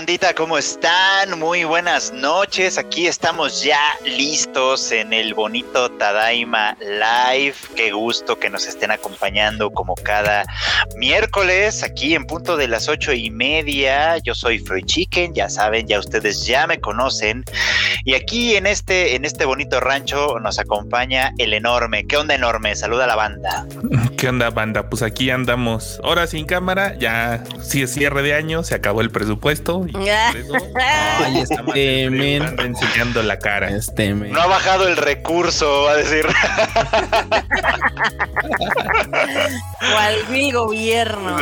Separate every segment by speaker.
Speaker 1: bandita? ¿Cómo están? Muy buenas noches. Aquí estamos ya listos en el bonito Tadaima Live. Qué gusto que nos estén acompañando como cada miércoles aquí en punto de las ocho y media. Yo soy Freud Chicken, ya saben, ya ustedes ya me conocen. Y aquí en este, en este bonito rancho nos acompaña el enorme. ¿Qué onda enorme? Saluda a la banda.
Speaker 2: ¿Qué onda banda? Pues aquí andamos. Ahora sin cámara, ya si es cierre de año, se acabó el presupuesto. Y
Speaker 3: Ay, este
Speaker 2: enseñando la cara.
Speaker 3: Este
Speaker 1: No ha bajado el recurso, va a decir.
Speaker 4: ¿Cuál mi gobierno?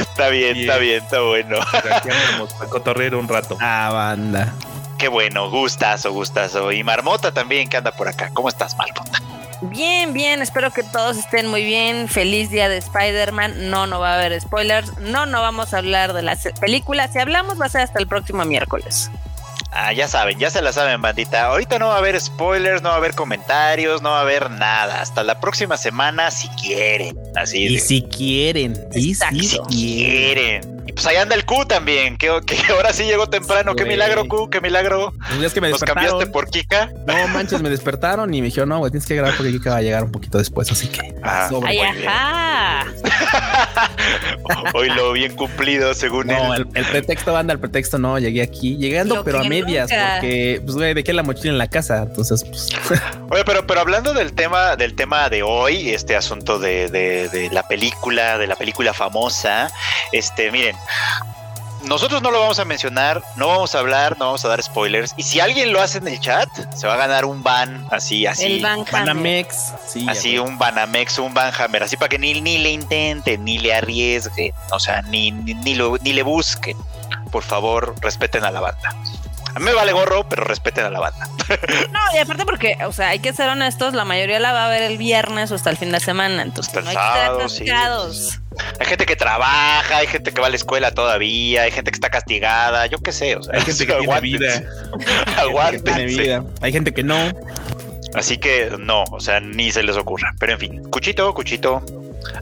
Speaker 1: está bien, está bien, está bueno.
Speaker 2: Aquí andamos a cotorrear un rato.
Speaker 3: Ah, banda.
Speaker 1: Qué bueno, gustazo, gustazo. Y Marmota también que anda por acá. ¿Cómo estás, Marmota?
Speaker 4: Bien, bien, espero que todos estén muy bien. Feliz día de Spider-Man. No, no va a haber spoilers. No, no vamos a hablar de las películas. Si hablamos va a ser hasta el próximo miércoles.
Speaker 1: Ah, ya saben, ya se la saben, bandita. Ahorita no va a haber spoilers, no va a haber comentarios, no va a haber nada. Hasta la próxima semana si quieren. Así
Speaker 3: Y si quieren. Y si
Speaker 1: quieren. Y pues ahí anda el Q también, que, ahora sí llegó temprano. Qué milagro, Q, qué milagro.
Speaker 3: Pues es que me
Speaker 1: ¿Nos cambiaste por Kika?
Speaker 3: No manches, me despertaron y me dijeron, no, güey, tienes que grabar porque Kika va a llegar un poquito después, así que.
Speaker 1: Ah,
Speaker 4: Ay, ajá.
Speaker 1: Hoy lo bien cumplido, según él.
Speaker 3: No, el, pretexto, banda, el pretexto no, llegué aquí, llegando, pero a medias, porque, pues, güey, dejé la mochila en la casa, entonces, pues.
Speaker 1: Oye, pero, pero hablando del tema, del tema de hoy, este asunto de, de, de la película, de la película famosa, este, miren, nosotros no lo vamos a mencionar, no vamos a hablar, no vamos a dar spoilers. Y si alguien lo hace en el chat, se va a ganar un ban así, así.
Speaker 4: El ban
Speaker 3: Banamex.
Speaker 1: Sí, así un Banamex, un Banhammer, así para que ni, ni le intenten, ni le arriesguen, o sea, ni, ni, lo, ni le busquen. Por favor, respeten a la banda. A mí me vale gorro, pero respeten a la banda.
Speaker 4: No, y aparte porque, o sea, hay que ser honestos, la mayoría la va a ver el viernes o hasta el fin de semana, entonces no hay que estar
Speaker 1: Hay gente que trabaja, hay gente que va a la escuela todavía, hay gente que está castigada, yo qué sé, o sea,
Speaker 2: hay gente que tiene vida.
Speaker 1: Aguántense.
Speaker 3: Hay gente que no.
Speaker 1: Así que no, o sea, ni se les ocurra. Pero en fin, Cuchito, Cuchito,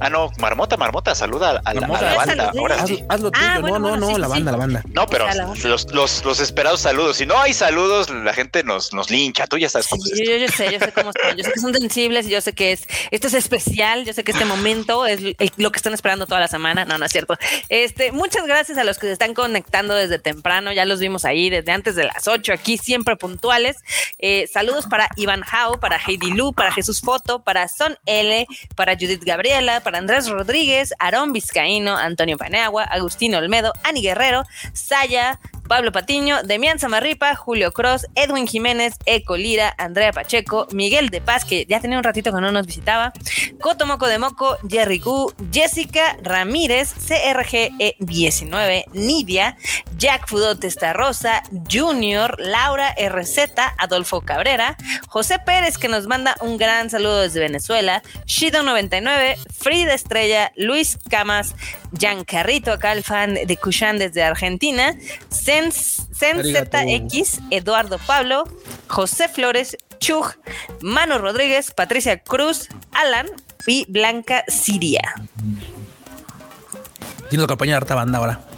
Speaker 1: Ah, no, Marmota, Marmota, saluda a, la, banda. Ahora sí.
Speaker 3: Hazlo tú. Ah, no, no, no, la banda, la banda.
Speaker 1: No, pero los, los, los, esperados saludos. Si no hay saludos, la gente nos, nos lincha. Tú ya sabes cómo
Speaker 4: yo, yo, sé, yo sé cómo están. Yo sé que son sensibles y yo sé que es esto es especial. Yo sé que este momento es lo que están esperando toda la semana. No, no es cierto. Este, muchas gracias a los que se están conectando desde temprano. Ya los vimos ahí desde antes de las 8, aquí siempre puntuales. Eh, saludos para Iván Hao, para Heidi Lu, para Jesús Foto, para Son L, para Judith Gabriela para Andrés Rodríguez, Aarón Vizcaíno, Antonio Paneagua, Agustino Olmedo, Ani Guerrero, Saya, Pablo Patiño, Demián Zamarripa, Julio Cross, Edwin Jiménez, Eco Lira, Andrea Pacheco, Miguel de Paz, que ya tenía un ratito que no nos visitaba, Coto Moco de Moco, Jerry Q, Jessica Ramírez, CRGE19, Nidia, Jack Fudo Rosa, Junior, Laura RZ, Adolfo Cabrera, José Pérez, que nos manda un gran saludo desde Venezuela, Shido99, Frida Estrella, Luis Camas, Jan Carrito, acá el fan de Cushan desde Argentina, ZX, Eduardo Pablo, José Flores, Chug, Manu Rodríguez, Patricia Cruz, Alan y Blanca Siria.
Speaker 3: Tiene que acompañar a harta banda ahora.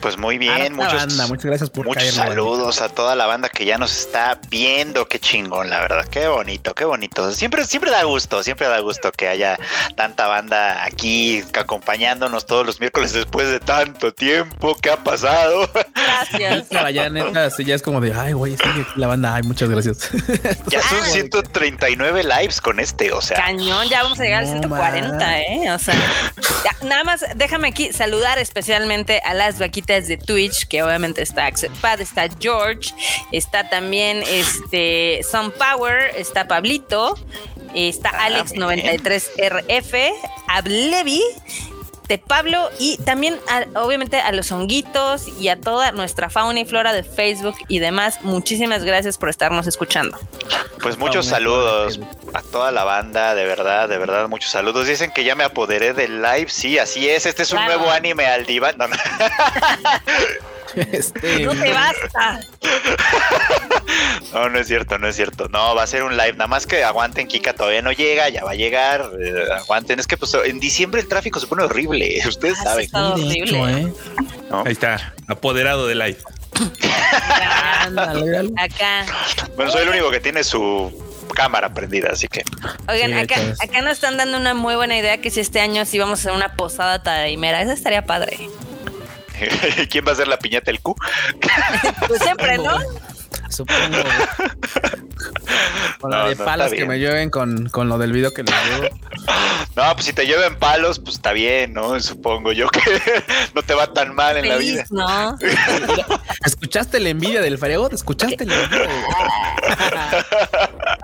Speaker 1: Pues muy bien, muchos,
Speaker 3: muchas gracias por
Speaker 1: muchos saludos a toda la banda que ya nos está viendo, qué chingón, la verdad, qué bonito, qué bonito. Siempre, siempre da gusto, siempre da gusto que haya tanta banda aquí acompañándonos todos los miércoles después de tanto tiempo que ha pasado.
Speaker 4: Gracias.
Speaker 3: ya neta, ya es como de, ay, güey, la banda, ay, muchas gracias.
Speaker 1: Ya son 139 lives con este, o sea.
Speaker 4: Cañón, ya vamos a llegar al 140, ¿eh? O sea, nada más déjame aquí saludar especialmente a las vaquitas de Twitch, que obviamente está Pad, está George, está también este Power, está Pablito, está ah, Alex93RF, Ablevi, Pablo y también obviamente a los honguitos y a toda nuestra fauna y flora de Facebook y demás. Muchísimas gracias por estarnos escuchando.
Speaker 1: Pues muchos saludos a toda la banda, de verdad, de verdad, muchos saludos. Dicen que ya me apoderé del live, sí, así es. Este es un nuevo anime al diván. No,
Speaker 4: Este, no te basta.
Speaker 1: No, no es cierto, no es cierto. No, va a ser un live. Nada más que aguanten, Kika todavía no llega, ya va a llegar. Eh, aguanten. Es que pues en diciembre el tráfico se pone horrible. Ustedes
Speaker 4: Ah,
Speaker 1: saben.
Speaker 4: está horrible.
Speaker 3: ¿eh?
Speaker 1: ¿no?
Speaker 2: Ahí está, apoderado de live.
Speaker 4: Acá.
Speaker 1: Bueno, soy el único que tiene su cámara prendida, así que.
Speaker 4: Oigan,
Speaker 3: Sí,
Speaker 4: acá, acá nos están dando una muy buena idea que si este año sí vamos a hacer una posada tadaimera. Esa estaría padre.
Speaker 1: ¿Quién va a hacer la piñata el Q?
Speaker 4: Pues siempre, ¿no?
Speaker 3: Supongo. Con la
Speaker 1: No,
Speaker 3: de
Speaker 1: no,
Speaker 3: palos que me llueven con, con lo del video que les llevo.
Speaker 1: No, pues si te lleven palos, pues está bien, ¿no? Supongo yo que no te va tan mal en la vida.
Speaker 4: ¿no?
Speaker 3: ¿Escuchaste la envidia del frego? ¿Te escuchaste la envidia?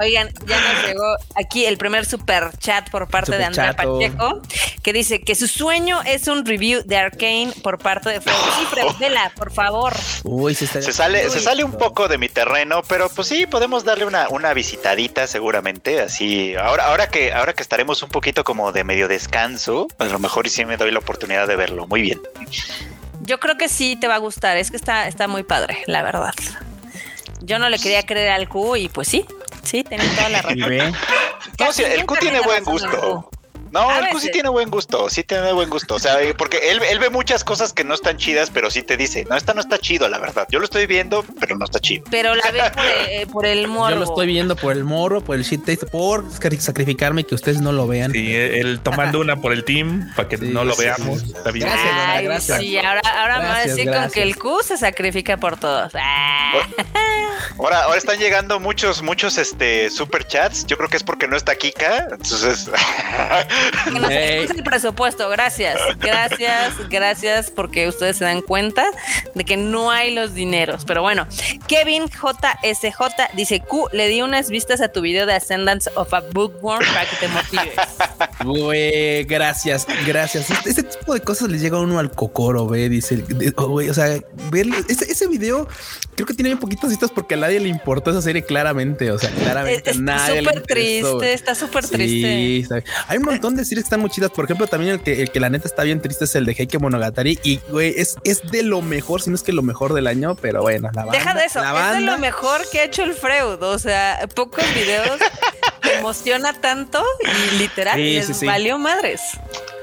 Speaker 4: Oigan, ya nos llegó aquí el primer super chat por parte de Andrea. Pacheco, que dice que su sueño es un review de Arkane por parte de Fred. Sí, Fred, vela, por favor.
Speaker 3: Uy, está
Speaker 1: Se sale, se
Speaker 3: Uy.
Speaker 1: sale un poco de mi terreno, pero pues sí, podemos darle una, una visitadita seguramente. Así, ahora, ahora que, ahora que estaremos un poquito como de medio descanso, a lo mejor y sí me doy la oportunidad de verlo. Muy bien.
Speaker 4: Yo creo que sí te va a gustar, es que está, está muy padre, la verdad. Yo no le quería creer al Q y pues sí, sí, tenía toda la razón.
Speaker 1: No, sí, el Q tiene buen gusto. No,
Speaker 4: A
Speaker 1: el Q sí tiene buen gusto, sí tiene buen gusto. O sea, eh, porque él, él ve muchas cosas que no están chidas, pero sí te dice, no, esta no está chido, la verdad. Yo lo estoy viendo, pero no está chido.
Speaker 4: Pero la ve por, eh, por el morbo.
Speaker 3: yo lo estoy viendo por el morro, por el shit taste, por sacri- sacrificarme que ustedes no lo vean.
Speaker 2: Sí, él tomando una por el team para que
Speaker 3: Sí,
Speaker 2: no lo
Speaker 3: sí,
Speaker 2: veamos.
Speaker 3: sí.
Speaker 2: Está bien.
Speaker 3: Gracias, Dona,
Speaker 4: Ay,
Speaker 3: gracias.
Speaker 4: sí, ahora, ahora me a
Speaker 3: Gracias,
Speaker 4: decir con que el Q se sacrifica por todos. Ah.
Speaker 1: Ahora, ahora están llegando muchos, muchos este super chats. Yo creo que es porque no está Kika. Entonces,
Speaker 4: Que nos el presupuesto, gracias, gracias, gracias, porque ustedes se dan cuenta de que no hay los dineros. Pero bueno, Kevin JSJ dice: Q, le di unas vistas a tu video de Ascendance of a Bookworm para que te motives.
Speaker 3: Güey, gracias, gracias. Este, este tipo de cosas les llega a uno al cocoro, ve, dice. oh, güey, o sea, ver ese, ese video creo que tiene bien poquitos vistas porque a nadie le importó esa serie claramente. O sea, claramente a
Speaker 4: Está
Speaker 3: nadie le
Speaker 4: súper triste, está súper
Speaker 3: Sí,
Speaker 4: triste.
Speaker 3: está bien. Hay un montón de series que están muy chidas. Por ejemplo, también el que, el que la neta está bien triste es el de Heike Monogatari. Y güey, es, es de lo mejor, si no es que lo mejor del año, pero bueno, la banda.
Speaker 4: Deja de eso,
Speaker 3: la
Speaker 4: es de lo mejor que ha hecho el Freud. O sea, pocos videos te emociona tanto y literal
Speaker 3: Sí,
Speaker 4: les
Speaker 3: sí, sí.
Speaker 4: valió madres.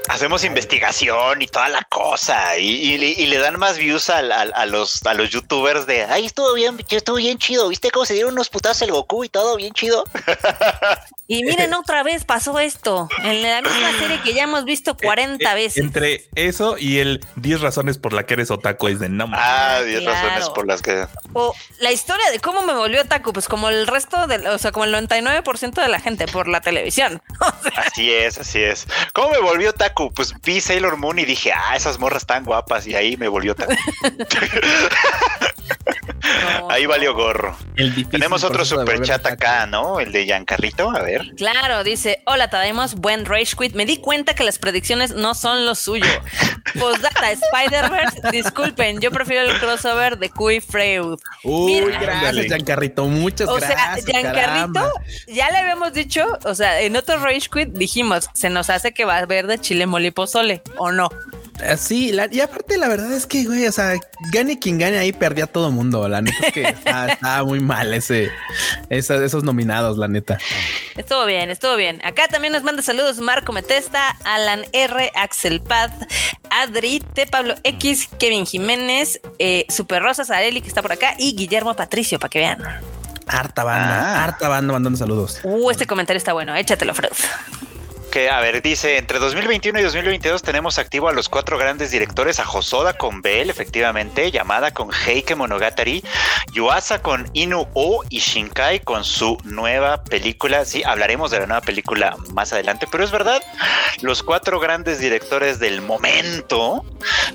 Speaker 1: Hacemos investigación y toda la cosa. Y, y- y le dan más views a, los, a los youtubers de ay, estuvo bien, estuvo bien chido. ¿Viste cómo se dieron unos putazos el Goku y todo bien chido?
Speaker 4: Y miren, otra vez pasó esto en la misma serie que ya hemos visto 40
Speaker 2: Eh,
Speaker 4: veces.
Speaker 2: Entre eso y el 10 razones por la que eres otaku es de no.
Speaker 1: Ah, 10
Speaker 4: claro.
Speaker 1: razones por las que.
Speaker 4: O la historia de cómo me volvió otaku, pues como el resto del, o sea, como el 99% de la gente por la televisión.
Speaker 1: Así es, así es. ¿Cómo me volvió Taku? Pues vi Sailor Moon y dije, ah, esas morras están guapas. Y ahí me volvió Taku.
Speaker 4: No,
Speaker 1: ahí valió gorro. Tenemos otro super chat acá, ¿no? El de Giancarlito. A ver.
Speaker 4: Claro, dice, hola, traemos buen Rage Quit. Me di cuenta que las predicciones no son lo suyo. Postdata, Spider-Verse, disculpen, yo prefiero el crossover de Q y Freud.
Speaker 3: Uy,
Speaker 4: Mira.
Speaker 3: gracias. Giancarrito. Muchas
Speaker 4: O sea,
Speaker 3: gracias.
Speaker 4: Giancarlito,
Speaker 3: caramba.
Speaker 4: ya le habíamos dicho, o sea, en otro Rage Quit dijimos, se nos hace que va a haber de chile mole y pozole, ¿o no?
Speaker 3: Eh, Sí, la- y aparte la verdad es que, güey, o sea, gane quien gane ahí perdía todo mundo. La neta es que está muy mal ese, esos nominados, la neta.
Speaker 4: Estuvo bien, estuvo bien. Acá también nos manda saludos Marco Metesta, Alan R, Axel Paz, Adri, T. Pablo X, Kevin Jiménez, eh, Super Rosa Zarelli, que está por acá, y Guillermo Patricio, para que vean.
Speaker 3: Harta banda,
Speaker 1: Ah.
Speaker 3: harta banda mandando saludos.
Speaker 4: Uh, este comentario está bueno, échatelo, Fred.
Speaker 1: Que, a ver, dice, entre 2021 y 2022 tenemos activo a los cuatro grandes directores, a Hosoda con Bell, efectivamente, Yamada con Heike Monogatari, Yuasa con Inu O y Shinkai con su nueva película. Sí, hablaremos de la nueva película más adelante, pero es verdad, los cuatro grandes directores del momento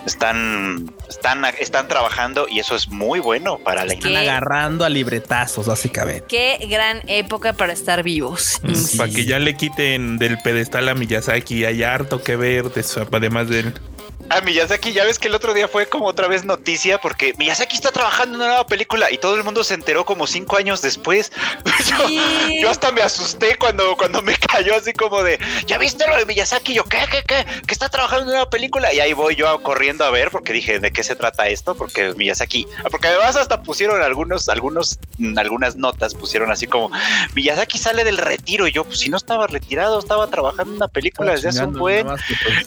Speaker 1: están, están, están trabajando y eso es muy bueno para la
Speaker 3: Están agarrando a libretazos, básicamente.
Speaker 4: Qué gran época para estar vivos.
Speaker 3: Sí.
Speaker 2: Para que ya le quiten del pedestal a Miyazaki, hay harto que ver, además de él.
Speaker 1: A Miyazaki, ya ves que el otro día fue como otra vez noticia porque Miyazaki está trabajando en una nueva película y todo el mundo se enteró como cinco años después. Yo, yo hasta me asusté cuando, cuando me cayó así como de, ¿ya viste lo de Miyazaki? Yo, ¿qué, qué, qué? Que está trabajando en una nueva película y ahí voy yo corriendo a ver porque dije, ¿de qué se trata esto? Porque Miyazaki, porque además hasta pusieron algunos, algunos, algunas notas, pusieron así como, Miyazaki sale del retiro y yo, pues si no estaba retirado, estaba trabajando en una película desde hace un buen...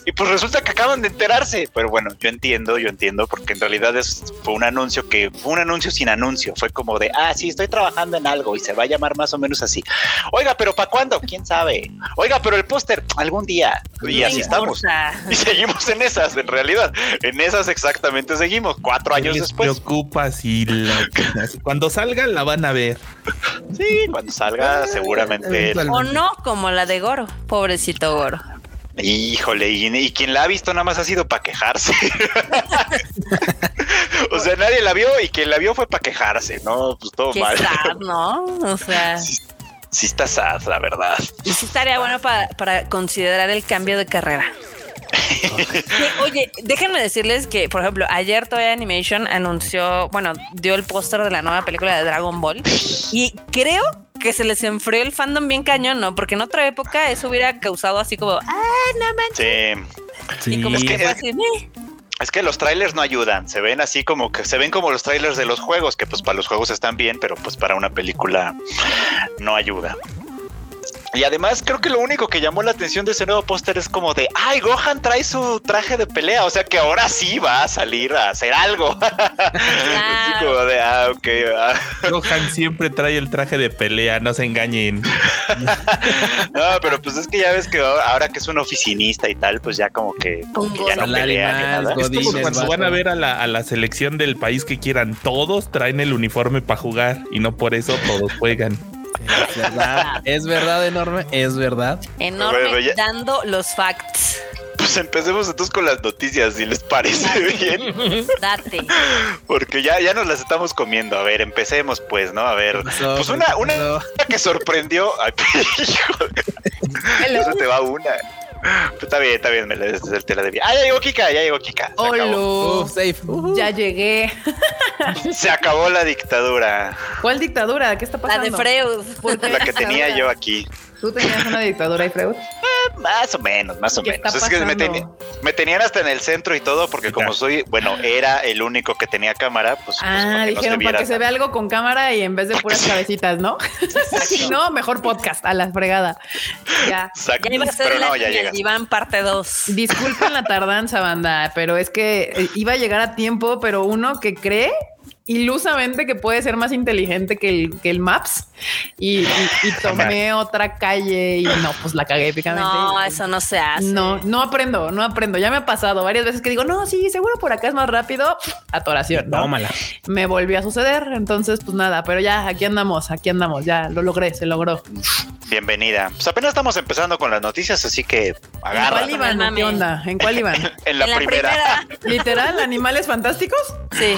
Speaker 1: Y pues resulta que acaban de enterarse. Pero bueno, yo entiendo, yo entiendo, porque en realidad es, fue un anuncio que fue un anuncio sin anuncio. Fue como de, ah, sí, estoy trabajando en algo y se va a llamar más o menos así. Oiga, pero ¿para cuándo? ¿Quién sabe? Oiga, pero el póster, algún día. Y así estamos. Y seguimos en esas, en realidad. En esas exactamente seguimos, cuatro años
Speaker 2: les
Speaker 1: después.
Speaker 2: preocupa si la- cuando salga la van a ver.
Speaker 1: Sí, cuando salga seguramente.
Speaker 4: O no, como la de Goro. Pobrecito Goro.
Speaker 1: Híjole, y, y quien la ha visto nada más ha sido para quejarse. o sea, nadie la vio y quien la vio fue para quejarse, ¿no? Pues todo
Speaker 4: Qué
Speaker 1: mal.
Speaker 4: sad, ¿no? O sea, sí,
Speaker 1: Sí está sad, la verdad.
Speaker 4: estaría bueno para, para considerar el cambio de carrera. Sí, Oye, déjenme decirles que, por ejemplo, ayer Toy Animation anunció, bueno, dio el póster de la nueva película de Dragon Ball y creo que se les enfrió el fandom bien cañón, ¿no? Porque en otra época eso hubiera causado así como, ah, no manches.
Speaker 1: Sí.
Speaker 4: Y como
Speaker 2: Sí.
Speaker 4: que fue
Speaker 1: Es-
Speaker 4: así, "Meh".
Speaker 1: Es que los trailers no ayudan, se ven así como que se ven como los trailers de los juegos, que pues para los juegos están bien, pero pues para una película no ayuda. Y además creo que lo único que llamó la atención de ese nuevo póster es como de, ay, Gohan trae su traje de pelea, o sea que ahora sí va a salir a hacer algo. Así como de, ah, ok. ah.
Speaker 2: Gohan siempre trae el traje de pelea, no se engañen.
Speaker 1: No, pero pues es que ya ves que ahora que es un oficinista y tal, pues ya como que, como que ya no pelea ni nada.
Speaker 2: Es como
Speaker 3: Godines,
Speaker 2: cuando van a ver a la, a la selección del país que quieran, todos traen el uniforme para jugar y no por eso todos juegan.
Speaker 3: Es verdad, es verdad, enorme, es verdad.
Speaker 4: enorme
Speaker 1: Bueno, ya-
Speaker 4: dando los facts.
Speaker 1: Pues empecemos entonces con las noticias, si les parece bien.
Speaker 4: Date.
Speaker 1: Porque ya, ya nos las estamos comiendo. A ver, empecemos pues, ¿no? A ver. Pues una,
Speaker 3: ¿Qué
Speaker 1: una que sorprendió. Ay, hijo, eso te va una. Pues está bien, está bien, me la, te la debía. Ah, ya llegó Kika, ya llegó Kika. Se acabó,
Speaker 5: Olo.
Speaker 3: Uf, safe. Ujú.
Speaker 5: Ya llegué.
Speaker 1: se acabó la dictadura.
Speaker 5: ¿Cuál dictadura? ¿Qué está
Speaker 4: La
Speaker 5: pasando?
Speaker 4: de Freud.
Speaker 5: ¿Por qué
Speaker 1: La que tenía yo aquí.
Speaker 5: ¿Tú tenías una dictadura y Freud?
Speaker 1: Más o menos, más o
Speaker 5: ¿Qué
Speaker 1: menos. Es que me, tenían hasta en el centro y todo, porque como soy, bueno, era el único que tenía cámara, pues. pues,
Speaker 5: Ah,
Speaker 1: para que no se
Speaker 5: dijeron para que se vea algo con cámara y en vez de puras cabecitas, ¿no? Si no, mejor podcast, a la fregada. Ya.
Speaker 1: Exacto.
Speaker 4: Ya iba a ser
Speaker 1: Pero
Speaker 4: la
Speaker 1: no, ya llegas.
Speaker 4: Iván parte 2.
Speaker 5: Disculpen la tardanza, banda, pero es que eh, iba a llegar a tiempo, pero uno que cree ilusamente que puede ser más inteligente que el, que el Maps y, y- y tomé otra calle y no, pues la cagué épicamente.
Speaker 4: No, eso no se hace.
Speaker 5: No, no aprendo, no aprendo. Ya me ha pasado varias veces que digo, no, sí, seguro por acá es más rápido. Atoración. ¿no?
Speaker 3: Tómala.
Speaker 5: Me volvió a suceder. Entonces, pues nada, pero ya aquí andamos, aquí andamos. Ya lo logré, se logró.
Speaker 1: Bienvenida. Pues apenas estamos empezando con las noticias, así que
Speaker 5: ¿En
Speaker 1: agarra.
Speaker 5: cuál iban? ¿Qué onda? ¿En cuál iban?
Speaker 1: En la,
Speaker 4: en la
Speaker 1: primera.
Speaker 4: primera.
Speaker 5: ¿Literal? ¿Animales fantásticos?
Speaker 4: Sí.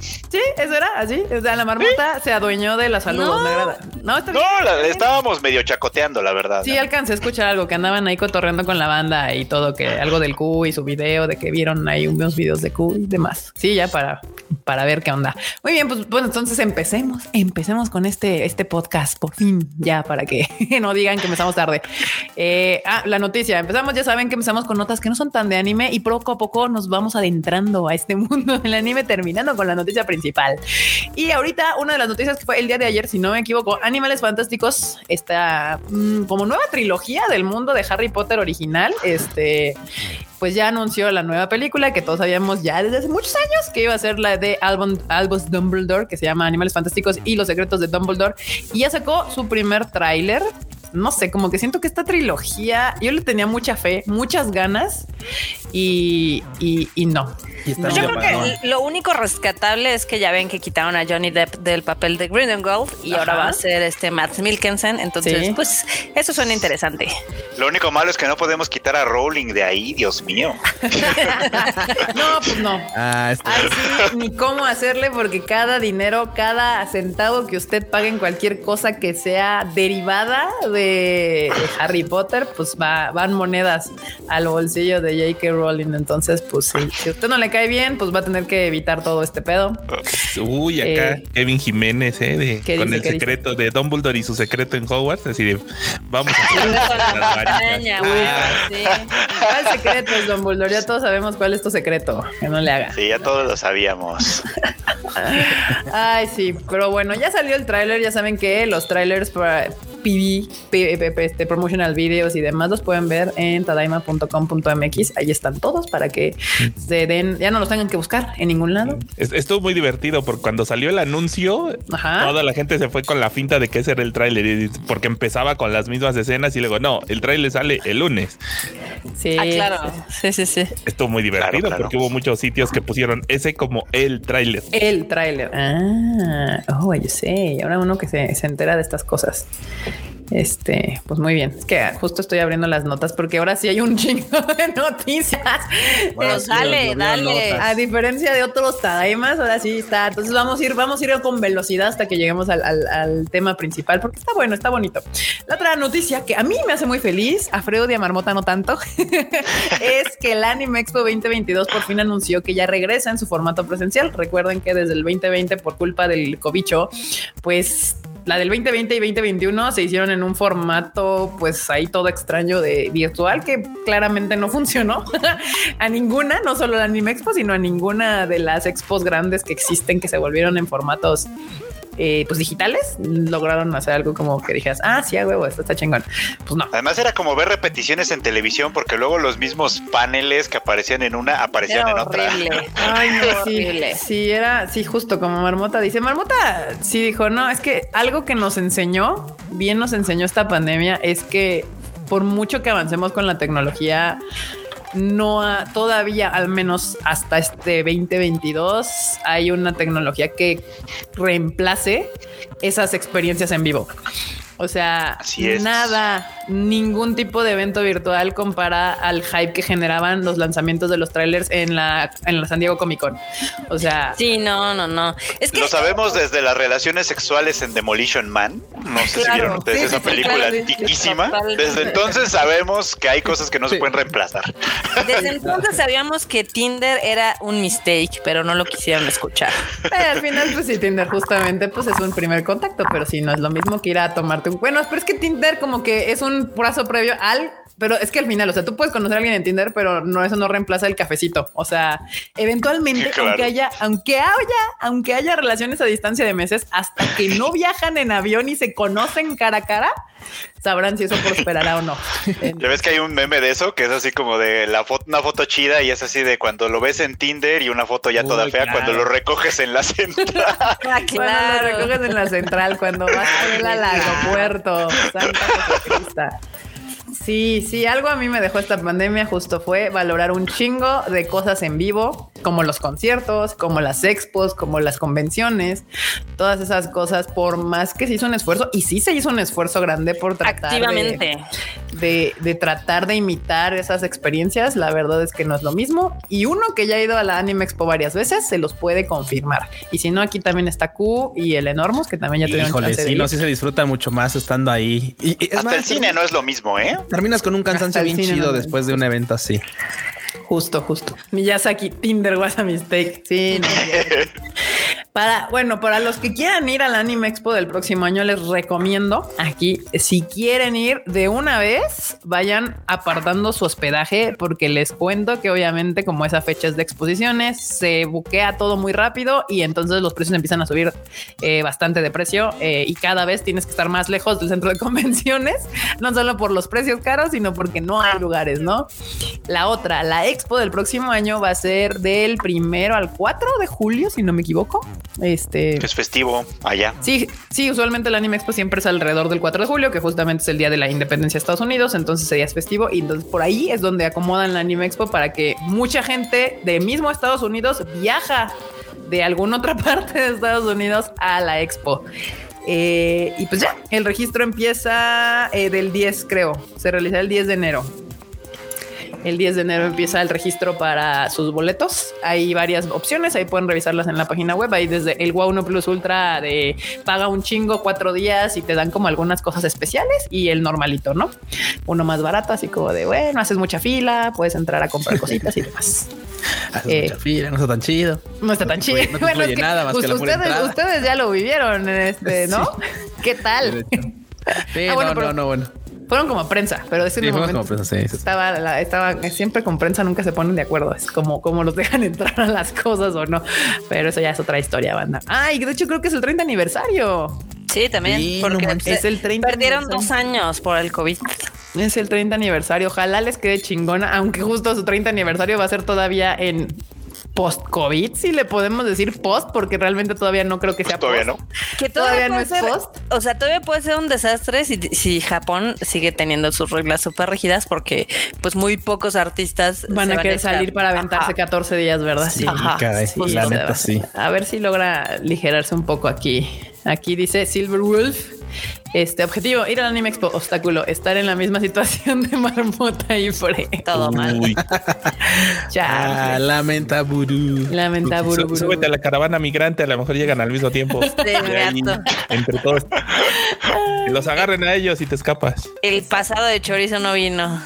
Speaker 5: Sí, eso era así. O sea, la marmota se adueñó de la salud.
Speaker 4: No.
Speaker 5: Me agrada. No, está bien.
Speaker 1: No, la- estábamos medio chacoteando, la verdad.
Speaker 5: Sí, alcancé a escuchar algo que andaban ahí cotorreando con la banda y todo, que algo del Q y su video, de que vieron ahí unos videos de Q y demás. Sí, ya para, para ver qué onda. Muy bien, pues bueno, entonces empecemos, empecemos con este, este podcast, por fin, ya para que no digan que empezamos tarde. Eh, ah, la noticia, empezamos, ya saben que empezamos con notas que no son tan de anime y poco a poco nos vamos adentrando a este mundo del anime, terminando con la noticia principal. Y ahorita una de las noticias que fue el día de ayer, si no me equivoco, Animales Fantásticos, esta mm, como nueva trilogía del mundo de Harry Potter original, este, pues ya anunció la nueva película que todos sabíamos ya desde hace muchos años que iba a ser la de Albon, Albus Dumbledore, que se llama Animales Fantásticos y los secretos de Dumbledore, y ya sacó su primer tráiler. No sé, como que siento que esta trilogía, yo le tenía mucha fe, muchas ganas y, y, y no.
Speaker 3: Y
Speaker 4: Pues yo creo que lo único rescatable es que ya ven que quitaron a Johnny Depp del papel de Grindelwald y ahora va a ser este Matt Mikkelsen. Entonces,
Speaker 5: Sí.
Speaker 4: pues eso suena interesante.
Speaker 1: Lo único malo es que no podemos quitar a Rowling de ahí, Dios mío.
Speaker 5: No, pues no.
Speaker 3: Ah, está-
Speaker 5: Ay, sí, ni cómo hacerle porque cada dinero, cada centavo que usted pague en cualquier cosa que sea derivada de, de Harry Potter, pues va, van monedas al bolsillo de J.K. Rowling. Entonces, pues sí, si a usted no le cae bien, pues va a tener que evitar todo este pedo.
Speaker 2: Uy, acá
Speaker 5: Eh,
Speaker 2: Kevin Jiménez, ¿eh? De,
Speaker 5: ¿qué
Speaker 2: con
Speaker 5: dice,
Speaker 2: el
Speaker 5: qué dice?
Speaker 2: secreto de Dumbledore y su secreto en Hogwarts. Así de, vamos a.
Speaker 4: Araña,
Speaker 2: Ah,
Speaker 4: sí.
Speaker 5: ¿Cuál secreto es, Don Bulldor? Ya todos sabemos cuál es tu secreto. Que no le haga.
Speaker 1: Sí, ya todos lo sabíamos.
Speaker 5: Ay, sí, pero bueno, ya salió el tráiler, ya saben que los trailers para PV, este, promotional videos y demás los pueden ver en tadaima.com.mx, ahí están todos para que se den, ya no los tengan que buscar en ningún lado.
Speaker 2: es- Estuvo muy divertido porque cuando salió el anuncio,
Speaker 5: Ajá.
Speaker 2: toda la gente se fue con la finta de que ese era el tráiler porque empezaba con las mismas escenas y luego no, el tráiler sale el lunes.
Speaker 5: Sí,
Speaker 4: Ah, claro. Sí, sí, sí.
Speaker 2: Estuvo muy divertido
Speaker 1: Claro, claro.
Speaker 2: porque hubo muchos sitios que pusieron ese como el tráiler.
Speaker 5: El tráiler. Ah, oh, yo sé. Y ahora uno que se, se entera de estas cosas. Este, pues muy bien. Es que justo estoy abriendo las notas porque ahora sí hay un chingo de noticias.
Speaker 3: Bueno,
Speaker 4: Pues
Speaker 3: sí,
Speaker 4: dale, dale.
Speaker 3: notas.
Speaker 5: A diferencia de otros Tadaimas, ahora sí está. Entonces vamos a ir, vamos a ir con velocidad hasta que lleguemos al, al- al tema principal, porque está bueno, está bonito. La otra noticia que a mí me hace muy feliz, a a Marmota no tanto, es que el Anime Expo 2022 por fin anunció que ya regresa en su formato presencial. Recuerden que desde el 2020, por culpa del cobicho, pues la del 2020 y 2021 se hicieron en un formato, pues ahí todo extraño de virtual que claramente no funcionó a ninguna, no solo la Anime Expo, sino a ninguna de las expos grandes que existen que se volvieron en formatos eh, pues digitales. Lograron hacer algo como que dijeras, ah, sí, a huevo, esto está chingón. Pues no.
Speaker 1: Además era como ver repeticiones en televisión porque luego los mismos paneles que aparecían en una aparecían
Speaker 4: Era
Speaker 1: en otra.
Speaker 5: Ay, no, sí,
Speaker 4: Horrible.
Speaker 5: sí, era, sí, justo como Marmota dice. Marmota sí dijo, no, es que algo que nos enseñó, bien nos enseñó esta pandemia, es que por mucho que avancemos con la tecnología, no ha- todavía, al menos hasta este 2022, hay una tecnología que reemplace esas experiencias en vivo. O sea,
Speaker 1: Así es.
Speaker 5: nada, ningún tipo de evento virtual compara al hype que generaban los lanzamientos de los trailers en la, en la San Diego Comic Con. O sea,
Speaker 4: Sí, no, no, no. Es que
Speaker 1: Lo sabemos desde las relaciones sexuales en Demolition Man. No sé si vieron ustedes
Speaker 4: Sí,
Speaker 1: esa
Speaker 4: sí,
Speaker 1: película
Speaker 4: claro,
Speaker 1: antiquísima. Desde entonces sabemos que hay cosas que no se pueden reemplazar.
Speaker 4: desde entonces sabíamos que Tinder era un mistake, pero no lo quisieron escuchar.
Speaker 5: eh, al final, pues sí, Tinder justamente pues es un primer contacto, pero sí, no es lo mismo que ir a tomarte Bueno, pero es que Tinder como que es un paso previo al... Pero es que al final, o sea, tú puedes conocer a alguien en Tinder, pero no, eso no reemplaza el cafecito. O sea, eventualmente,
Speaker 1: Claro.
Speaker 5: aunque haya, aunque haya, aunque haya relaciones a distancia de meses, hasta que no viajan en avión y se conocen cara a cara, sabrán si eso prosperará o no.
Speaker 1: Ya ves que hay un meme de eso que es así como de la foto, una foto chida y es así de cuando lo ves en Tinder y una foto ya toda fea
Speaker 3: claro.
Speaker 1: cuando lo recoges en la central.
Speaker 4: Ah,
Speaker 5: Cuando lo recoges en la central, cuando vas a ver al aeropuerto. Santa. Sí, sí, algo a mí me dejó esta pandemia justo fue valorar un chingo de cosas en vivo, como los conciertos, como las expos, como las convenciones, todas esas cosas, por más que se hizo un esfuerzo, y sí se hizo un esfuerzo grande por tratar de-
Speaker 4: Activamente.
Speaker 5: de, de tratar de imitar esas experiencias, la verdad es que no es lo mismo. Y uno que ya ha ido a la Anime Expo varias veces se los puede confirmar. Y si no, aquí también está Q y el Enormous, que también ya tuvieron
Speaker 3: Híjole,
Speaker 5: chance de
Speaker 3: sí,
Speaker 5: ir.
Speaker 3: no, sí se disfruta mucho más estando ahí. Y, y es
Speaker 1: Hasta
Speaker 3: más,
Speaker 1: el cine no es lo mismo, ¿eh?
Speaker 3: Terminas con un cansancio bien
Speaker 5: cine
Speaker 3: chido
Speaker 5: no-
Speaker 3: después de un evento así.
Speaker 5: Justo, justo. Miyazaki, Tinder was a mistake. Sí, no. Para, bueno, para los que quieran ir al Anime Expo del próximo año, les recomiendo aquí, si quieren ir de una vez, vayan apartando su hospedaje, porque les cuento que obviamente como esa fecha es de exposiciones, se buquea todo muy rápido y entonces los precios empiezan a subir eh, bastante de precio eh, y cada vez tienes que estar más lejos del centro de convenciones, no solo por los precios caros, sino porque no hay lugares, ¿no? La otra, la expo del próximo año va a ser del primero al 4 de julio, si no me equivoco. Este
Speaker 1: Es festivo allá.
Speaker 5: Sí, sí, usualmente el Anime Expo siempre es alrededor del 4 de julio, que justamente es el día de la independencia de Estados Unidos, entonces ese día es festivo y entonces por ahí es donde acomodan la Anime Expo para que mucha gente de mismo Estados Unidos viaja de alguna otra parte de Estados Unidos a la Expo. Eh, y pues ya, el registro empieza eh, del 10, creo. Se realiza el 10 de enero. El 10 de enero empieza el registro para sus boletos. Hay varias opciones, ahí pueden revisarlas en la página web. Hay desde el Wow 1 Plus Ultra de paga un chingo cuatro días y te dan como algunas cosas especiales y el normalito, ¿no? Uno más barato, así como de bueno, haces mucha fila, puedes entrar a comprar cositas y demás.
Speaker 3: Haces
Speaker 5: Eh,
Speaker 3: mucha fila, no está tan chido.
Speaker 5: No está tan chido.
Speaker 3: No te
Speaker 5: es que
Speaker 3: nada más que la
Speaker 5: ustedes, ustedes ya lo vivieron, este, ¿no? ¿Qué tal?
Speaker 3: Sí,
Speaker 5: Ah, bueno,
Speaker 3: no,
Speaker 5: pero-
Speaker 3: no, no, bueno.
Speaker 5: Fueron como prensa, pero ese
Speaker 3: Sí,
Speaker 5: momento
Speaker 3: como prensa, sí, sí.
Speaker 5: estaba, la- estaba siempre con prensa, nunca se ponen de acuerdo. Es como, como los dejan entrar a las cosas o no. Pero eso ya es otra historia, banda. Ay, de hecho creo que es el 30 aniversario.
Speaker 4: Sí, también.
Speaker 3: Sí,
Speaker 4: porque.
Speaker 5: Es el 30
Speaker 4: perdieron dos años por el COVID.
Speaker 5: Es el 30 aniversario. Ojalá les quede chingona, aunque justo su 30 aniversario va a ser todavía en post-COVID, si le podemos decir post, porque realmente todavía no creo que sea
Speaker 1: Todavía
Speaker 5: post.
Speaker 1: no.
Speaker 4: Que
Speaker 5: Todavía
Speaker 4: todavía,
Speaker 5: no es
Speaker 4: ser,
Speaker 5: post.
Speaker 4: o sea, todavía puede ser un desastre si, si Japón sigue teniendo sus reglas súper rígidas porque pues muy pocos artistas
Speaker 5: Van a querer salir para aventarse
Speaker 4: Ajá.
Speaker 5: 14 días, ¿verdad?
Speaker 3: Sí,
Speaker 4: Ajá.
Speaker 3: caray.
Speaker 5: Sí,
Speaker 3: la neta, sí.
Speaker 5: A ver si logra aligerarse un poco aquí. Aquí dice Silver Wolf. Este objetivo, ir al Anime Expo, obstáculo, estar en la misma situación de Marmota y Fre.
Speaker 4: Todo mal.
Speaker 2: Uy,
Speaker 3: Ah,
Speaker 5: Ya.
Speaker 3: lamenta burú.
Speaker 5: Lamenta, buru.
Speaker 2: súbete a la caravana migrante, a lo mejor llegan al mismo tiempo. Ahí, entre todos. Los agarren a ellos y te escapas.
Speaker 4: El pasado de chorizo no vino.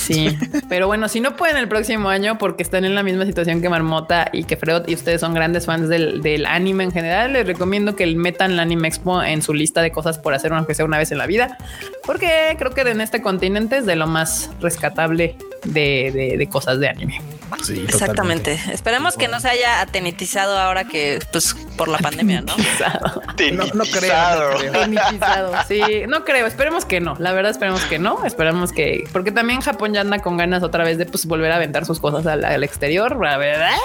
Speaker 5: Sí, pero bueno, si no pueden el próximo año porque están en la misma situación que Marmota y que Freud y ustedes son grandes fans del, del anime en general, les recomiendo que metan la Anime Expo en su lista de cosas por hacer aunque sea una vez en la vida, porque creo que en este continente es de lo más rescatable de, de- de cosas de anime.
Speaker 3: Sí,
Speaker 4: Exactamente. Esperemos que no se haya atenitizado ahora que, pues, por la pandemia, ¿no?
Speaker 3: No, no creo, no creo.
Speaker 5: Tecnificado. Sí, no creo. Esperemos que no. La verdad, esperemos que no. Esperamos que, porque también Japón ya anda con ganas otra vez de pues volver a aventar sus cosas al, al exterior, la verdad.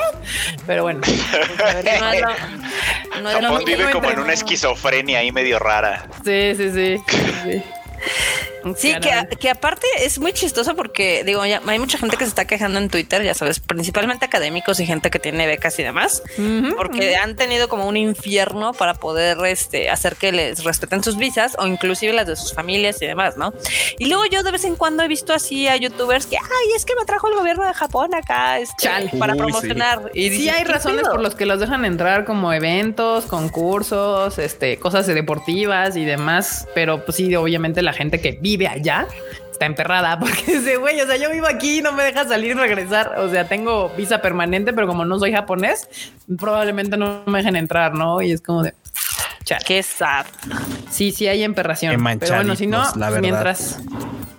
Speaker 5: Pero bueno, pues, a ver qué
Speaker 4: No
Speaker 1: Japón vive como en una esquizofrenia ahí medio rara.
Speaker 5: Sí, sí, sí. sí.
Speaker 4: Sí, que,
Speaker 5: Caray.
Speaker 4: que aparte es muy chistoso porque digo, ya hay mucha gente que se está quejando en Twitter, ya sabes, principalmente académicos y gente que tiene becas y demás, porque han tenido como un infierno para poder este, hacer que les respeten sus visas o inclusive las de sus familias y demás, ¿no? Y luego yo de vez en cuando he visto así a youtubers que, ay, es que me trajo el gobierno de Japón acá este,
Speaker 5: Chale.
Speaker 4: para
Speaker 2: Uy, sí.
Speaker 4: promocionar. Y
Speaker 5: Sí
Speaker 4: dices,
Speaker 5: hay
Speaker 4: ¿qué
Speaker 5: razones por los que los dejan entrar como eventos, concursos, este, cosas deportivas y demás, pero pues sí, obviamente la gente que vive allá está emperrada porque dice, güey, o sea, yo vivo aquí, no me deja salir y regresar, o sea, tengo visa permanente, pero como no soy japonés, probablemente no me dejen entrar, ¿no? Y es como de... chale.
Speaker 4: Qué sad.
Speaker 5: Sí, sí hay emperración.
Speaker 3: Qué
Speaker 5: Pero bueno, si no,
Speaker 3: la verdad.
Speaker 5: mientras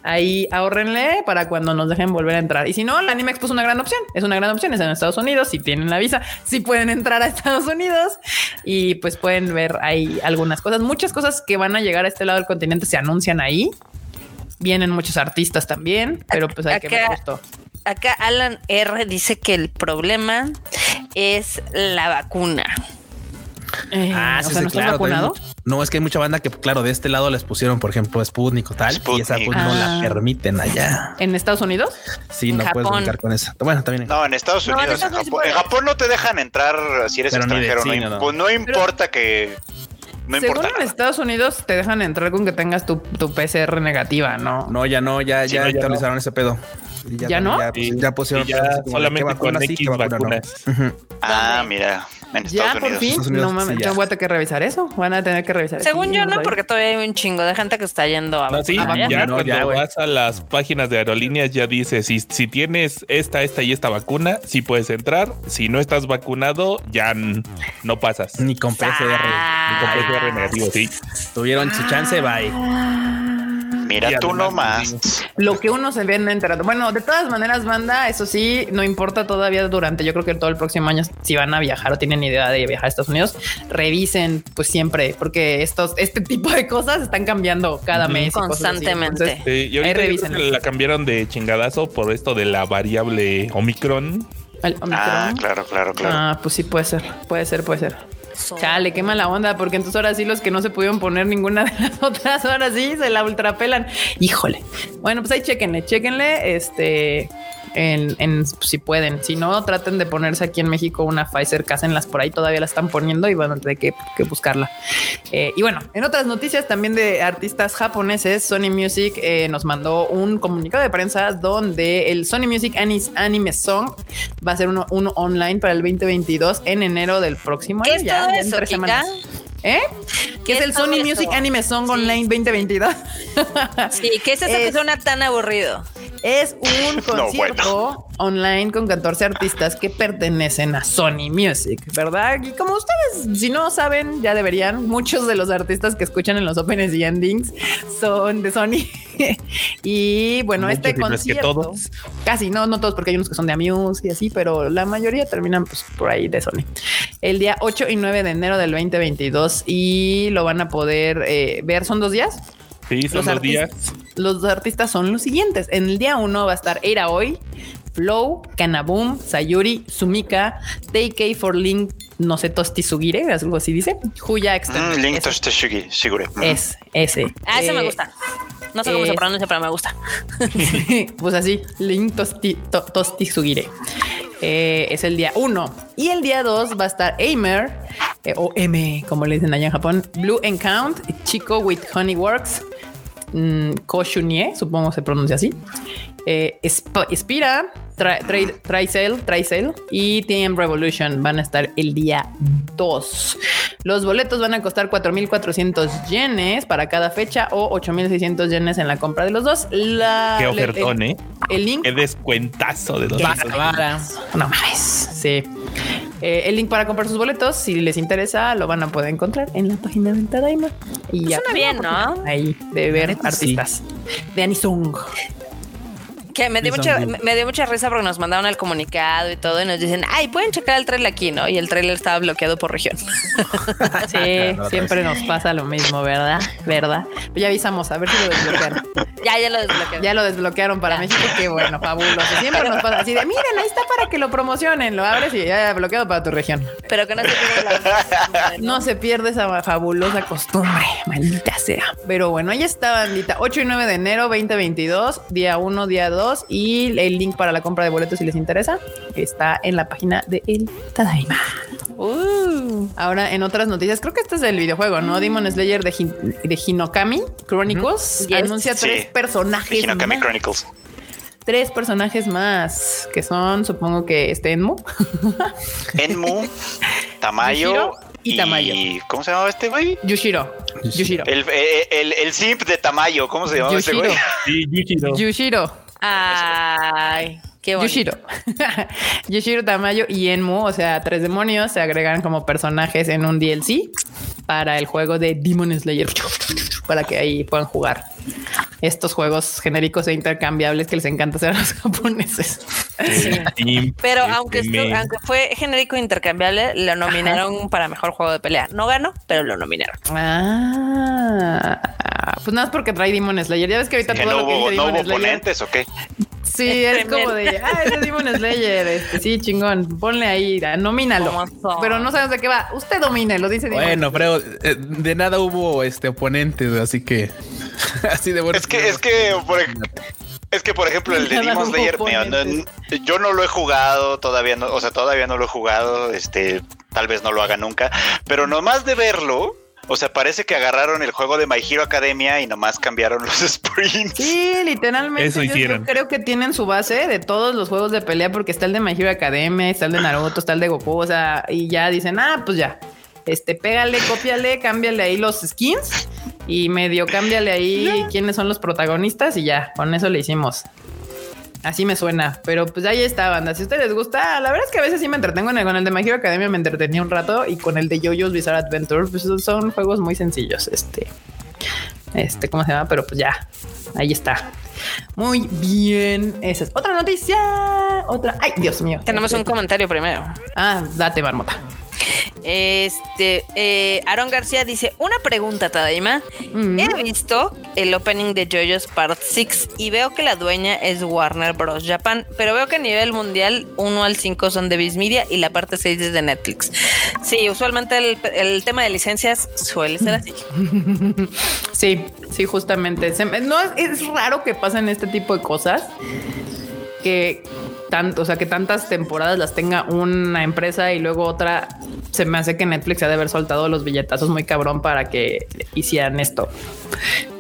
Speaker 5: ahí ahorrenle para cuando nos dejen volver a entrar. Y si no, la Anime Expo es una gran opción. Es una gran opción. Es en Estados Unidos. Si tienen la visa, si pueden entrar a Estados Unidos y pues pueden ver ahí algunas cosas. Muchas cosas que van a llegar a este lado del continente se anuncian ahí. Vienen muchos artistas también, pero pues hay que ver justo.
Speaker 4: Acá Alan R dice que el problema es la vacuna.
Speaker 5: Eh,
Speaker 3: Ah,
Speaker 5: o
Speaker 3: sí,
Speaker 5: sea,
Speaker 3: sí,
Speaker 5: ¿no estás
Speaker 3: claro.
Speaker 5: vacunado?
Speaker 3: también- No, es que hay mucha banda que, claro, de este lado les pusieron, por ejemplo, Sputnik o tal, y esa
Speaker 1: Sputnik.
Speaker 3: pues, no
Speaker 5: Ah.
Speaker 3: la permiten allá.
Speaker 5: ¿En Estados Unidos?
Speaker 3: Sí,
Speaker 4: En
Speaker 3: no puedes
Speaker 4: Japón.
Speaker 3: brincar con esa. Bueno, también en
Speaker 1: No, en Estados
Speaker 4: No, en
Speaker 1: Unidos.
Speaker 4: Estados
Speaker 1: en,
Speaker 4: Unidos
Speaker 1: Japón,
Speaker 4: sí
Speaker 1: en
Speaker 4: puedes.
Speaker 1: Japón no te dejan entrar si eres
Speaker 3: Pero ni de-
Speaker 1: extranjero.
Speaker 3: sí,
Speaker 1: no,
Speaker 3: no, no.
Speaker 1: Pues no importa que. No
Speaker 5: Según
Speaker 1: importa.
Speaker 5: en
Speaker 1: nada.
Speaker 5: Estados Unidos te dejan entrar con que tengas tu, tu PCR negativa, ¿no?
Speaker 3: No, ya no, ya,
Speaker 2: Sí,
Speaker 3: ya
Speaker 2: no, ya
Speaker 3: actualizaron ese pedo. Y
Speaker 5: ¿Ya no?
Speaker 3: Ya,
Speaker 2: Sí.
Speaker 3: ya pusieron
Speaker 2: Y ya solamente
Speaker 3: ¿qué vacuna
Speaker 2: con
Speaker 3: sí,
Speaker 2: X
Speaker 3: no?
Speaker 2: vacunas.
Speaker 3: Ujú.
Speaker 1: Ah, mira. En
Speaker 5: Ya,
Speaker 1: Estados
Speaker 5: por
Speaker 1: Unidos.
Speaker 5: fin.
Speaker 3: Unidos,
Speaker 5: no mames,
Speaker 3: sí,
Speaker 5: yo voy a tener que revisar eso. Van a tener que revisar eso.
Speaker 4: Según yo no, porque todavía hay un chingo de gente que está yendo a
Speaker 2: No, sí,
Speaker 5: Ah,
Speaker 2: ya,
Speaker 5: ya,
Speaker 3: no,
Speaker 2: cuando
Speaker 3: ya,
Speaker 2: vas a las páginas de aerolíneas ya dice si, si tienes esta, esta y esta vacuna, sí puedes entrar. Si no estás vacunado, ya no pasas.
Speaker 3: Ni con PCR.
Speaker 2: Y con PCR negativo, sí.
Speaker 3: Tuvieron su chance, bye.
Speaker 1: Mira,
Speaker 2: Y
Speaker 1: tú nomás.
Speaker 5: Lo que uno se ve enterado. Bueno, de todas maneras, banda, eso sí, no importa todavía durante, yo creo que todo el próximo año, si van a viajar o tienen idea de viajar a Estados Unidos, revisen pues siempre, porque estos, este tipo de cosas están cambiando cada mes.
Speaker 4: Constantemente.
Speaker 5: Entonces,
Speaker 2: Sí, y ahorita yo creo
Speaker 5: revísenlo.
Speaker 2: que la cambiaron de chingadazo por esto de la variable Omicron.
Speaker 1: Ah, claro, claro, claro.
Speaker 5: Ah, pues sí, puede ser, puede ser, puede ser. Chale, qué mala onda, porque entonces ahora sí los que no se pudieron poner ninguna de las otras, ahora sí se la ultrapelan. Híjole. Bueno, pues ahí chéquenle, chéquenle, este, en, en- si pueden. Si no, traten de ponerse aquí en México una Pfizer, cásenlas por ahí, todavía la están poniendo y van a tener que, que buscarla. Eh, y bueno, en otras noticias también de artistas japoneses, Sony Music eh, nos mandó un comunicado de prensa donde el Sony Music Anis- Anime Song va a ser uno, uno online para el 2022 en enero del próximo
Speaker 4: ¿Qué
Speaker 5: año.
Speaker 4: es
Speaker 5: ya, ya en tres semanas. ¿Eh?
Speaker 4: ¿Qué
Speaker 5: Que es
Speaker 4: es
Speaker 5: el Sony
Speaker 4: eso?
Speaker 5: Music Anime Song
Speaker 4: Sí.
Speaker 5: Online 2022.
Speaker 4: Sí, ¿qué es eso que
Speaker 5: Es-
Speaker 4: suena tan aburrido?
Speaker 5: Es un
Speaker 1: No,
Speaker 5: concierto online con 14 artistas que pertenecen a Sony Music, ¿verdad? Y como ustedes, si no saben, ya deberían. Muchos de los artistas que escuchan en los opens y endings son de Sony. y bueno,
Speaker 2: Muchos,
Speaker 5: este
Speaker 2: y no es que
Speaker 5: concierto,
Speaker 2: todos.
Speaker 5: casi no, no todos, porque hay unos que son de Amuse y así, pero la mayoría terminan pues, por ahí de Sony. El día 8 y 9 de enero del 2022 y lo van a poder eh, ver. Son dos días.
Speaker 2: Sí, son
Speaker 5: Los artistas-
Speaker 2: días.
Speaker 5: Los artistas son los siguientes. En el día 1 va a estar Eira Hoy, Flow, Kanaboom, Sayuri, Sumika, TK for Link, no sé, Tosti Sugire, algo así dice. Huya.
Speaker 1: Mm, Link
Speaker 5: Ese-
Speaker 1: to Shigi, seguro. Mm.
Speaker 5: es ese.
Speaker 4: Ah, ese me
Speaker 5: Eh,
Speaker 4: gusta. No sé cómo
Speaker 5: eh,
Speaker 4: se pronuncia, pero me gusta.
Speaker 5: pues así, Link Tosti, To- Tosti Sugire. Eh, es el día 1. Y el día 2 va a estar Aimer, o M, como le dicen allá en Japón, Blue Encount, Chico with Honeyworks, mm, Koshunie, supongo se pronuncia así. Eh, Sp- Spira, Tricel, Tricel y TM Revolution van a estar el día 2. Los boletos van a costar 4.400 yenes para cada fecha o 8.600 yenes en la compra de los dos. La,
Speaker 2: Qué ofertón,
Speaker 5: el,
Speaker 2: ¿eh?
Speaker 5: el link
Speaker 2: Qué descuentazo de dos pesos.
Speaker 5: vara. No mames. Sí. Eh, el link para comprar sus boletos, si les interesa, lo van a poder encontrar en la página de Tadaima. Y ya.
Speaker 4: Suena bien, ¿no?
Speaker 5: Ahí, de ver artistas. De Anisung.
Speaker 4: Que me dio, mucha, me dio mucha risa porque nos mandaron el comunicado y todo y nos dicen, ay, pueden checar el trailer aquí, ¿no? Y el trailer estaba bloqueado por región.
Speaker 5: Sí, siempre nos pasa lo mismo, ¿verdad? ¿Verdad? Pues ya avisamos, a ver si lo desbloquearon.
Speaker 4: ya, ya lo desbloquearon.
Speaker 5: Ya lo desbloquearon para México, qué bueno, fabuloso. Siempre nos pasa así de, miren, ahí está para que lo promocionen, lo abres y ya bloqueado para tu región.
Speaker 4: Pero que no se pierda la...
Speaker 5: No se pierde esa fabulosa costumbre, maldita sea. Pero bueno, ahí está, bandita. 8 y 9 de enero 2022, día 1, día 2. Y el link para la compra de boletos, si les interesa, está en la página de El Tadaima.
Speaker 4: Uh,
Speaker 5: Ahora, en otras noticias, creo que este es el videojuego, ¿no? Demon Slayer de, Hin- de Hinokami Chronicles
Speaker 4: Yes.
Speaker 5: anuncia
Speaker 1: Sí.
Speaker 5: tres personajes
Speaker 1: Hinokami
Speaker 5: más.
Speaker 1: Chronicles.
Speaker 5: Tres personajes más, que son, supongo que este Enmu.
Speaker 1: Enmu, Tamayo
Speaker 5: Yushiro y Tamayo.
Speaker 1: ¿Cómo se llamaba este güey?
Speaker 5: Yushiro. Yushiro.
Speaker 1: El, el, el, el simp de Tamayo. ¿Cómo se llamaba este
Speaker 5: Yushiro.
Speaker 1: güey?
Speaker 2: Sí, Yushiro.
Speaker 5: Yushiro.
Speaker 4: Ay, qué bonito.
Speaker 5: Yushiro. Yushiro Tamayo y Enmu, o sea, tres demonios, se agregan como personajes en un DLC para el juego de Demon Slayer, para que ahí puedan jugar estos juegos genéricos e intercambiables que les encanta hacer a los japoneses.
Speaker 2: Sí.
Speaker 4: Pero aunque, esto-
Speaker 2: me-
Speaker 4: aunque fue genérico intercambiable, lo nominaron para mejor juego de pelea. No ganó, pero lo nominaron.
Speaker 5: Ah, pues nada más porque trae Demon Slayer. Ya ves que ahorita todo
Speaker 1: no
Speaker 5: lo que
Speaker 1: hubo,
Speaker 5: dice
Speaker 1: no
Speaker 5: Demon
Speaker 1: hubo
Speaker 5: Slayer.
Speaker 1: oponentes o qué.
Speaker 5: Sí, es como de, ah, ese Demon Slayer, este, sí, chingón, ponle ahí, nomínalo. Pero no sabes de qué va. Usted domine, lo dice Demon
Speaker 3: Bueno, pero eh, de nada hubo este oponentes, así que así de bueno.
Speaker 1: Es que, es que, por, es que, por ejemplo, el de Demon Slayer, no- yo no lo he jugado todavía, no, o sea, todavía no lo he jugado, este, tal vez no lo haga nunca, pero nomás de verlo, o sea, parece que agarraron el juego de My Hero Academia y nomás cambiaron los sprints.
Speaker 5: Sí, literalmente.
Speaker 2: Eso
Speaker 5: yo
Speaker 2: hicieron.
Speaker 5: creo que tienen su base de todos los juegos de pelea, porque está el de My Hero Academia, está el de Naruto, está el de Goku, o sea, y ya dicen, ah, pues ya. Este, pégale, cópiale, cámbiale ahí los skins y medio cámbiale ahí quiénes son los protagonistas y ya, con eso le hicimos. Así me suena, pero pues ahí está, banda. Si a ustedes les gusta, la verdad es que a veces sí me entretengo en el, con el de My Hero Academia, me entretenía un rato y con el de JoJo's Bizarre Adventure, pues son juegos muy sencillos. Este, este, ¿cómo se llama? Pero pues ya, ahí está. Muy bien. Esa es otra noticia. Otra. Ay, Dios mío.
Speaker 4: Tenemos un comentario primero.
Speaker 5: Ah, date, marmota.
Speaker 4: Este, eh, Aaron García dice, una pregunta, Tadaima.
Speaker 5: Mm.
Speaker 4: He visto el opening de JoJo's Part 6 y veo que la dueña es Warner Bros. Japan, pero veo que a nivel mundial 1 al 5 son de Viz Media y la parte 6 es de Netflix. Sí, usualmente el, el tema de licencias suele ser así.
Speaker 5: Sí, sí, justamente. Se me- no es, es raro que pasen este tipo de cosas. Que tanto, o sea, que tantas temporadas las tenga una empresa y luego otra. Se me hace que Netflix ha de haber soltado los billetazos muy cabrón para que hicieran esto.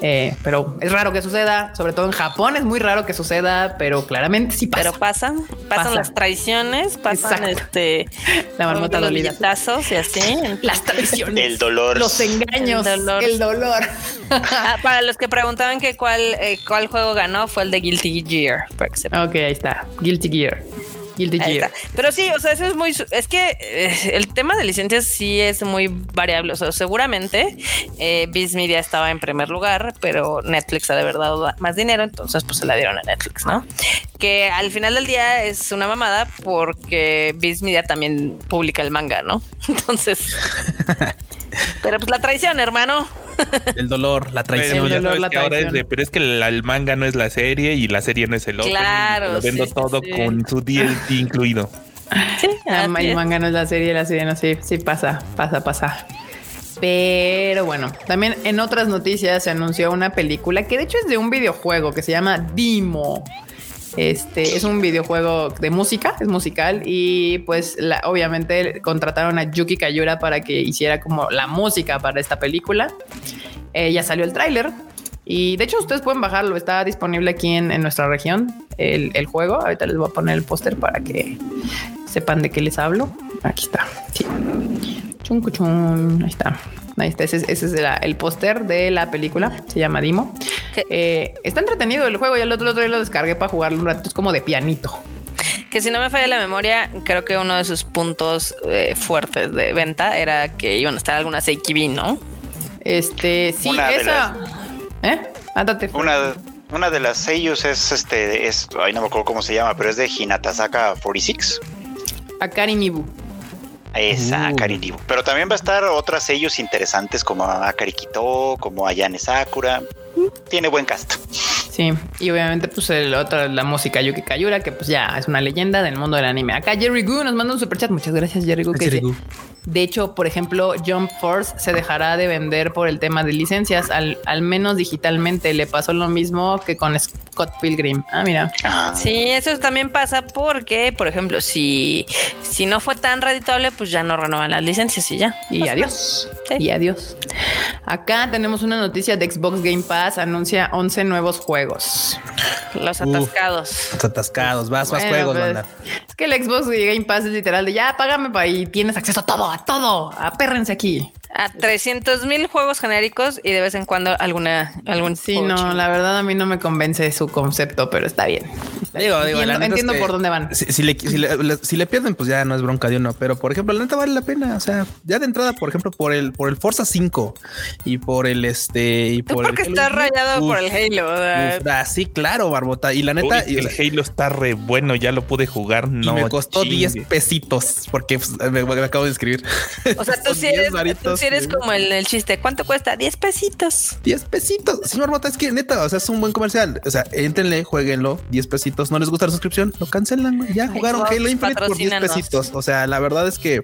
Speaker 5: Eh, pero es raro que suceda, sobre todo en Japón es muy raro que suceda, pero claramente sí pasa.
Speaker 4: Pero pasan, pasan
Speaker 5: Pasa.
Speaker 4: las traiciones, pasan
Speaker 5: Exacto.
Speaker 4: este
Speaker 5: La marmota
Speaker 4: los
Speaker 5: dolida.
Speaker 4: billetazos y así.
Speaker 5: Las traiciones,
Speaker 1: El dolor.
Speaker 5: los engaños,
Speaker 4: El dolor.
Speaker 5: el dolor.
Speaker 4: Ah, para los que preguntaban que cuál, eh, cuál juego ganó, fue el de Guilty Gear. sepan.
Speaker 5: ok, ahí está. Guilty Gear.
Speaker 4: Pero sí, o sea, eso es muy. Es que eh, el tema de licencias sí es muy variable. O sea, seguramente eh, Viz Media estaba en primer lugar, pero Netflix ha de haber dado más dinero, entonces pues se la dieron a Netflix, ¿no? Que al final del día es una mamada porque Viz Media también publica el manga, ¿no? Entonces. pero pues la traición, hermano.
Speaker 3: El dolor, la
Speaker 2: Pero,
Speaker 3: traición.
Speaker 5: El
Speaker 2: ya
Speaker 5: dolor,
Speaker 2: sabes
Speaker 5: la
Speaker 2: que ahora es
Speaker 5: traición.
Speaker 2: de, pero es que la- el manga no es la serie y la serie no es el otro.
Speaker 4: Claro,
Speaker 2: Lo vendo
Speaker 4: sí,
Speaker 2: todo
Speaker 4: sí.
Speaker 2: con su DLC incluido.
Speaker 4: Sí, así
Speaker 5: el
Speaker 4: es.
Speaker 5: manga no es la serie, la serie no, sí, sí pasa, pasa, pasa. Pero bueno, también en otras noticias se anunció una película que de hecho es de un videojuego que se llama Dimo. Este es un videojuego de música, es musical y pues la- obviamente contrataron a Yuki Kayura para que hiciera como la música para esta película. Eh, ya salió el tráiler y de hecho ustedes pueden bajarlo, está disponible aquí en, nuestra región el, juego. Ahorita les voy a poner el póster para que sepan de qué les hablo. Aquí está. Chun, cuchun. Ahí está. Ahí está. Ese, es- ese es la- el póster de la película. Se llama Dimo. Eh, está entretenido el juego. Ya el otro, el otro día lo descargué para jugarlo un rato. Es como de pianito.
Speaker 4: Que si no me falla la memoria, creo que uno de sus puntos eh, fuertes de venta era que iban a estar algunas AKB, ¿no?
Speaker 5: Este, sí,
Speaker 1: Una de
Speaker 5: esa. ¿Eh? Ándate.
Speaker 1: Una, una de las sellos es este, es, ay no me acuerdo cómo se llama, pero es de Hinatasaka 46.
Speaker 5: Akari Mibu.
Speaker 1: Esa,
Speaker 3: Uh.
Speaker 1: Akari. Pero también va a estar otras sellos interesantes como Akari Kito, como Ayane Sakura. Tiene buen cast.
Speaker 5: Sí, y obviamente, pues el otro, la música Yuki Kayura, que pues ya es una leyenda del mundo del anime. Acá Jerry Gu nos manda un superchat. Muchas gracias, Jerry Gu. que
Speaker 3: Jerry
Speaker 5: dice,
Speaker 3: Gu.
Speaker 5: De hecho, por ejemplo, Jump Force se dejará de vender por el tema de licencias, al, al menos digitalmente. Le pasó lo mismo que con Scott Pilgrim. Ah, mira.
Speaker 1: Ah,
Speaker 4: Sí, eso también pasa porque, por ejemplo, si, si no fue tan redituable, pues ya no renovan las licencias y ya.
Speaker 5: Y adiós.
Speaker 4: Sí.
Speaker 5: Y adiós. Acá tenemos una noticia de Xbox Game Pass. Anuncia 11 nuevos juegos.
Speaker 4: Los
Speaker 3: Uf.
Speaker 4: atascados.
Speaker 3: Los atascados, vas, más
Speaker 5: Bueno,
Speaker 3: juegos,
Speaker 5: pues,
Speaker 3: banda.
Speaker 5: Es que el Xbox Game Pass es literal de ya págame pa- y tienes acceso a todo, a todo. Apérrense aquí.
Speaker 4: A 300 mil juegos genéricos y de vez en cuando alguna, algún
Speaker 5: Sí, no, la verdad a mí no me convence su concepto, pero está bien. Está
Speaker 3: Digo,
Speaker 5: bien.
Speaker 3: digo, la
Speaker 5: entiendo
Speaker 3: es
Speaker 5: entiendo
Speaker 3: que
Speaker 5: por dónde van.
Speaker 3: Si, si le, si, le, si le pierden, pues ya no es bronca de uno. Pero por ejemplo, la neta vale la pena. O sea, ya de entrada, por ejemplo, por el por el Forza 5 y por el este y
Speaker 4: Tú
Speaker 3: por
Speaker 4: porque
Speaker 3: el Halo Infinite,
Speaker 4: rayado
Speaker 3: uf,
Speaker 4: por el Halo.
Speaker 3: uf, ah, sí, claro, Barbota. Y la neta,
Speaker 2: Uy,
Speaker 3: y,
Speaker 2: el Halo está re bueno, ya lo pude jugar.
Speaker 3: y
Speaker 2: No,
Speaker 3: me costó
Speaker 2: chingue.
Speaker 3: 10 pesitos porque pues, me, me acabo de escribir.
Speaker 4: O sea, tú sí
Speaker 3: 10
Speaker 4: eres, tú eres como el, el chiste. ¿Cuánto cuesta? 10 pesitos.
Speaker 3: 10 pesitos. Sí, Barbota, es que neta, o sea, es un buen comercial. O sea, éntrenle, jueguenlo, 10 pesitos. No les gusta la suscripción, lo cancelan. güey. Ya jugaron
Speaker 4: Xbox,
Speaker 3: Halo Infinite por 10
Speaker 4: patrocínanos.
Speaker 3: pesitos. O sea, la verdad es que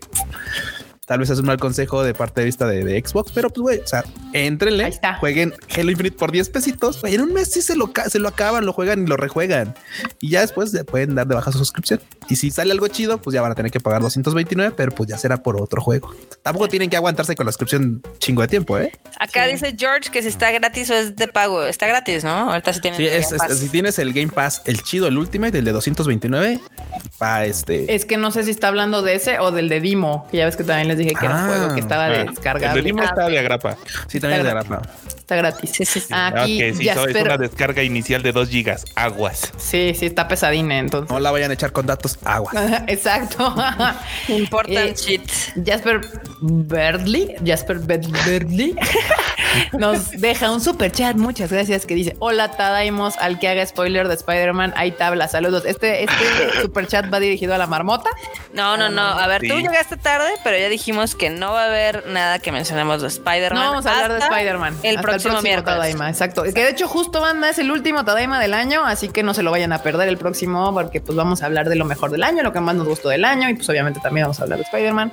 Speaker 3: tal vez es un mal consejo de parte de vista de, de Xbox, pero pues, güey, o sea, éntrenle,
Speaker 5: Ahí está.
Speaker 3: jueguen Halo Infinite por 10 pesitos. güey, en un mes sí se lo, se lo acaban, lo juegan y lo rejuegan. Y ya después le pueden dar de baja su suscripción. Y si sale algo chido, pues ya van a tener que pagar 229, pero pues ya será por otro juego. Tampoco tienen que aguantarse con la suscripción chingo de tiempo, ¿eh?
Speaker 4: Acá
Speaker 5: Sí.
Speaker 4: dice George que si está gratis o es de pago. Está gratis, ¿no? Ahorita sí tiene.
Speaker 3: Sí, es, es- si tienes el Game Pass, el chido, el Ultimate, el de 229, para este.
Speaker 5: Es que no sé si está hablando de ese o del de Dimo, que ya ves que también les dije que era un
Speaker 3: Ah,
Speaker 5: juego que estaba
Speaker 2: Ah,
Speaker 5: descargable.
Speaker 2: El de Dimo
Speaker 4: Ah,
Speaker 2: está de agrapa.
Speaker 3: Sí, también es de
Speaker 5: está
Speaker 3: grapa.
Speaker 5: Está gratis.
Speaker 4: Sí, sí, sí.
Speaker 5: Aquí
Speaker 2: Ok, sí, so- es una descarga inicial de 2 gigas. Aguas.
Speaker 5: Sí, sí, está pesadina entonces.
Speaker 3: No la vayan a echar con datos agua.
Speaker 5: Exacto.
Speaker 4: Important
Speaker 5: Eh,
Speaker 4: shit.
Speaker 5: Jasper Berdley, Jasper Berdley, nos deja un super chat. Muchas gracias. Que dice: Hola, Tadaimos. Al que haga spoiler de Spider-Man, hay tabla. Saludos. Este, este super chat va dirigido a la marmota.
Speaker 4: No, no, no. A ver, tú llegaste tarde, pero ya dijimos que no va a haber nada que mencionemos de Spider-Man.
Speaker 5: No vamos a hablar de Spider-Man.
Speaker 4: El
Speaker 5: Hasta
Speaker 4: próximo, miércoles.
Speaker 5: Tadaima, exacto. Que de hecho, justo banda es el último Tadaima del año, así que no se lo vayan a perder el próximo, porque pues vamos a hablar de lo mejor del año, lo que más nos gustó del año, y pues obviamente también vamos a hablar de Spider-Man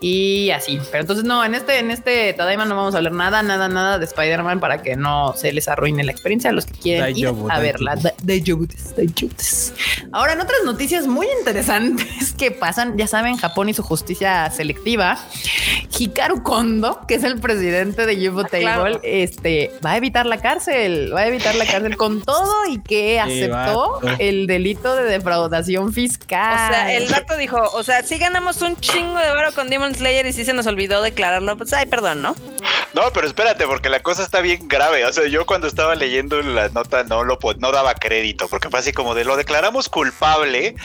Speaker 5: y así. Pero entonces, no, en este, en este Tadaima no vamos a hablar nada, nada, nada de Spider-Man para que no se les arruine la experiencia a los que quieren ir a verla. Da- daijoubudes, daijoubudes. Ahora, en otras noticias muy interesantes que pasan, ya saben, Japón y su justicia selectiva, Hikaru Kondo, que es el presidente de UFO Table,
Speaker 4: claro.
Speaker 5: Este va a evitar la cárcel, va a evitar la cárcel con todo y que aceptó el delito de defraudación fiscal.
Speaker 4: O sea, el vato dijo, o sea, sí ganamos un chingo de varo con Demon Slayer y sí se nos olvidó declararlo, pues ay, perdón, ¿no?
Speaker 1: No, pero espérate, porque la cosa está bien grave. O sea, yo cuando estaba leyendo la nota no lo no daba crédito, porque fue así como de lo declaramos culpable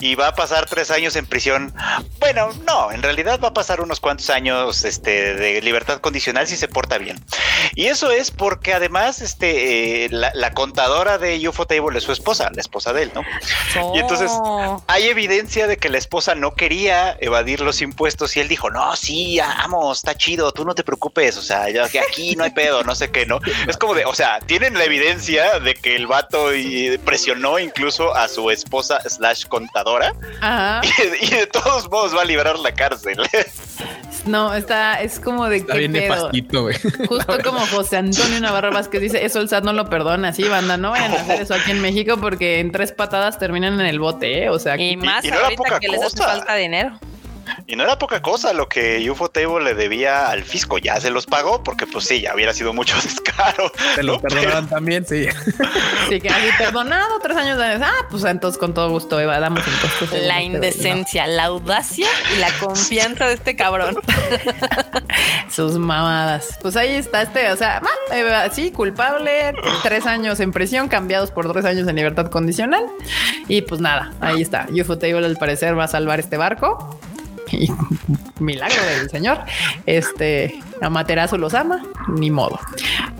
Speaker 1: y va a pasar tres años en prisión. Bueno, no, en realidad va a pasar unos cuantos años este, de libertad condicional si se porta bien. Y eso es porque además este, eh, la, la contadora de UFO Table es su esposa, la esposa de él, ¿no? Y entonces
Speaker 4: Oh.
Speaker 1: hay evidencia de que la esposa no quería evadir los impuestos y él dijo, no, sí, vamos, está chido, tú no te preocupes, o sea, ya que aquí no hay pedo, no sé qué, ¿no? Es como de, o sea, tienen la evidencia de que el vato y- presionó incluso a su esposa slash contadora
Speaker 5: Ajá.
Speaker 1: y, y de todos modos va a librar la cárcel.
Speaker 5: No, está, es como de
Speaker 3: Está
Speaker 5: qué
Speaker 3: bien
Speaker 5: pedo.
Speaker 3: nefastito, güey.
Speaker 5: Justo como José Antonio Navarro Vázquez dice, eso el SAT no lo perdona, sí, banda, no vayan a hacer eso aquí en México porque en tres patadas terminan en el bote, ¿eh? o sea,
Speaker 4: Y más
Speaker 1: y no
Speaker 4: ahorita que les hace falta dinero.
Speaker 1: Y no era poca cosa lo que UFO Table le debía al fisco, ya se los pagó porque pues sí, ya hubiera sido mucho descaro.
Speaker 3: Te lo
Speaker 1: ¿no?
Speaker 3: perdonaron también, sí.
Speaker 5: sí que así perdonado, tres años de ah, pues entonces con todo gusto, Eva, damos impuestos.
Speaker 4: La
Speaker 5: No.
Speaker 4: indecencia, la audacia y la confianza de este cabrón.
Speaker 5: Sus mamadas. Pues ahí está este, o sea, ah, Eva, sí, culpable, tres años en prisión, cambiados por tres años en libertad condicional. Y pues nada, ahí está. UFO Table al parecer va a salvar este barco. Y milagro del señor. Este Amaterasu los ama, ni modo.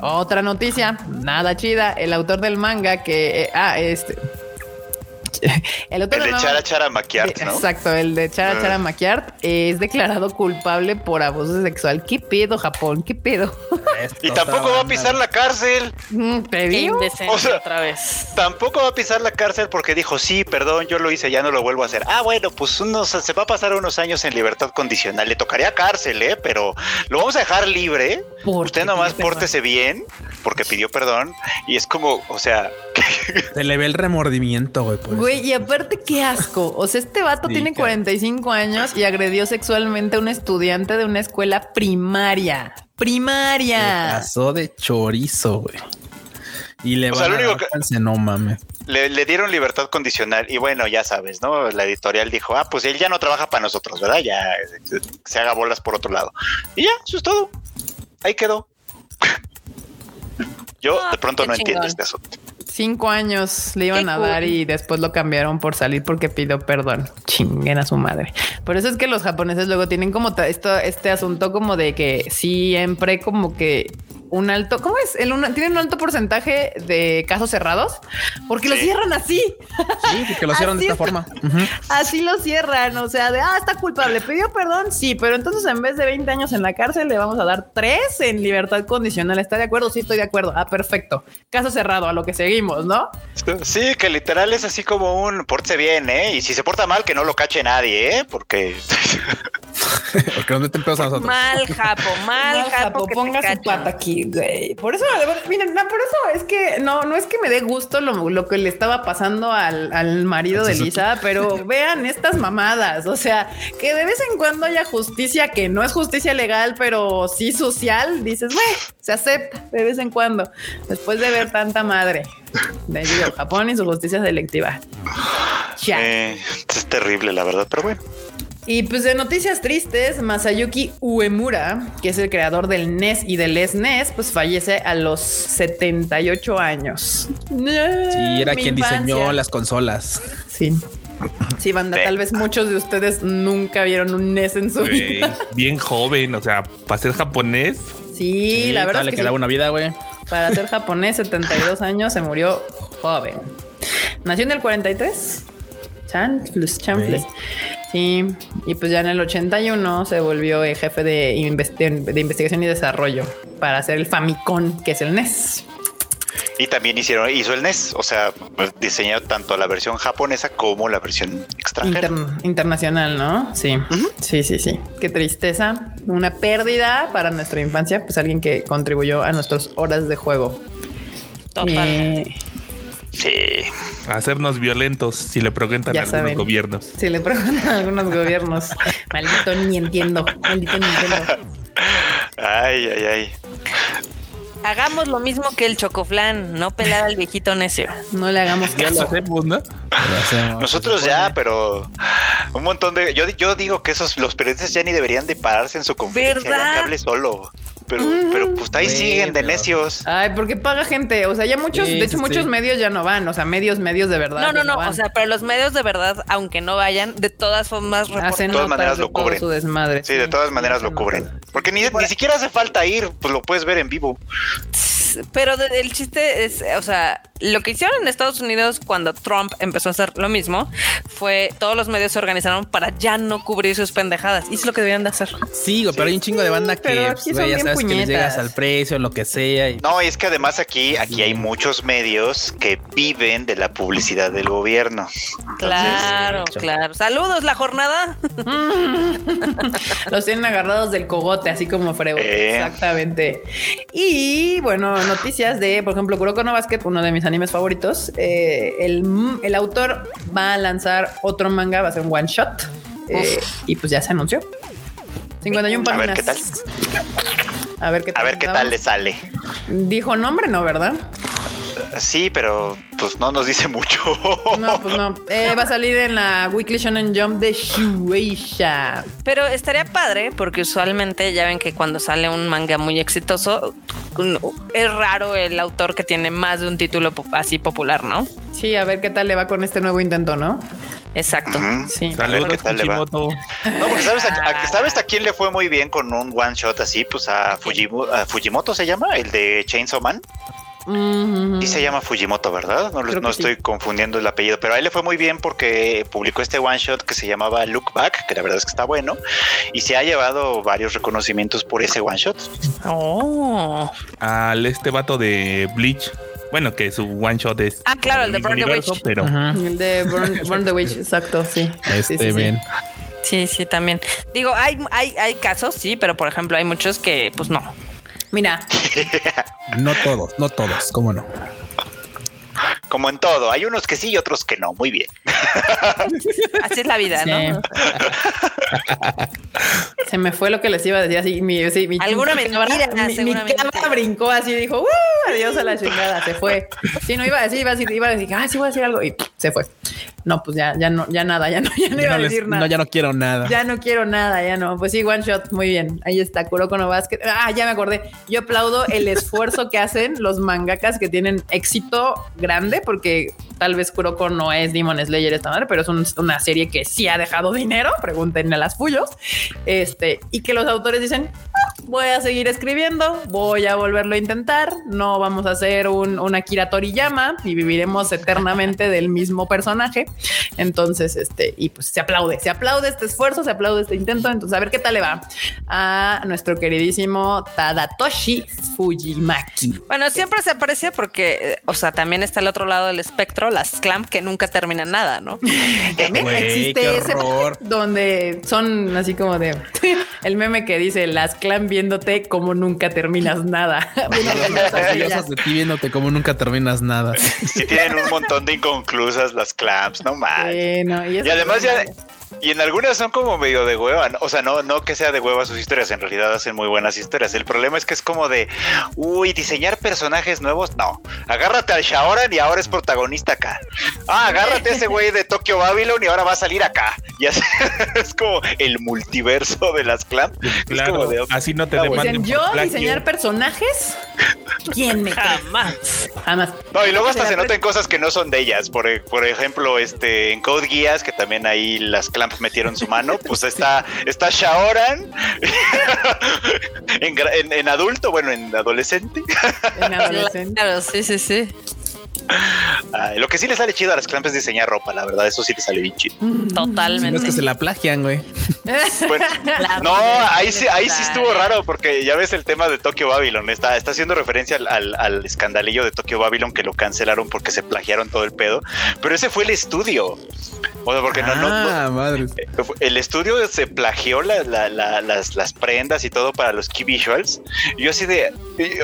Speaker 5: Otra noticia, nada chida. El autor del manga que, eh, ah, este. El autor
Speaker 1: El de Chara Chara Maquiart, ¿no?
Speaker 5: Exacto, el de Chara Chara
Speaker 1: Ah.
Speaker 5: Maquiart es declarado culpable por abuso sexual. ¿Qué pedo, Japón? ¿Qué pedo?
Speaker 1: Y tampoco va a pisar la cárcel.
Speaker 5: Mm, ¿Te digo?
Speaker 1: O sea-
Speaker 4: otra vez.
Speaker 1: Tampoco va a pisar la cárcel porque dijo, sí, perdón, yo lo hice, ya no lo vuelvo a hacer. Ah, bueno, pues unos, se va a pasar unos años en libertad condicional. Le tocaría cárcel, ¿eh? Pero lo vamos a dejar libre. Usted nomás
Speaker 5: perdón.
Speaker 1: pórtese bien porque pidió perdón. Y es como, o sea,
Speaker 3: Se le ve el remordimiento, güey. por.
Speaker 5: Güey, y aparte qué asco. O sea, este vato
Speaker 3: Sí,
Speaker 5: tiene
Speaker 3: claro.
Speaker 5: 45 años y agredió sexualmente a un estudiante de una escuela primaria.
Speaker 3: Se
Speaker 5: Primaria.
Speaker 3: pasó de chorizo, güey. Y le
Speaker 1: O sea, lo
Speaker 3: a
Speaker 1: único que-
Speaker 3: no mames.
Speaker 1: le, le dieron libertad condicional. Y bueno, ya sabes, ¿no? La editorial dijo, ah, pues él ya no trabaja para nosotros, ¿verdad? Ya eh, se haga bolas por otro lado. Y ya, eso es todo. Ahí quedó. Yo
Speaker 4: Ah,
Speaker 1: de pronto no entiendo este asunto.
Speaker 5: Cinco años le iban
Speaker 4: Qué
Speaker 5: a
Speaker 4: cool.
Speaker 5: dar y después lo cambiaron por salir porque pidió perdón. Chinguen a su madre. Por eso es que los japoneses luego tienen como esto, este asunto como de que siempre como que un alto, ¿cómo es? El una, tienen un alto porcentaje de casos cerrados porque lo cierran así.
Speaker 3: Sí, porque lo de
Speaker 5: Así
Speaker 3: esta
Speaker 5: está.
Speaker 3: forma.
Speaker 5: Así lo cierran. O sea, de ah, está culpable, pidió perdón. Sí, pero entonces en vez de 20 años en la cárcel, le vamos a dar tres en libertad condicional. ¿Está de acuerdo? Sí, estoy de acuerdo. Ah, perfecto. Caso cerrado, a lo que seguimos, ¿no?
Speaker 1: Sí, que literal es así como un pórtese bien, ¿eh? Y si se porta mal, que no lo cache nadie, ¿eh? Porque
Speaker 3: Porque nos meten pedos a nosotros.
Speaker 4: Mal japo, mal
Speaker 5: No,
Speaker 4: japo.
Speaker 5: Japo,
Speaker 4: que te
Speaker 5: ponga su pata aquí, güey. Por eso, miren, no, por eso es que no, no es que me dé gusto lo, lo que le estaba pasando al, al marido de. Lisa, pero vean estas mamadas. O sea, que de vez en cuando haya justicia que no es justicia legal, pero sí social. Dices, güey, se acepta de vez en cuando. Después de ver tanta madre de Japón y su justicia selectiva. Ya.
Speaker 1: eh, es terrible, la verdad. Pero bueno,
Speaker 5: Y pues de noticias tristes, Masayuki Uemura, que es el creador del NES y del SNES, pues fallece a los 78 años.
Speaker 3: Sí, era
Speaker 5: Mi
Speaker 3: quien
Speaker 5: infancia.
Speaker 3: diseñó las consolas.
Speaker 5: Sí. Sí, banda, tal vez muchos de ustedes nunca vieron un NES en su vida.
Speaker 2: bien joven, o sea, para ser japonés,
Speaker 5: Sí, la verdad
Speaker 3: le
Speaker 5: es que
Speaker 3: quedaba
Speaker 5: sí.
Speaker 3: una vida, güey.
Speaker 5: para ser japonés, 72 años, se murió joven. Nació en el 43. Chanfles, chanfles. Sí, y pues ya en el 81 se volvió eh, jefe de, investi- de investigación y desarrollo para hacer el Famicom, que es el NES.
Speaker 1: Y también hicieron, hizo el NES, o sea, pues, diseñó tanto la versión japonesa como la versión extranjera.
Speaker 5: Inter- internacional, ¿no? Sí, sí, sí, sí. Qué tristeza. Una pérdida para nuestra infancia, pues alguien que contribuyó a nuestras horas de juego.
Speaker 4: Totalmente.
Speaker 5: Eh,
Speaker 1: Sí.
Speaker 2: hacernos violentos si le preguntan
Speaker 5: Ya
Speaker 2: a algunos
Speaker 5: saben.
Speaker 2: gobiernos.
Speaker 5: si le preguntan a algunos gobiernos, maldito ni entiendo, maldito ni entiendo.
Speaker 1: Ay, ay, ay.
Speaker 4: Hagamos lo mismo que el chocoflán, no pelar al viejito necio.
Speaker 5: No le hagamos
Speaker 2: Ya lo
Speaker 5: caso.
Speaker 2: hacemos, ¿no?
Speaker 3: Lo hacemos,
Speaker 1: Nosotros ya, pero un montón de. Yo, yo digo que esos los periodistas ya ni deberían de pararse en su conferencia,
Speaker 4: ¿Verdad?
Speaker 1: que hable solo. Pero, pero pues ahí siguen de necios.
Speaker 5: Ay, porque paga gente. O sea, ya muchos,
Speaker 3: Sí,
Speaker 5: de hecho,
Speaker 3: sí,
Speaker 5: muchos medios ya no van. O sea, medios, medios de verdad.
Speaker 4: No, no, no.
Speaker 5: van.
Speaker 4: O sea, pero los medios de verdad, aunque no vayan, de todas formas
Speaker 5: hacen
Speaker 1: de todas maneras lo cubren.
Speaker 5: su desmadre.
Speaker 1: Sí, de todas maneras lo cubren. Porque ni, ni siquiera hace falta ir, pues lo puedes ver en vivo.
Speaker 4: Pero de- el chiste es, o sea, lo que hicieron en Estados Unidos cuando Trump empezó a hacer lo mismo fue todos los medios se organizaron para ya no cubrir sus pendejadas. Y es lo que deberían de hacer.
Speaker 3: Sí, pero hay un chingo de banda que,
Speaker 5: pero
Speaker 3: pues,
Speaker 5: aquí
Speaker 3: güey,
Speaker 5: son
Speaker 3: ya
Speaker 5: bien
Speaker 3: sabes que les llegas al precio, lo que sea. Y,
Speaker 1: No, y es que además aquí, aquí hay muchos medios que viven de la publicidad del gobierno.
Speaker 4: Claro, claro. Saludos, la jornada.
Speaker 5: Los tienen agarrados del cogote, así como frego.
Speaker 1: Eh.
Speaker 5: Exactamente. Y bueno, noticias de, por ejemplo, Kuroko no Basket, uno de mis animes favoritos. eh, el, el autor va a lanzar otro manga, va a ser un one shot. eh, y pues ya se anunció. 51
Speaker 1: A ver
Speaker 5: páginas.
Speaker 1: qué tal.
Speaker 5: A ver qué tal.
Speaker 1: A ver qué tal le sale.
Speaker 5: Dijo nombre, no, ¿verdad?
Speaker 1: Sí, pero pues no nos dice mucho.
Speaker 5: No, pues no. Eh, va a salir en la Weekly Shonen Jump de Shueisha.
Speaker 4: Pero estaría padre porque usualmente ya ven que cuando sale un manga muy exitoso es raro el autor que tiene más de un título así popular, ¿no?
Speaker 5: Sí, a ver qué tal le va con este nuevo intento, ¿no?
Speaker 4: Exacto.
Speaker 1: Ujú.
Speaker 5: Sí.
Speaker 1: A ver qué tal le va. No, porque sabes a, a- ¿sabes a quién le fue muy bien con un one shot así? Pues a, Fujimo- a Fujimoto se llama, el de Chainsaw Man. Sí se llama Fujimoto, ¿verdad? No, no
Speaker 5: sí.
Speaker 1: estoy confundiendo el apellido, pero a él le fue muy bien porque publicó este one shot que se llamaba Look Back, que la verdad es que está bueno, y se ha llevado varios reconocimientos por ese one shot.
Speaker 4: Oh.
Speaker 2: Al este vato de Bleach. Bueno, que su one shot es.
Speaker 4: Ah, claro, el de Burn the Witch.
Speaker 2: Pero
Speaker 3: Ajá.
Speaker 5: El de Burn, Burn the Witch, exacto, sí.
Speaker 3: Este,
Speaker 5: Sí,
Speaker 3: ven.
Speaker 4: Sí, sí, también. Digo, hay, hay, hay casos, sí, pero por ejemplo, hay muchos que, pues no.
Speaker 5: Mira,
Speaker 3: No todos, no todos, cómo no.
Speaker 1: Como en todo, hay unos que sí y otros que no. Muy bien.
Speaker 4: Así es la vida, ¿no?
Speaker 5: se me fue lo que les iba a decir así. Mi, sí, mi
Speaker 4: Alguna mentira,
Speaker 5: mi, cabra brincó así, dijo, "Uh, adiós a la chingada, se fue. Sí, no iba a decir, iba a decir, iba a decir, ah, sí voy a decir algo y se fue. No, pues ya, ya no, ya nada, ya no, ya no
Speaker 3: Ya
Speaker 5: iba
Speaker 3: no,
Speaker 5: a
Speaker 3: les-
Speaker 5: decir nada.
Speaker 3: no, ya no quiero nada.
Speaker 5: Ya no quiero nada, ya no. Pues sí, one shot, muy bien. Ahí está, Kuroko no Basket. Ah, ya me acordé. Yo aplaudo el esfuerzo que hacen los mangakas que tienen éxito grande, porque tal vez Kuroko no es Demon Slayer esta madre, pero es un- una serie que sí ha dejado dinero. Pregúntenle a las Fullos. Este, y que los autores dicen, "Ah, voy a seguir escribiendo, voy a volverlo a intentar, no vamos a hacer un, un Akira Toriyama y viviremos eternamente del mismo personaje. Entonces, este, y pues se aplaude, se aplaude este esfuerzo, se aplaude este intento. Entonces, a ver qué tal le va a nuestro queridísimo Tadatoshi Fujimaki.
Speaker 4: Bueno, siempre se aprecia porque, eh, o sea, también está el otro lado del espectro, las clamp que nunca terminan nada, ¿no?
Speaker 5: También existe ese donde son así como de el meme que dice las clan viéndote como nunca terminas nada.
Speaker 3: Orgullosas de ti viéndote como nunca terminas nada.
Speaker 1: Sí tienen un montón de inconclusas las clamps, no más.
Speaker 5: Bueno, y, eso
Speaker 1: Y además ya, Y en algunas son como medio de hueva, o sea, no, no que sea de hueva sus historias, en realidad hacen muy buenas historias. El problema es que es como de, uy, diseñar personajes nuevos, no. Agárrate al Shaoran y ahora es protagonista acá. Ah, agárrate a ese güey de Tokyo Babylon y ahora va a salir acá. Y así, es como el multiverso de las clans.
Speaker 2: Claro, así no te demanden.
Speaker 5: Dicen, yo diseñar personajes. ¿Quién me
Speaker 4: Jamás.
Speaker 5: Jamás.
Speaker 1: No, y luego hasta se notan cosas que no son de ellas. Por, e- por ejemplo, este en Code Geass, que también ahí las clamps metieron su mano, pues está, está Shaoran en- en adulto, bueno, en adolescente.
Speaker 5: En adolescente.
Speaker 4: Claro, sí, sí, sí.
Speaker 1: Ay, lo que sí le sale chido a las clamps es diseñar ropa, la verdad, eso sí le sale bien chido.
Speaker 3: Si no
Speaker 4: Totalmente.
Speaker 3: es que se la plagian, güey.
Speaker 1: Bueno,
Speaker 4: La
Speaker 1: no, ahí sí, ahí sí estuvo raro porque ya ves el tema de Tokyo Babylon. Está, está haciendo referencia al, al- al escandalillo de Tokyo Babylon que lo cancelaron porque se plagiaron todo el pedo. Pero ese fue el estudio. O sea, porque no, no, no-
Speaker 3: Ah, madre.
Speaker 1: el estudio se plagió la- la- la- las, las prendas y todo para los key visuals. Yo así de,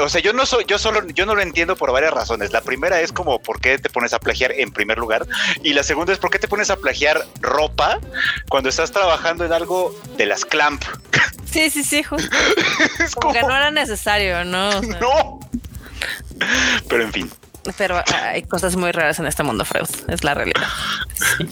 Speaker 1: o sea, yo no soy, yo solo, yo no lo entiendo por varias razones. La primera es como por qué te pones a plagiar en primer lugar, y la segunda es por qué te pones a plagiar ropa cuando estás trabajando en algo de las clamp.
Speaker 4: Sí, sí, sí, justo.
Speaker 1: es
Speaker 4: Como
Speaker 1: como
Speaker 4: que no era necesario, ¿no? O sea,
Speaker 1: no. Pero en fin.
Speaker 4: Pero hay cosas muy raras en este mundo, Freud. Es la realidad.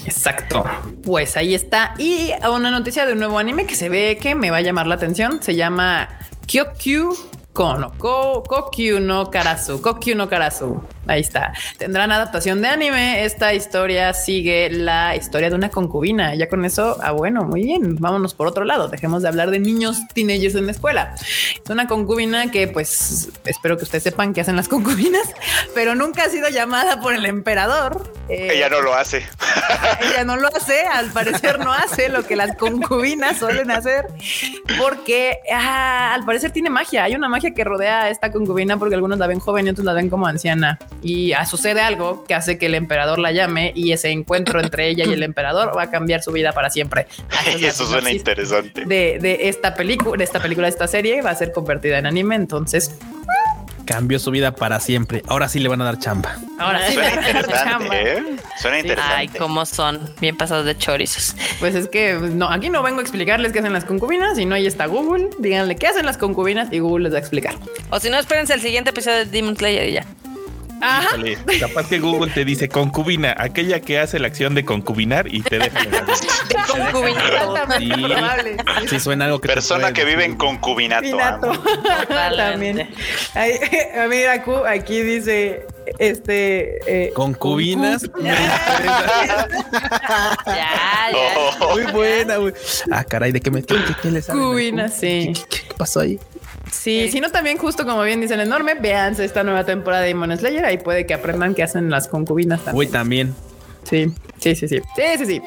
Speaker 5: Exacto. Pues ahí está. Y una noticia de un nuevo anime que se ve que me va a llamar la atención. Se llama Kyokyu Kono. Ko- Kokyu no Karasu. Kokyu no Karasu. Ahí está. Tendrán adaptación de anime. Esta historia sigue la historia de una concubina. Ya con eso, ah, bueno, muy bien. Vámonos por otro lado. Dejemos de hablar de niños teenagers en la escuela. Es una concubina que, pues, espero que ustedes sepan qué hacen las concubinas, pero nunca ha sido llamada por el emperador. Eh,
Speaker 1: Ella no lo hace.
Speaker 5: ella no lo hace, al parecer no hace lo que las concubinas suelen hacer, porque ah, al parecer tiene magia. Hay una magia que rodea a esta concubina porque algunos la ven joven y otros la ven como anciana. Y sucede algo que hace que el emperador la llame y ese encuentro entre ella y el emperador va a cambiar su vida para siempre. Es
Speaker 1: Eso suena interesante.
Speaker 5: De, de esta película, de esta película, de esta serie va a ser convertida en anime. Entonces,
Speaker 3: Cambió su vida para siempre. Ahora sí le van a dar chamba.
Speaker 5: ahora sí,
Speaker 1: Suena
Speaker 5: le van a dar chamba.
Speaker 1: interesante, ¿eh? Suena interesante.
Speaker 4: Ay, cómo son. Bien pasados de chorizos.
Speaker 5: Pues es que no, aquí no vengo a explicarles qué hacen las concubinas, sino ahí está Google. Díganle qué hacen las concubinas y Google les va a explicar.
Speaker 4: O si no, espérense el siguiente episodio de Demon Slayer y ya.
Speaker 5: Ajá.
Speaker 2: Híjole, capaz que Google te dice concubina, aquella que hace la acción de concubinar y te deja.
Speaker 4: De concubinato.
Speaker 3: Sí. suena algo que
Speaker 1: Persona
Speaker 3: puede
Speaker 1: que vive en concubinato.
Speaker 5: También. Ay, a ver, Aku, aquí dice este eh,
Speaker 3: Concubinas.
Speaker 4: Ya, ya.
Speaker 1: Oh.
Speaker 3: Muy buena, güey. Ah, caray, ¿de qué me qué, qué- qué?
Speaker 5: Concubinas, sí.
Speaker 3: ¿Qué, qué- qué pasó ahí?
Speaker 5: Sí, si no también justo como bien dice el enorme, véanse esta nueva temporada de Demon Slayer, ahí puede que aprendan qué hacen las concubinas también.
Speaker 3: Uy, también.
Speaker 5: Sí, sí, sí, sí. Sí, sí, sí.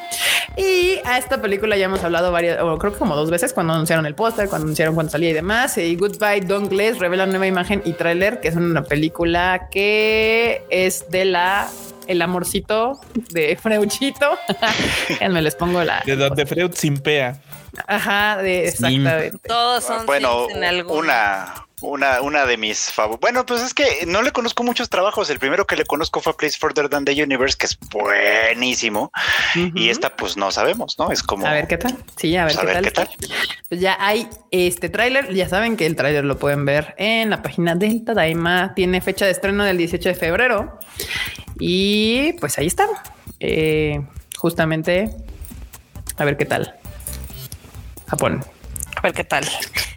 Speaker 5: Y a esta película ya hemos hablado varias, o creo que como dos veces cuando anunciaron el póster, cuando anunciaron cuando salía y demás. Y Goodbye Don't Glass revela nueva imagen y tráiler, que es una película que es de la el amorcito de Freuchito. me les pongo la.
Speaker 2: De donde Freud simpea.
Speaker 5: Ajá, de exactamente.
Speaker 4: Todos son
Speaker 1: Bueno,
Speaker 4: sims en algún.
Speaker 1: una, una, una de mis favoritos. Bueno, pues es que no le conozco muchos trabajos. El primero que le conozco fue Place Further Than the Universe, que es buenísimo. Y esta, pues no sabemos, ¿no? Es como.
Speaker 5: A ver qué tal. Sí, a ver,
Speaker 1: pues, a
Speaker 5: qué,
Speaker 1: ver
Speaker 5: tal.
Speaker 1: qué tal.
Speaker 5: Pues ya hay este tráiler. Ya saben que el tráiler lo pueden ver en la página del Tadaima. Tiene fecha de estreno del 18 de febrero. Y pues ahí está. Eh, justamente a ver qué tal. Japón.
Speaker 4: A ver qué tal.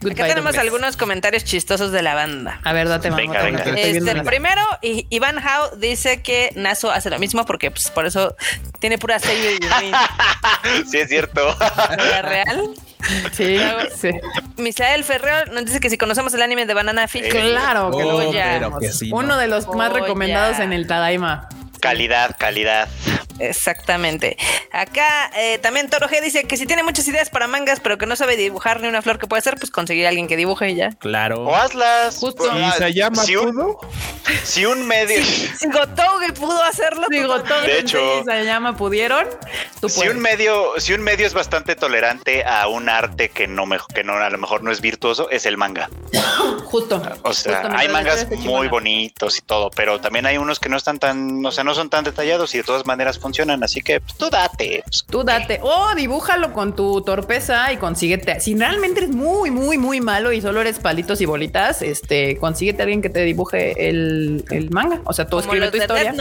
Speaker 5: Goodbye,
Speaker 4: Acá tenemos algunos comentarios chistosos de la banda.
Speaker 5: A ver, date
Speaker 1: Venga, venga.
Speaker 4: Este, el primero, Iván Hao dice que Naso hace lo mismo porque pues, por eso tiene pura serie de
Speaker 1: Sí, es cierto.
Speaker 4: vida real.
Speaker 5: Sí, sí.
Speaker 4: Misael Ferrer nos dice que si conocemos el anime de Banana Fish.
Speaker 5: Claro que lo
Speaker 3: Oh,
Speaker 4: ya.
Speaker 5: Uno de los más
Speaker 4: Joya.
Speaker 5: recomendados en el Tadaima.
Speaker 1: calidad, calidad.
Speaker 4: Exactamente. Acá eh, también Toro G dice que si tiene muchas ideas para mangas, pero que no sabe dibujar ni una flor que puede hacer, pues conseguir a alguien que dibuje y ya.
Speaker 3: Claro.
Speaker 1: O hazlas.
Speaker 5: Justo.
Speaker 2: ¿Y se llama
Speaker 1: si un,
Speaker 2: Pudo?
Speaker 1: si un medio.
Speaker 4: Si Gotouge pudo hacerlo. Tú
Speaker 5: todo
Speaker 1: De hecho-
Speaker 5: se llama pudieron. Tú
Speaker 1: Si
Speaker 5: puedes.
Speaker 1: un medio, si un medio es bastante tolerante a un arte que no me- que no a lo mejor no es virtuoso, es el manga.
Speaker 5: Justo.
Speaker 1: O sea,
Speaker 5: Justo,
Speaker 1: hay mangas muy bonitos y todo, pero también hay unos que no están tan, o sea, no son tan detallados y de todas maneras funcionan, así que pues, tú date. pues,
Speaker 5: Tú date, o dibújalo con tu torpeza y consíguete. Si realmente eres muy, muy, muy malo y solo eres palitos y bolitas, este, consíguete a alguien que te dibuje el, el manga. O sea, tú
Speaker 4: Como
Speaker 5: escribe
Speaker 4: los
Speaker 5: tu historia.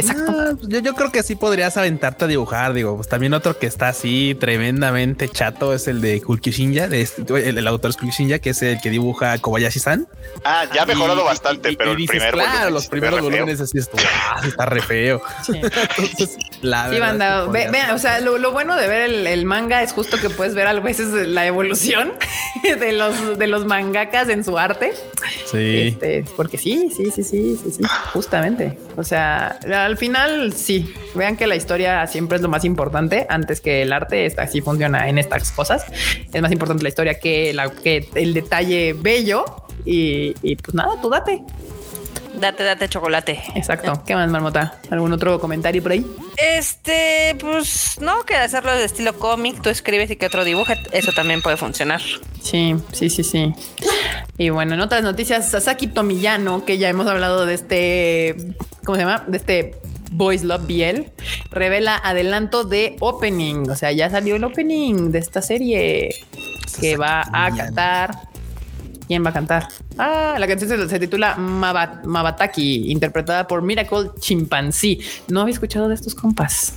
Speaker 5: Exacto.
Speaker 3: Ah, pues yo, yo creo que sí podrías aventarte a dibujar. Digo, pues también otro que está así tremendamente chato es el de Kulkyushinja, de este- el, el autor es Kulkyushinja, que es el que dibuja Kobayashi-san.
Speaker 1: Ah, ya ha mejorado
Speaker 3: Y-
Speaker 1: bastante,
Speaker 3: y-
Speaker 1: pero
Speaker 3: y
Speaker 1: el
Speaker 3: dices,
Speaker 1: primer
Speaker 3: claro,
Speaker 1: volumen
Speaker 3: los primeros volúmenes así es, ah, está re feo.
Speaker 5: Sí.
Speaker 3: Entonces, la
Speaker 5: Sí,
Speaker 3: verdad
Speaker 5: banda, ve- vean, o sea, lo, lo bueno de ver el, el manga es justo que puedes ver a veces la evolución de los, de los mangakas en su arte.
Speaker 3: Sí.
Speaker 5: Este, porque sí, sí, sí, sí, sí, sí, justamente. O sea, al final sí, vean que la historia siempre es lo más importante antes que el arte. Esta sí funciona en estas cosas. Es más importante la historia que, el detalle bello. Y pues nada, tú date.
Speaker 4: Date, date chocolate.
Speaker 5: Exacto. ¿Qué más, Marmota? ¿Algún otro comentario por ahí?
Speaker 4: Este, pues no, que hacerlo de estilo cómic, tú escribes y que otro dibuja, eso también puede funcionar.
Speaker 5: Sí, sí, sí, sí. Y bueno, en otras noticias, Sasaki Tomiyano, que ya hemos hablado de este, ¿cómo se llama? De este Boys Love BL, revela adelanto de opening. O sea, ya salió el opening de esta serie que va a cantar. ¿Quién va a cantar? Ah, la canción se, titula Maba- Mabataki, interpretada por Miracle Chimpanzee. No había escuchado de estos compas.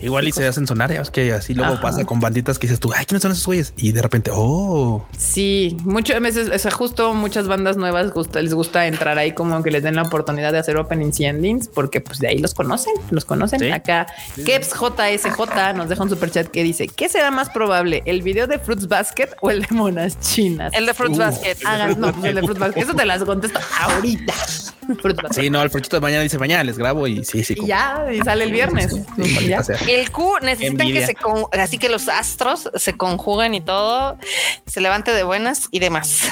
Speaker 3: Igual y se hacen sonar, ya ves que así luego
Speaker 5: Ajá.
Speaker 3: pasa con banditas que dices tú, ay, ¿quiénes son esos güeyes? Y de repente, oh,
Speaker 5: Sí, muchas veces, o sea, justo muchas bandas nuevas gusta- les gusta entrar ahí como que les den la oportunidad de hacer openings y endings, porque pues de ahí los conocen, los conocen.
Speaker 3: Sí.
Speaker 5: Acá, Keps JSJ nos deja un super chat que dice: ¿Qué será más probable? ¿El video de Fruits Basket o el de monas chinas?
Speaker 4: El de Fruits
Speaker 3: Uh.
Speaker 4: Basket.
Speaker 5: Hagan, no, el de Fruits Basket. Eso te las contesto ahorita. Fruits Basket.
Speaker 3: sí, no, el fruchito de mañana dice mañana les grabo y sí, sí.
Speaker 5: Y ya, y sale el viernes.
Speaker 3: Sí, Sea.
Speaker 4: El Q necesitan
Speaker 3: Envidia.
Speaker 4: que se con- así que los astros se conjuguen y todo, se levante de buenas y demás.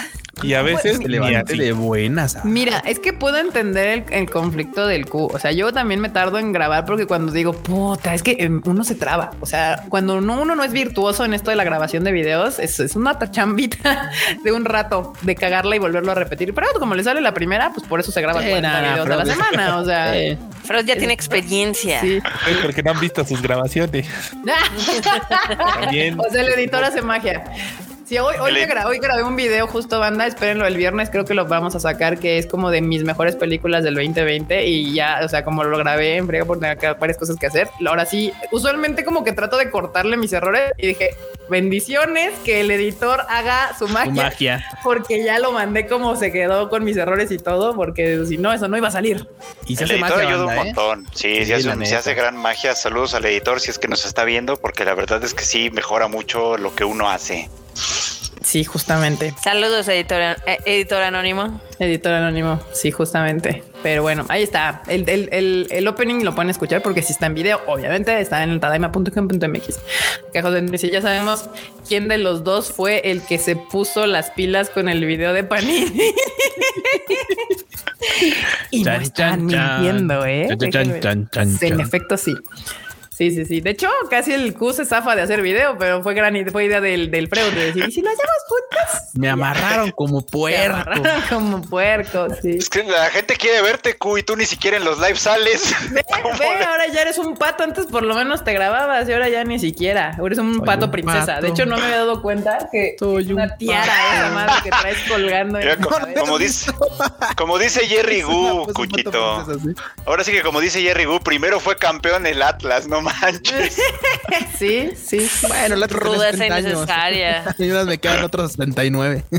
Speaker 2: Y a veces
Speaker 3: Se
Speaker 2: ni
Speaker 3: levante de buenas. ah.
Speaker 5: Mira, es que puedo entender el, el conflicto del Q. O sea, yo también me tardo en grabar porque cuando digo, puta, es que em, uno se traba. O sea, cuando no- uno no es virtuoso en esto de la grabación de videos, es, es una chambita de un rato de cagarla y volverlo a repetir. Pero como le sale la primera, pues por eso se graba
Speaker 3: Sí,
Speaker 5: 40
Speaker 3: nada,
Speaker 5: videos a la semana. O sea,
Speaker 3: Sí.
Speaker 4: Pero ya tiene experiencia.
Speaker 5: sí.
Speaker 2: Porque no han visto sus grabaciones. También.
Speaker 5: O sea, el editor hace magia. Sí, hoy, hoy,
Speaker 1: El
Speaker 5: me
Speaker 1: ed-
Speaker 5: gra- hoy grabé un video justo, banda. Espérenlo el viernes. Creo que lo vamos a sacar, que es como de mis mejores películas del 2020. Y ya, o sea, como lo grabé en por tener acá varias cosas que hacer. Ahora sí, usualmente como que trato de cortarle mis errores y dije bendiciones que el editor haga su magia,
Speaker 3: magia.
Speaker 5: porque ya lo mandé como se quedó con mis errores y todo, porque si no, eso no iba a salir.
Speaker 3: Y se
Speaker 1: El
Speaker 3: hace
Speaker 1: editor
Speaker 3: magia,
Speaker 1: ayuda un
Speaker 3: ¿eh?
Speaker 1: montón. Sí,
Speaker 3: Sí,
Speaker 1: se, hace,
Speaker 3: la
Speaker 1: un- se
Speaker 3: neta.
Speaker 1: hace gran magia. Saludos al editor si es que nos está viendo, porque la verdad es que sí mejora mucho lo que uno hace.
Speaker 5: Sí, justamente.
Speaker 4: Saludos, editor, eh, editor anónimo.
Speaker 5: Editor anónimo, sí, justamente. Pero bueno, ahí está. El, el, el, el opening lo pueden escuchar porque si está en video, obviamente está en el tadaima.com.mx. Dice, ya sabemos quién de los dos fue el que se puso las pilas con el video de Panini. y no están
Speaker 3: chan,
Speaker 5: mintiendo, ¿eh?
Speaker 3: Chan, chan, chan,
Speaker 5: Déjenme-
Speaker 3: chan, chan,
Speaker 5: Sí, En
Speaker 3: chan.
Speaker 5: efecto, sí. Sí, sí, sí. De hecho, casi el Q se zafa de hacer video, pero fue gran fue idea del, del Freud de decir, ¿y si lo hacemos juntas?
Speaker 3: Me amarraron como puerco.
Speaker 5: como puerco, sí.
Speaker 1: Es que la gente quiere verte, Q, y tú ni siquiera en los live sales.
Speaker 5: Ve, ve, ahora ya eres un pato. Antes por lo menos te grababas y ahora ya ni siquiera. Eres un
Speaker 3: Soy
Speaker 5: pato
Speaker 3: un
Speaker 5: princesa.
Speaker 3: pato.
Speaker 5: De hecho, no me había dado cuenta que
Speaker 3: Soy un
Speaker 5: una tiara esa madre que traes colgando. en
Speaker 1: Mira,
Speaker 5: la
Speaker 1: co-
Speaker 5: cabeza.
Speaker 1: como, dice, como dice Jerry Gu,
Speaker 3: pato
Speaker 1: Cuchito.
Speaker 3: princesa, sí.
Speaker 1: Ahora sí que como dice Jerry Gu, primero fue campeón el Atlas, no manches.
Speaker 5: Sí, sí.
Speaker 3: Bueno, la
Speaker 4: Rudeza innecesaria.
Speaker 3: Señoras, me quedan otros 79.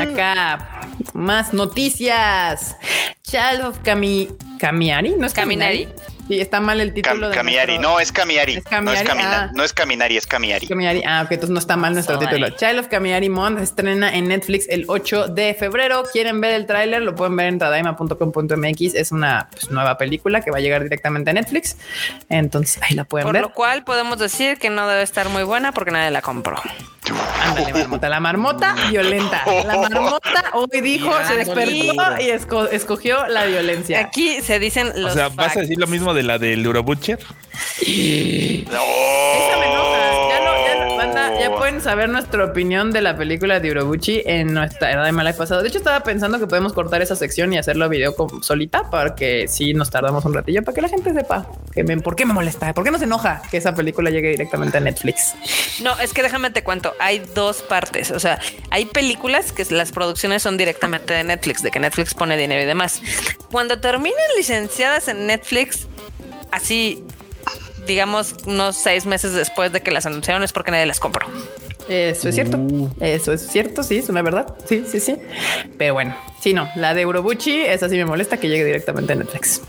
Speaker 5: Acá, más noticias. Child of Kami, Kamiari, ¿no es Kaminari?
Speaker 4: Caminari.
Speaker 5: Sí, está mal el
Speaker 1: Cam-
Speaker 5: título. de
Speaker 1: Camiari,
Speaker 5: nuestro-
Speaker 1: no, es Camiari.
Speaker 5: ¿Es
Speaker 1: No es
Speaker 5: Camiari?
Speaker 1: Camina,
Speaker 5: Ah.
Speaker 1: no es Caminari, es Camiari.
Speaker 5: Kamiari. Ah, ok, entonces no está mal nuestro título. Child of Kamiari Month estrena en Netflix el 8 de febrero. ¿Quieren ver el tráiler? Lo pueden ver en tadaima.com.mx. Es una pues, nueva película que va a llegar directamente a Netflix. Entonces ahí la pueden
Speaker 4: Por
Speaker 5: ver.
Speaker 4: lo cual podemos decir que no debe estar muy buena porque nadie la compró.
Speaker 5: Ándale, marmota. La marmota violenta. La marmota hoy dijo, se despertó y esco- escogió la violencia.
Speaker 4: Aquí se dicen los
Speaker 2: O sea, ¿vas a decir lo mismo de la del Eurobutcher?
Speaker 1: No.
Speaker 5: Esa me enoja. Ya no, ya no, banda, ya pueden saber nuestra opinión de la película de Urobuchi en nuestra edad de mala pasado. De hecho, estaba pensando que podemos cortar esa sección y hacerlo video con, solita para que sí nos tardamos un ratillo para que la gente sepa que me, por qué me molesta, por qué no se enoja que esa película llegue directamente a Netflix.
Speaker 4: No, es que déjame te cuento, hay dos partes. O sea, hay películas que las producciones son directamente de Netflix, de que Netflix pone dinero y demás. Cuando terminen licenciadas en Netflix, así digamos, unos seis meses después de que las anunciaron es porque nadie las compró.
Speaker 5: Eso es cierto.
Speaker 3: Uh.
Speaker 5: Eso es cierto. Sí, es una verdad. Sí, sí, sí. Pero bueno, sí, no. La de Urobuchi, esa sí me molesta que llegue directamente a Netflix.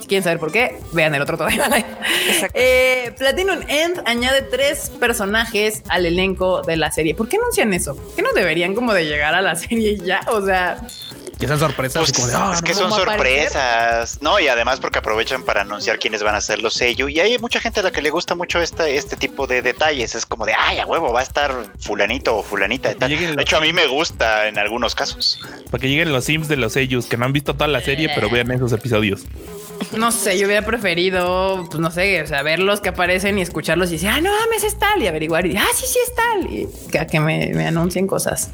Speaker 5: Si quieren saber por qué, vean el otro todavía. Eh, Platinum End añade tres personajes al elenco de la serie. ¿Por qué anuncian eso? ¿Qué no deberían como de llegar a la serie ya? O sea,
Speaker 3: Que sean sorpresas.
Speaker 1: Pues,
Speaker 3: como de, ah,
Speaker 1: es que
Speaker 3: no,
Speaker 1: son sorpresas, ¿no? Y además porque aprovechan para anunciar quiénes van a ser los sellos. Y hay mucha gente a la que le gusta mucho este, este tipo de detalles. Es como de, ay, a huevo, va a estar fulanito o fulanita y tal. De hecho, a mí me gusta en algunos casos.
Speaker 2: Para que lleguen los sims de los sellos que no han visto toda la serie, pero vean esos episodios.
Speaker 5: no sé, yo hubiera preferido, pues no sé, o sea, verlos que aparecen y escucharlos y decir, ah, no mames, es tal, y averiguar y ah, sí, sí, es tal, y que, a que me, me anuncien cosas.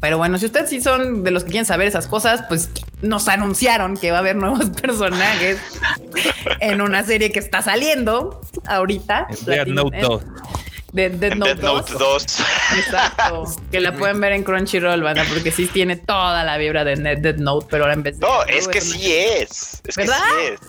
Speaker 5: Pero bueno, si ustedes sí son de los que quieren saber esas cosas, pues nos anunciaron que va a haber nuevos personajes en una serie que está saliendo ahorita. Platinum
Speaker 2: Note
Speaker 5: End,
Speaker 2: 2.
Speaker 5: De Death
Speaker 1: En
Speaker 5: Note
Speaker 1: Death Note
Speaker 5: 2.
Speaker 1: 2.
Speaker 5: Exacto. que la pueden ver en Crunchyroll, banda, porque sí tiene toda la vibra de Net- Death Note, pero ahora en vez de.
Speaker 1: No, es que sí es. Es que
Speaker 5: ¿Verdad?
Speaker 1: sí es.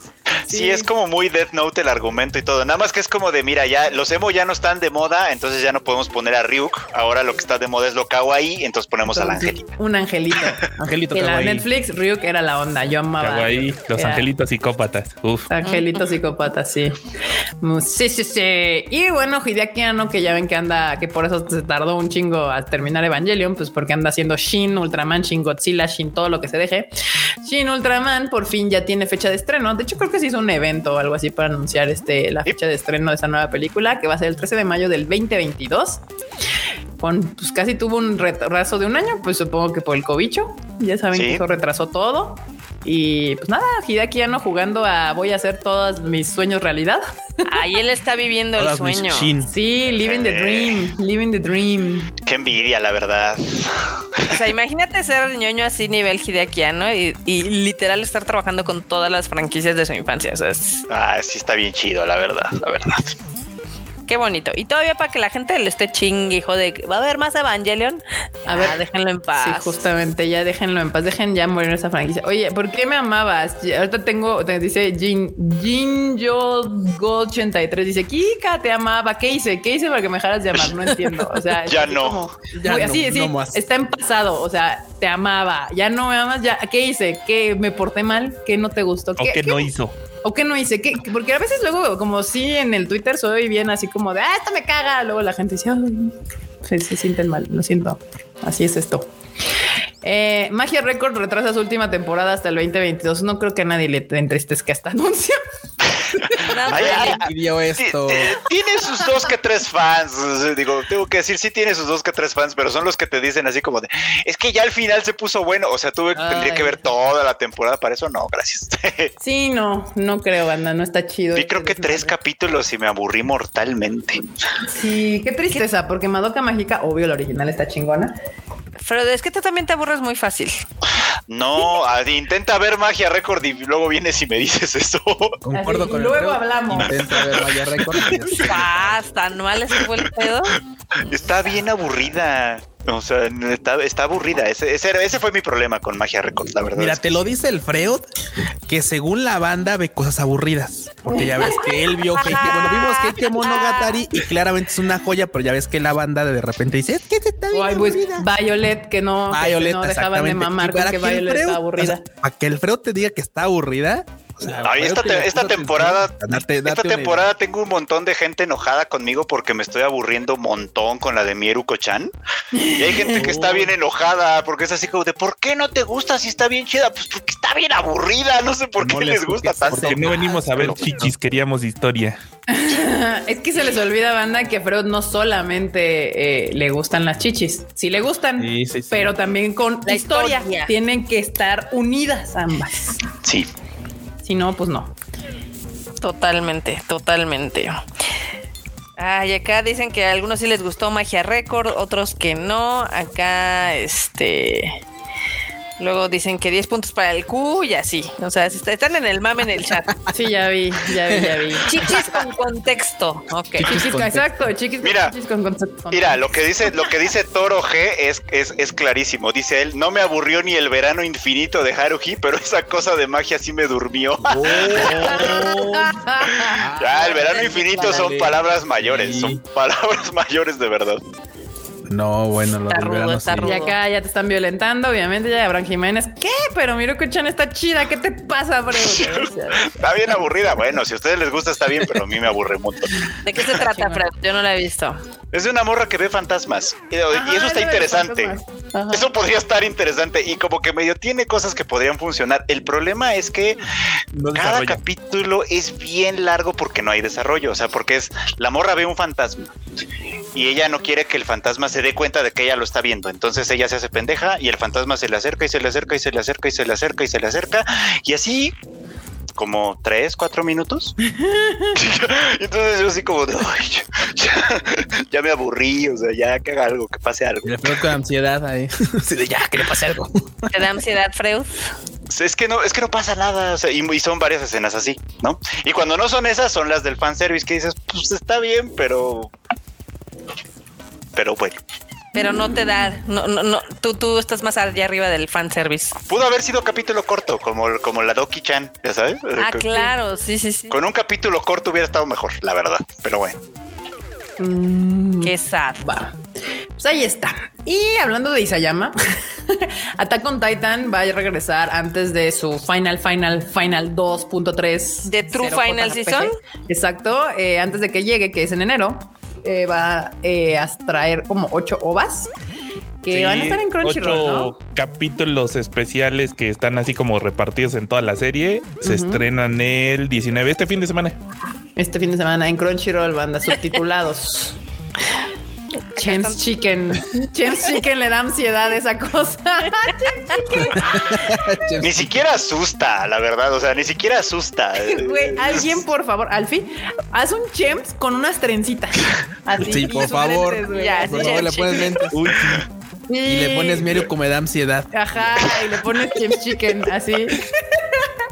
Speaker 1: Sí.
Speaker 5: Sí.
Speaker 1: es como muy Death Note el argumento y todo. Nada más que es como de, mira, ya los emo ya no están de moda, entonces ya no podemos poner a Ryuk. Ahora lo que está de moda es lo kawaii, entonces ponemos al angelito.
Speaker 5: Un angelito.
Speaker 3: Angelito
Speaker 5: En la. Netflix, Ryuk era la onda. Yo amaba.
Speaker 2: Kawaii, los
Speaker 5: Era
Speaker 2: angelitos psicópatas. Uf.
Speaker 5: Angelito psicópata, sí. Mm, Sí, sí, sí. Y bueno, Hideaki Anno, que ya ven que anda, que por eso se tardó un chingo a terminar Evangelion, pues porque anda haciendo Shin, Ultraman, Shin Godzilla, Shin, todo lo que se deje. Shin Ultraman por fin ya tiene fecha de estreno. De hecho, creo que se hizo un evento o algo así para anunciar este, la fecha de estreno de esa nueva película, que va a ser el 13 de mayo del 2022. Con, pues casi tuvo un retraso de un año, pues supongo que por el cobicho. Ya saben
Speaker 1: Sí.
Speaker 5: que eso retrasó todo. Y pues nada, Hideaki Anno jugando a voy a hacer todos mis sueños realidad.
Speaker 4: Ahí él está viviendo el sueño.
Speaker 5: Sí, living the dream, living the dream.
Speaker 1: Qué envidia, la verdad.
Speaker 4: O sea, imagínate ser ñoño así nivel hideakiano y, y literal estar trabajando con todas las franquicias de su infancia. O sea, es
Speaker 1: Ah, sí está bien chido, la verdad, la verdad.
Speaker 4: Qué bonito. Y todavía para que la gente le esté chingue, hijo de va a haber más Evangelion.
Speaker 5: A
Speaker 4: A
Speaker 5: ver.
Speaker 4: déjenlo en paz.
Speaker 5: Sí, justamente, ya déjenlo en paz, dejen ya morir esa franquicia. Oye, ¿por qué me amabas? Ya, Ahorita tengo, te dice Jin, Jinjo Gold 83, dice, Kika, te amaba. ¿Qué hice? ¿Qué hice para que me dejaras de amar? No entiendo. O sea, es
Speaker 1: Ya no.
Speaker 5: como-
Speaker 3: Ya
Speaker 5: muy
Speaker 3: no,
Speaker 5: así, sí,
Speaker 3: no más.
Speaker 5: está en pasado. O sea, te amaba. Ya no me amas, ya. ¿Qué hice? ¿Qué me porté mal? ¿Qué no te gustó?
Speaker 2: ¿O
Speaker 5: ¿Qué,
Speaker 2: qué
Speaker 5: qué-
Speaker 2: no hizo?
Speaker 5: ¿O qué no hice? ¿Qué? Porque a veces luego, como si en el Twitter soy bien así como de, ah, esto me caga. Luego la gente dice, "Ay, se, se sienten mal. Lo siento. Así es esto. Eh, Magia Record retrasa su última temporada hasta el 2022. No creo que a nadie le entristezca este anuncio.
Speaker 1: Ay, ay, ay.
Speaker 3: Pidió esto.
Speaker 1: eh, tiene sus dos que tres fans. Digo, tengo que decir, sí tiene sus dos que tres fans, pero son los que te dicen así como de es que ya al final se puso bueno. O sea, tuve, tendría que
Speaker 5: Ay.
Speaker 1: ver toda la temporada. Para eso no, gracias.
Speaker 5: Sí, no, no creo, banda. No está chido.
Speaker 1: Vi creo que tres capítulos y me aburrí mortalmente.
Speaker 5: Sí, qué tristeza, porque Madoka Mágica, obvio, la original está chingona.
Speaker 4: Pero es que tú también te aburres muy fácil.
Speaker 1: No, intenta ver Magia Record y luego vienes y me dices eso.
Speaker 3: Concuerdo con
Speaker 5: luego hablamos.
Speaker 3: Intenta ver Maya Record.
Speaker 4: Basta, no fue el pedo.
Speaker 1: Está bien aburrida. O sea, está, está aburrida. Ese, ese, ese fue mi problema con Magia Record, la verdad.
Speaker 3: Mira,
Speaker 1: es que
Speaker 3: te lo dice el Freud que según la banda ve cosas aburridas. Porque ya ves que él vio que bueno, vimos que Monogatari y claramente es una joya, pero ya ves que la banda de repente dice, es que te está bien
Speaker 5: Ay, pues. Violet, que no, que
Speaker 3: Violet,
Speaker 5: no dejaban de mamar
Speaker 3: Y
Speaker 5: con
Speaker 3: para
Speaker 5: que
Speaker 3: el
Speaker 5: Violet
Speaker 3: Freud-
Speaker 5: está aburrida.
Speaker 3: o sea, para que el Freud te diga que está aburrida. O sea,
Speaker 1: Ay,
Speaker 3: Freud
Speaker 1: esta,
Speaker 3: te-
Speaker 1: esta temporada,
Speaker 3: date-
Speaker 1: esta temporada tengo un montón de gente enojada conmigo porque me estoy aburriendo un montón con la de Mieruko-chan. Y hay gente que está bien enojada porque es así como de ¿por qué no te gusta si está bien chida? Pues porque está bien aburrida. No sé por
Speaker 3: No
Speaker 1: qué
Speaker 3: les
Speaker 1: les gusta tanto.
Speaker 2: Porque no venimos a ver
Speaker 1: Pero-
Speaker 2: chichis, queríamos historia.
Speaker 5: Es que se les olvida, banda, que a Freud no solamente eh, le gustan las chichis, sí le gustan,
Speaker 2: Sí, sí, sí.
Speaker 5: pero también con
Speaker 4: La
Speaker 5: historia.
Speaker 4: historia.
Speaker 5: Tienen que estar unidas ambas.
Speaker 1: Sí.
Speaker 5: Si no, pues no.
Speaker 4: Totalmente, totalmente. Ay, acá dicen que a algunos sí les gustó Magia Record, otros que no. Acá, este. Luego dicen que 10 puntos para el Q y así. O sea, est- están en el mame en el chat.
Speaker 5: Sí, ya vi, ya vi, ya vi.
Speaker 4: Chichis con contexto. Ok.
Speaker 5: Chiquis, con- exacto, chiquis,
Speaker 1: Mira,
Speaker 5: chiquis con concepto.
Speaker 1: Mira, lo que dice, lo que dice Toro G es, es, es clarísimo. Dice él, no me aburrió ni el verano infinito de Haruhi, pero esa cosa de magia sí me durmió. Ya, el verano infinito son palabras mayores,
Speaker 3: Sí.
Speaker 1: son palabras mayores de verdad.
Speaker 3: No, bueno, lo
Speaker 4: Está rudo, está
Speaker 3: sí.
Speaker 4: rudo.
Speaker 5: Y acá ya te están violentando, obviamente, ya Abraham Jiménez. ¿Qué? Pero Miruko-chan está chida. ¿Qué te pasa, bro?
Speaker 1: Está bien aburrida. Bueno, si a ustedes les gusta está bien, pero a mí me aburre montón.
Speaker 4: ¿De qué se trata, Fred? Yo no la he visto.
Speaker 1: Es de una morra que ve fantasmas. Y, eso está interesante. Eso podría estar interesante y como que medio tiene cosas que podrían funcionar. El problema es que
Speaker 3: No
Speaker 1: cada capítulo es bien largo porque no hay desarrollo. O sea, porque es la morra ve un fantasma y ella no quiere que el fantasma se dé cuenta de que ella lo está viendo. Entonces ella se hace pendeja y el fantasma se le acerca y se le acerca y se le acerca y se le acerca y se le acerca y así como tres, cuatro minutos. Entonces yo así como de, "Ay, ya, ya- ya me aburrí, o sea, ya que haga algo, que pase algo.
Speaker 3: Le con ansiedad ahí. De ya, que le pase algo.
Speaker 4: ¿Te da ansiedad, Freud?
Speaker 1: Es que no, es que no pasa nada, o sea, y, y son varias escenas así, ¿no? Y cuando no son esas, son las del fanservice que dices, pues está bien, pero. Pero bueno.
Speaker 4: Pero no te da. No, no, no. Tú, tú estás más allá arriba del fanservice.
Speaker 1: Pudo haber sido capítulo corto, como, como la Doki Chan, ya sabes.
Speaker 4: Ah,
Speaker 1: Con-
Speaker 4: claro. Sí, sí, sí.
Speaker 1: Con un capítulo corto hubiera estado mejor, la verdad. Pero bueno.
Speaker 5: Mm,
Speaker 4: Qué sad.
Speaker 5: Va. Pues ahí está. Y hablando de Isayama, Attack on Titan va a regresar antes de su Final, Final, Final 2.3.
Speaker 4: ¿De True Final
Speaker 5: JRPG.
Speaker 4: Season?
Speaker 5: Exacto. eh, antes de que llegue, que es en enero, eh, va eh, a traer como ocho ovas que
Speaker 2: Sí,
Speaker 5: van a estar en Crunchyroll,
Speaker 2: ocho
Speaker 5: ¿no?
Speaker 2: capítulos especiales que están así como repartidos en toda la serie. Se estrenan el 19 este fin de semana.
Speaker 5: Este fin de semana en Crunchyroll, banda subtitulados. Chance Chicken. Chance Chicken le da ansiedad esa cosa.
Speaker 1: Ni siquiera asusta, la verdad. O sea, ni siquiera asusta.
Speaker 5: Güey, alguien, por favor, Alfie, haz un Chems con unas trencitas. Así,
Speaker 3: Sí, por favor.
Speaker 5: lentes, güey.
Speaker 4: Ya,
Speaker 3: Por favor, le pones lentes.
Speaker 2: Uy,
Speaker 3: Y le pones Mirio como me da ansiedad.
Speaker 5: Ajá, y le pones Chems Chicken, así.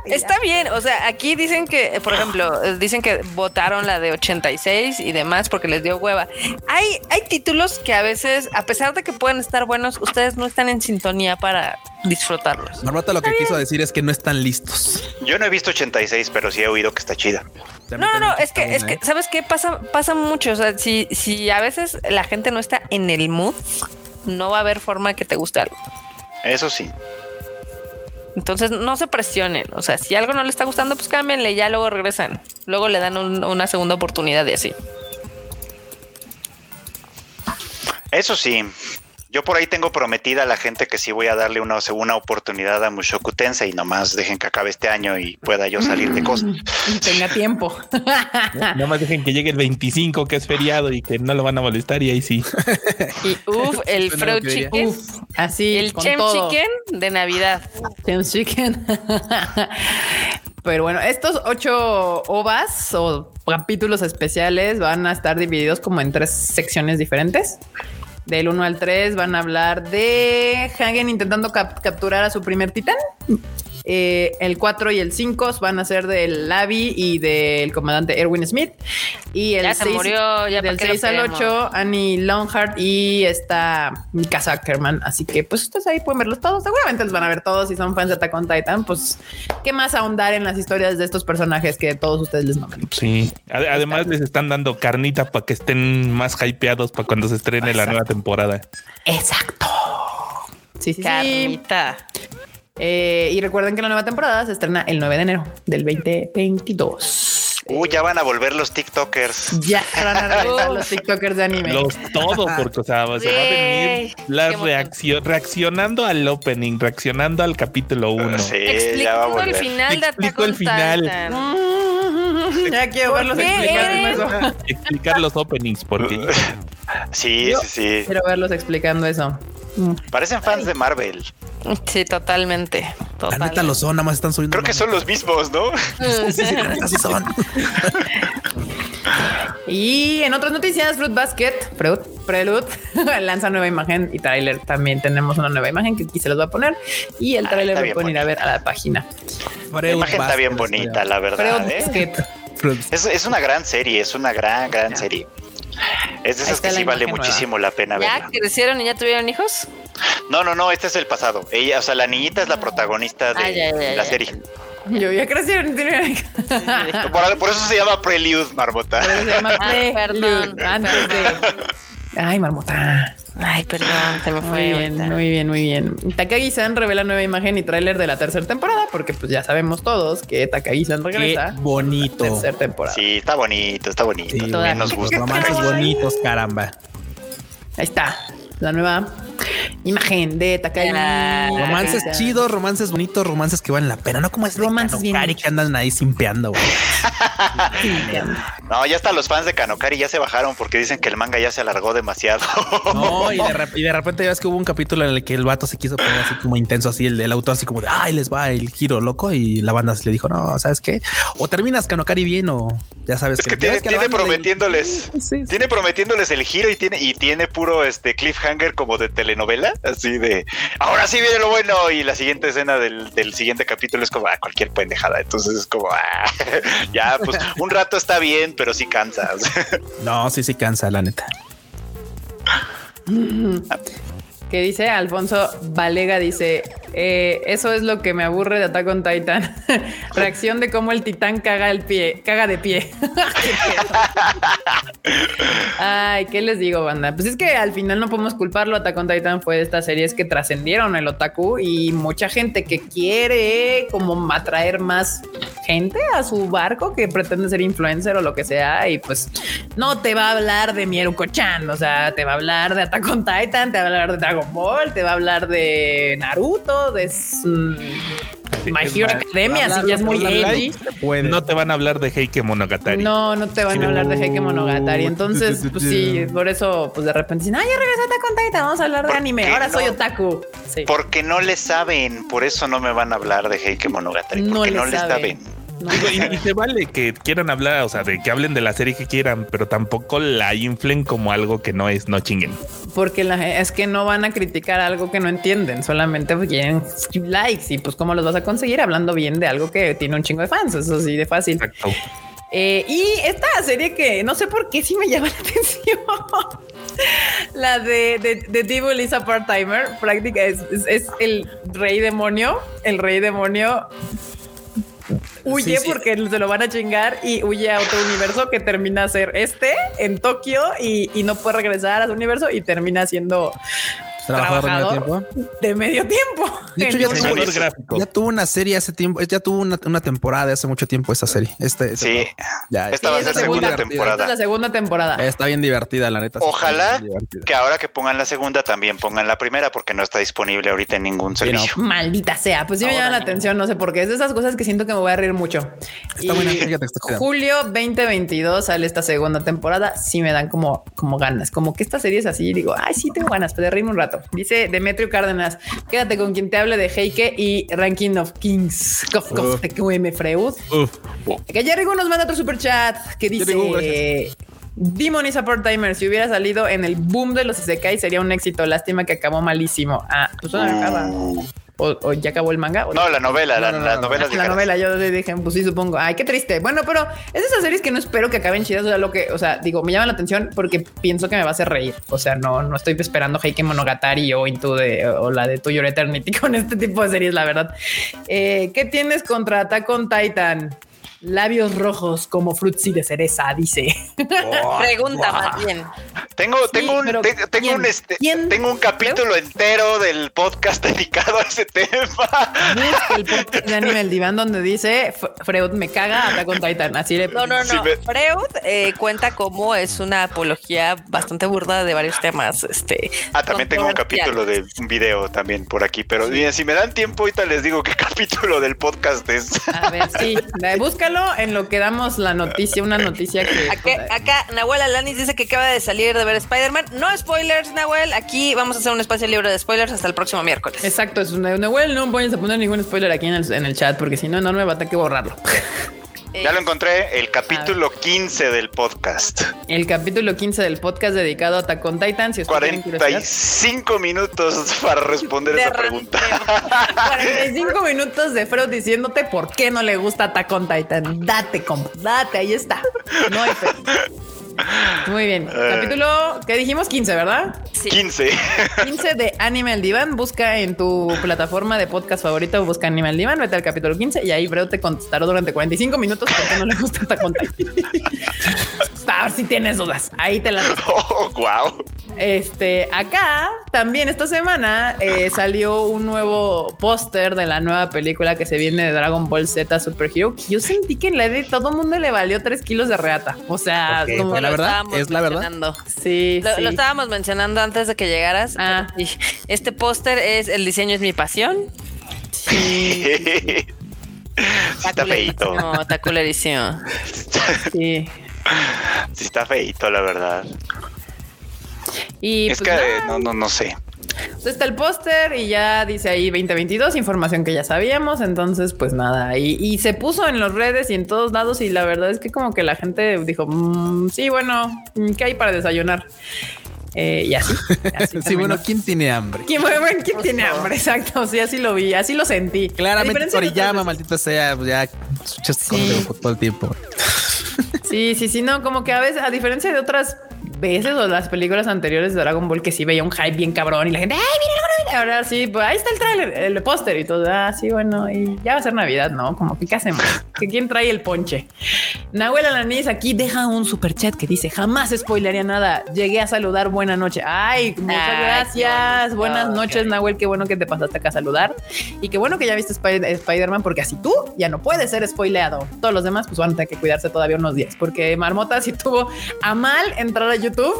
Speaker 4: Está bien, o sea, aquí dicen que, por ejemplo, dicen que votaron la de 86 y demás porque les dio hueva. Hay, hay títulos que a veces, a pesar de que pueden estar buenos, ustedes no están en sintonía para disfrutarlos.
Speaker 3: Marmota lo que quiso decir es que no están listos.
Speaker 1: Yo no he visto 86, pero sí he oído que está chida.
Speaker 4: No, no, no, es que, es que,
Speaker 3: ¿eh?
Speaker 4: ¿sabes qué? Pasa, pasa mucho. O sea, si, si a veces la gente no está en el mood, no va a haber forma que te guste algo.
Speaker 1: Eso sí.
Speaker 4: Entonces no se presionen. O sea, si algo no le está gustando, pues cámbienle ya luego regresan. Luego le dan un- una segunda oportunidad y así.
Speaker 1: Eso sí. Yo por ahí tengo prometida a la gente que sí voy a darle una segunda oportunidad a Mushoku Tensei y nomás dejen que acabe este año y pueda yo salir de cosas.
Speaker 5: Y tenga tiempo.
Speaker 2: nada más dejen que llegue el 25, que es feriado y que no lo van a molestar. Y ahí sí.
Speaker 4: Y uff, el Freud. Chicken.
Speaker 5: Uf, así.
Speaker 4: el
Speaker 5: con
Speaker 4: Chem
Speaker 5: todo.
Speaker 4: Chicken de Navidad.
Speaker 5: Chem Chicken. Pero bueno, estos ocho ovas o capítulos especiales van a estar divididos como en tres secciones diferentes. Del 1 al 3 van a hablar de Hagen intentando cap- capturar a su primer titán. Eh, el 4 y el 5 van a ser del Lavi y del comandante Erwin Smith. Y el
Speaker 4: Ya se
Speaker 5: 6
Speaker 4: murió, ya
Speaker 5: del
Speaker 4: para qué lo
Speaker 5: 6 al
Speaker 4: queremos.
Speaker 5: 8, Annie Longhart y está Mikasa Ackerman. Así que pues ustedes ahí pueden verlos todos. Seguramente los van a ver todos si son fans de Attack on Titan. Pues qué más ahondar en las historias de estos personajes que todos ustedes les maman.
Speaker 2: Sí. Ade- Además, les están dando carnita para que estén más hypeados para cuando se estrene la nueva temporada.
Speaker 5: Exacto. Sí, sí, sí. Eh, y recuerden que la nueva temporada se estrena el 9 de enero del 2022.
Speaker 1: Uy, ya van a volver los TikTokers.
Speaker 5: Ya van a regresar los TikTokers de anime.
Speaker 2: Los todo, porque o sea, se va a venir la reacción, reaccionando al opening, reaccionando al capítulo 1.
Speaker 1: Sí, ya va a
Speaker 4: Explicando el final de
Speaker 2: Explico el final.
Speaker 5: Ya quiero verlos
Speaker 4: qué?
Speaker 5: explicando eso.
Speaker 2: Explicar los openings, porque
Speaker 1: Sí,
Speaker 5: Yo-
Speaker 1: sí, sí.
Speaker 5: Quiero verlos explicando eso. Mm.
Speaker 1: Parecen fans de Marvel.
Speaker 4: Sí, totalmente.
Speaker 3: La neta lo son, nada más están subiendo.
Speaker 1: Creo que son los mismos, ¿no?
Speaker 3: Sí, sí, sí, la neta sí son.
Speaker 5: Y en otras noticias, Fruit Basket, Fruit, Prelude, lanza nueva imagen y tráiler. También tenemos una nueva imagen que aquí se los voy a poner. Y el
Speaker 1: Ah,
Speaker 5: tráiler lo pueden ir a ver a la página.
Speaker 1: La imagen está bien bonita, la verdad.
Speaker 5: Fruit
Speaker 1: ¿eh?
Speaker 5: Basket.
Speaker 1: Es, es una gran serie, es una gran, gran serie. Es de esas que sí vale
Speaker 5: nueva.
Speaker 1: muchísimo la pena
Speaker 4: ¿Ya
Speaker 1: verla.
Speaker 4: crecieron y ya tuvieron hijos?
Speaker 1: No, no, no, este es el pasado. Ella, o sea, la niñita es la protagonista de
Speaker 4: Ah, ya, ya, ya,
Speaker 1: la
Speaker 4: ya.
Speaker 1: serie.
Speaker 5: Yo ya crecieron.
Speaker 1: Por, por eso se llama Prelude, Marmota.
Speaker 5: Pero se llama
Speaker 4: Ah,
Speaker 5: Prelude,
Speaker 4: perdón.
Speaker 5: Antes de. Ay, marmota.
Speaker 4: Ay, perdón, se me fue.
Speaker 5: Muy bien,
Speaker 4: ahorita.
Speaker 5: muy bien, muy bien. Takagi-san revela nueva imagen y tráiler de la tercera temporada, porque pues ya sabemos todos que Takagi-san
Speaker 3: Qué
Speaker 5: regresa.
Speaker 3: bonito.
Speaker 5: Tercera temporada.
Speaker 1: Sí, está bonito, está bonito.
Speaker 3: Sí,
Speaker 1: también
Speaker 4: Toda-
Speaker 1: nos gusta.
Speaker 3: Romances bonitos, caramba.
Speaker 5: Ahí está. La nueva imagen de Takagi.
Speaker 4: Ah,
Speaker 3: Romances chidos, romances bonitos, romances que valen la pena. No como es
Speaker 5: Romances bien
Speaker 3: Cari que andan ahí simpeando, güey.
Speaker 1: No, ya hasta los fans de Kanokari ya se bajaron porque dicen que el manga ya se alargó demasiado.
Speaker 3: No, y de, y de repente ya ves que hubo un capítulo en el que el vato se quiso poner así como intenso, así el, el autor así como de ay, les va el giro loco. Y la banda le dijo, no, ¿sabes qué? O terminas Kanokari bien, o ya sabes
Speaker 1: Es que
Speaker 3: ya
Speaker 1: tiene,
Speaker 3: le-
Speaker 1: prometiéndoles.
Speaker 3: Sí, sí.
Speaker 1: Tiene prometiéndoles el giro y tiene, y tiene puro este cliffhanger como de telenovela, así de ahora sí viene lo bueno. Y la siguiente escena del, del siguiente capítulo es como ah, cualquier pendejada. Entonces es como ah, ya, pues un rato está bien, pero sí cansa.
Speaker 3: No, sí, sí cansa, la neta.
Speaker 5: Que dice Alfonso Valega, dice, eh, eso es lo que me aburre de Attack on Titan. Reacción de cómo el titán caga el pie, caga de pie. Ay, ¿qué les digo, banda? Pues es que al final no podemos culparlo. Attack on Titan fue de estas series que trascendieron el otaku y mucha gente que quiere como atraer más gente a su barco que pretende ser influencer o lo que sea y pues no te va a hablar de Mieruko-chan, o sea, te va a hablar de Attack on Titan, te va a hablar de Dragon Ball, te va a hablar de Naruto, de My Hero Academia, si ya es muy edgy.
Speaker 2: No te van a hablar de Heike Monogatari.
Speaker 5: No, no te van a hablar de Heike Monogatari. Entonces, pues sí, por eso, pues de repente dicen, ay, ya regresé a Attack on Titan, vamos a hablar de
Speaker 1: ¿Por
Speaker 5: anime. Ahora soy otaku. Sí.
Speaker 1: Porque no le saben, por eso no me van a hablar de Heike Monogatari,
Speaker 5: No
Speaker 1: porque
Speaker 5: le
Speaker 1: no, les
Speaker 5: saben. No,
Speaker 2: y, y se vale que quieran hablar, o sea, de que hablen de la serie que quieran, pero tampoco la inflen como algo que no es, no chinguen.
Speaker 5: Porque la- es que no van a criticar algo que no entienden, solamente quieren likes y pues cómo los vas a conseguir hablando bien de algo que tiene un chingo de fans, eso sí de fácil.
Speaker 2: Exacto.
Speaker 5: Eh, y esta serie que no sé por qué sí me llama la atención. la de, de, de Devil is a part-timer. Práctica es, es- es el rey demonio. El rey demonio huye
Speaker 3: Sí, sí.
Speaker 5: porque se lo van a chingar y huye a otro universo que termina a ser este en Tokio y, y no puede regresar a su universo y termina siendo
Speaker 3: Trabajador de medio
Speaker 5: trabajador
Speaker 3: tiempo.
Speaker 5: de medio tiempo.
Speaker 3: De hecho, ya tuvo, ya tuvo una serie hace tiempo, ya tuvo una, una temporada de hace mucho tiempo esa serie. Este,
Speaker 1: Sí,
Speaker 3: este- ya,
Speaker 1: esta va a
Speaker 5: Sí,
Speaker 1: ser
Speaker 5: es la
Speaker 1: segunda temporada.
Speaker 5: Esta es la segunda temporada.
Speaker 3: Está bien divertida, la neta. sí,
Speaker 1: Ojalá que ahora que pongan la segunda también pongan la primera porque no está disponible ahorita en ningún
Speaker 3: Sí, no.
Speaker 1: servicio.
Speaker 5: Maldita sea, pues sí me llama la
Speaker 1: no.
Speaker 5: atención, no sé por qué. Es de esas cosas que siento que me voy a reír mucho.
Speaker 3: Está buena, fíjate, está.
Speaker 5: Julio 2022 sale esta segunda temporada. Sí me dan como, como ganas, como que esta serie es así. Digo, ay, sí tengo ganas, pero de reírme un rato. Dice Demetrio Cárdenas, quédate con quien te hable de Heike y Ranking of Kings. Cof, cof. TQM Freud. Que Jerrigo nos manda otro super chat que dice Demon is a part-timer. Si hubiera salido en el boom de los Isekai sería un éxito. Lástima que acabó malísimo. Ah, pues todavía acaba. O, o ya acabó el manga. ¿O
Speaker 1: no, la novela, la-
Speaker 3: No, no,
Speaker 1: las
Speaker 3: no,
Speaker 1: novelas
Speaker 5: la novela, yo dije, pues sí, supongo. Ay, qué triste. Bueno, pero es de esas series que no espero que acaben chidas. O sea, lo que, o sea, digo, me llama la atención porque pienso que me va a hacer reír. O sea, no, no estoy esperando Heike Monogatari o Into de, o la de To Your Eternity con este tipo de series, la verdad. Eh, ¿Qué tienes contra Attack on Titan? Labios rojos como frutzi de cereza, dice.
Speaker 4: Pregunta más bien.
Speaker 1: Tengo, tengo un, te- tengo
Speaker 5: ¿quién?
Speaker 1: un este,
Speaker 5: ¿Quién?
Speaker 1: tengo un capítulo entero del podcast dedicado a ese tema.
Speaker 5: El podcast de Anime El Diván donde dice Freud me caga Attack on Titan. Así le
Speaker 4: No, no, no.
Speaker 1: Sí, me-
Speaker 4: Freud eh, cuenta cómo es una apología bastante burda de varios temas. Este,
Speaker 1: Ah, también tengo un capítulo de un video también por aquí, pero miren, si me dan tiempo ahorita les digo qué capítulo del podcast es.
Speaker 5: A ver, sí, eh, en lo que damos la noticia, una noticia que.
Speaker 4: Acá, acá Nahuel Alanis dice que acaba de salir de ver Spider-Man. No spoilers, Nahuel. Aquí vamos a hacer un espacio libre de spoilers hasta el próximo miércoles.
Speaker 5: Exacto, es well, no voy a poner ningún spoiler aquí en el, en el chat porque si no, no me va a tener que borrarlo.
Speaker 1: Ya lo encontré, el capítulo 15 del podcast.
Speaker 5: El capítulo 15 del podcast dedicado a Attack on Titan. Si ustedes tienen curiosidad.
Speaker 1: 45 minutos para responder
Speaker 4: De
Speaker 1: esa pregunta.
Speaker 4: ranteo.
Speaker 5: 45 minutos de Freud diciéndote por qué no le gusta Attack on Titan. Date, compa, date, ahí está. No hay fe. Muy bien. Capítulo, ¿qué dijimos? 15, ¿verdad?
Speaker 4: Sí.
Speaker 1: 15.
Speaker 5: 15 de Animal Divan. Busca en tu plataforma de podcast favorito, busca Animal Divan, vete al capítulo 15 y ahí Freud te contestará durante 45 minutos por qué no le gusta Attack on Titan. A ver si tienes dudas. Ahí te la
Speaker 1: Oh, wow.
Speaker 5: Este, acá también esta semana eh, salió un nuevo póster de la nueva película que se viene de Dragon Ball Z Super Hero. Que yo sentí que en la de todo mundo le valió tres kilos de reata. O sea, como
Speaker 3: la
Speaker 4: Lo
Speaker 3: verdad,
Speaker 4: estábamos
Speaker 3: es la verdad.
Speaker 4: mencionando.
Speaker 5: sí,
Speaker 4: Lo,
Speaker 5: sí.
Speaker 4: lo estábamos mencionando antes de que llegaras.
Speaker 5: Ah.
Speaker 4: Y Este póster es El diseño es mi pasión.
Speaker 5: Sí,
Speaker 1: Sí está feito.
Speaker 4: No, está culerísimo.
Speaker 5: sí.
Speaker 1: Sí está feito, la verdad.
Speaker 5: Y
Speaker 1: es
Speaker 5: pues,
Speaker 1: que no, no, no sé.
Speaker 5: pues está el póster y ya dice ahí 2022, información que ya sabíamos. Entonces, pues nada. Y, y se puso en las redes y en todos lados. Y la verdad es que como que la gente dijo, "Mm, sí, bueno, ¿qué hay para desayunar? Eh, y así. así
Speaker 3: Sí, bueno, ¿quién tiene hambre?
Speaker 5: ¿Quién, bueno, ¿quién tiene hambre? Exacto. Sí, así lo vi, así lo sentí.
Speaker 3: Claramente Toriyama,
Speaker 5: otras
Speaker 3: maldita sea, pues ya escuchaste
Speaker 5: Sí.
Speaker 3: todo el tiempo.
Speaker 5: Sí, sí, sí, no, como que a veces, a diferencia de otras veces o las películas anteriores de Dragon Ball que sí veía un hype bien cabrón y la gente, ay, ahora sí, pues ahí está el tráiler, el póster y todo, ah, sí, bueno, y ya va a ser Navidad, ¿no? Como que, ¿qué hacemos? ¿Que ¿Quién trae el ponche? Nahuel Alanis aquí deja un super chat que dice, jamás spoilearía nada, llegué a saludar, buena noche. Ay, muchas
Speaker 4: Ay,
Speaker 5: gracias,
Speaker 4: bonito,
Speaker 5: buenas noches, Nahuel, qué bueno que te pasaste acá a saludar y qué bueno que ya viste Spy- Spider-Man porque así tú ya no puedes ser spoileado. Todos los demás pues van a tener que cuidarse todavía unos días porque Marmota si tuvo a mal entrar a YouTube,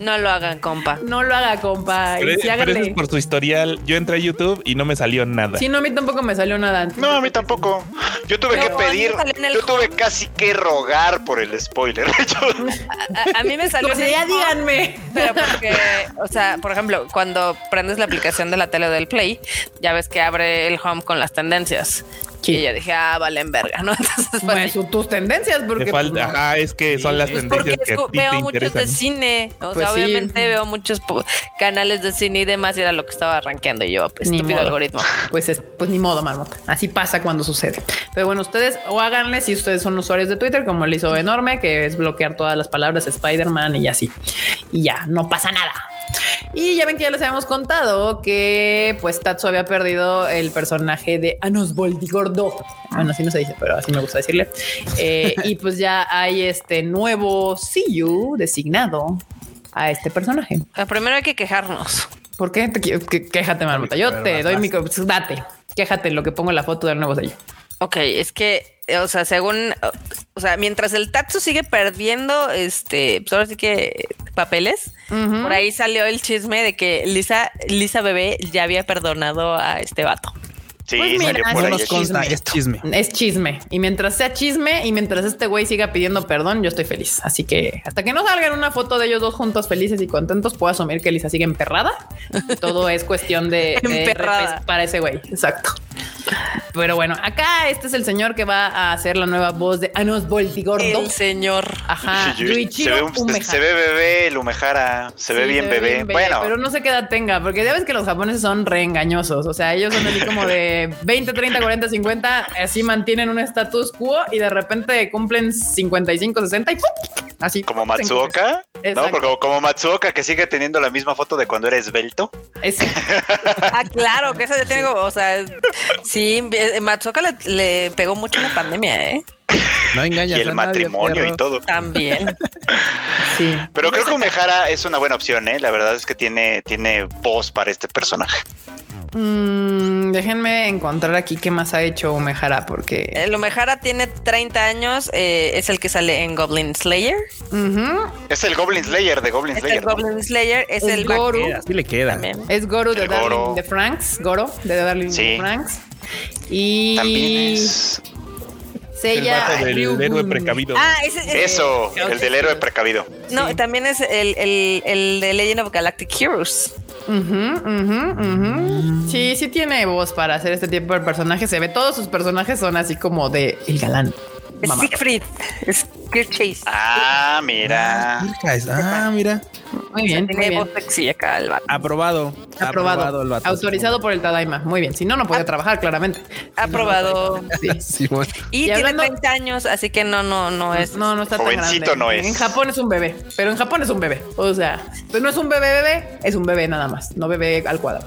Speaker 4: No lo hagan, compa.
Speaker 5: no lo haga, compa.
Speaker 2: Pero,
Speaker 5: y sí
Speaker 2: pero eso es por su historial. Yo entré a YouTube y no me salió nada.
Speaker 5: Sí, no, a mí tampoco me salió nada.
Speaker 1: No, a mí tampoco. Yo tuve
Speaker 4: No,
Speaker 1: que pedir, yo tuve
Speaker 4: home.
Speaker 1: casi que rogar por el spoiler.
Speaker 4: A, a mí me salió. El
Speaker 5: ya díganme.
Speaker 4: Pero porque, o sea, por ejemplo, cuando prendes la aplicación de la tele del Play, ya ves que abre el home con las tendencias.
Speaker 5: Sí.
Speaker 4: Y yo dije, ah, vale, en verga, ¿no? Entonces, pues,
Speaker 5: su- tus tendencias, porque
Speaker 2: falta,
Speaker 5: pues, no.
Speaker 2: ajá, es que son las
Speaker 5: es
Speaker 2: tendencias que a ti te
Speaker 4: veo muchos de
Speaker 2: interesan.
Speaker 4: cine. O
Speaker 5: Pues
Speaker 4: sea,
Speaker 5: sí.
Speaker 4: obviamente veo muchos canales de cine y demás, y era lo que estaba arranqueando y yo, pues,
Speaker 5: Ni
Speaker 4: estúpido
Speaker 5: modo.
Speaker 4: algoritmo.
Speaker 5: Pues es, pues ni modo, marmota. Así pasa cuando sucede. Pero bueno, ustedes o háganle si ustedes son usuarios de Twitter, como le hizo enorme, que es bloquear todas las palabras Spider-Man y así. Y ya, no pasa nada. Y ya ven que ya les habíamos contado que pues Tatsu había perdido el personaje de Anos Voldigordo. Bueno, así no se dice, pero así me gusta decirle. Eh, y pues ya hay este nuevo CU designado a este personaje.
Speaker 4: Pero primero hay que quejarnos.
Speaker 5: ¿Por qué? Te que- quéjate, marmota. Yo te doy mi... pues, Date. Quéjate en lo que pongo la foto del nuevo sello.
Speaker 4: Ok, es que, o sea, según, o sea, mientras el Tatsu sigue perdiendo, este, pues ahora sí que papeles, por ahí salió el chisme de que Lisa, Lisa Bebé ya había perdonado a este vato.
Speaker 1: Sí,
Speaker 5: Pues mira,
Speaker 1: salió por
Speaker 3: No
Speaker 1: ahí.
Speaker 3: nos
Speaker 1: el
Speaker 3: consta,
Speaker 1: chisme.
Speaker 3: es chisme.
Speaker 5: Es chisme. Y mientras sea chisme y mientras este güey siga pidiendo perdón, yo estoy feliz. Así que hasta que no salga en una foto de ellos dos juntos felices y contentos, puedo asumir que Lisa sigue emperrada. Todo es cuestión de, de para ese güey. Exacto. Pero bueno, acá este es el señor que va a hacer la nueva voz de Anos Voltigordo.
Speaker 4: El señor.
Speaker 5: Ajá,
Speaker 1: Sí, se, ve, un-
Speaker 5: Umehara.
Speaker 1: se ve bebé el Umehara, se ve bien bebé. Bueno,
Speaker 5: pero no sé qué edad tenga, porque ya ves que los japoneses son reengañosos. O sea, ellos son así como de 20, 30, 40, 50, así mantienen un status quo y de repente cumplen 55, 60 y ¡pum! así.
Speaker 1: como Matsuoka, ¿no? Porque como, como Matsuoka que sigue teniendo la misma foto de cuando era esbelto.
Speaker 5: Es-
Speaker 4: Ah, claro, que eso ya tengo, o sea, sí, eh, Matsuoka le, le pegó mucho en la pandemia, ¿eh?
Speaker 3: No
Speaker 1: Y
Speaker 3: engañas
Speaker 1: el
Speaker 3: a nadie,
Speaker 1: matrimonio y todo.
Speaker 4: También.
Speaker 5: sí.
Speaker 1: Pero creo que Umehara es una buena opción, ¿eh? La verdad es que tiene, tiene voz para este personaje.
Speaker 5: Mm, déjenme encontrar aquí qué más ha hecho Umehara, porque
Speaker 4: El Umehara tiene 30 años, eh, es el que sale en Goblin Slayer.
Speaker 1: Es el Goblin Slayer de Goblin
Speaker 4: Es el
Speaker 1: Slayer. ¿no?
Speaker 4: Goblin Slayer, es,
Speaker 5: Es
Speaker 4: el
Speaker 5: Goru.
Speaker 3: Sí le queda.
Speaker 4: también.
Speaker 5: es Goro de. Darling de Franks. Goro de Darling
Speaker 1: Sí.
Speaker 5: de Franks. Y
Speaker 1: También es.
Speaker 5: Sella
Speaker 2: vato del
Speaker 5: Ryugun.
Speaker 2: héroe precavido.
Speaker 4: Ah, ese, ese-
Speaker 1: Eso, el del héroe precavido.
Speaker 4: No, también es el, el, el de Legend of Galactic Heroes.
Speaker 5: Ujú, ujú. Sí, sí tiene voz para hacer este tipo de personajes. Se ve, todos sus personajes son así como de el galán.
Speaker 4: Es
Speaker 5: Mamá.
Speaker 4: Siegfried. Es Kirk Chase.
Speaker 1: Ah, mira.
Speaker 3: Ah, mira.
Speaker 5: Muy bien, muy
Speaker 4: Tiene voz sexy acá el vato.
Speaker 3: Aprobado.
Speaker 5: Aprobado.
Speaker 3: el vato.
Speaker 5: Autorizado por el Tadaima. Muy bien. Si no, no puede trabajar, claramente.
Speaker 4: Aprobado.
Speaker 5: Sí.
Speaker 4: Y,
Speaker 5: Y
Speaker 4: tiene
Speaker 5: hablando-
Speaker 4: 30 años, así que no, no, no es.
Speaker 5: No, no está tan
Speaker 1: Jovencito
Speaker 5: grande.
Speaker 1: no es.
Speaker 5: En Japón es un bebé, pero en Japón es un bebé. O sea, pues no es un bebé bebé, es un bebé nada más, no bebé al cuadrado.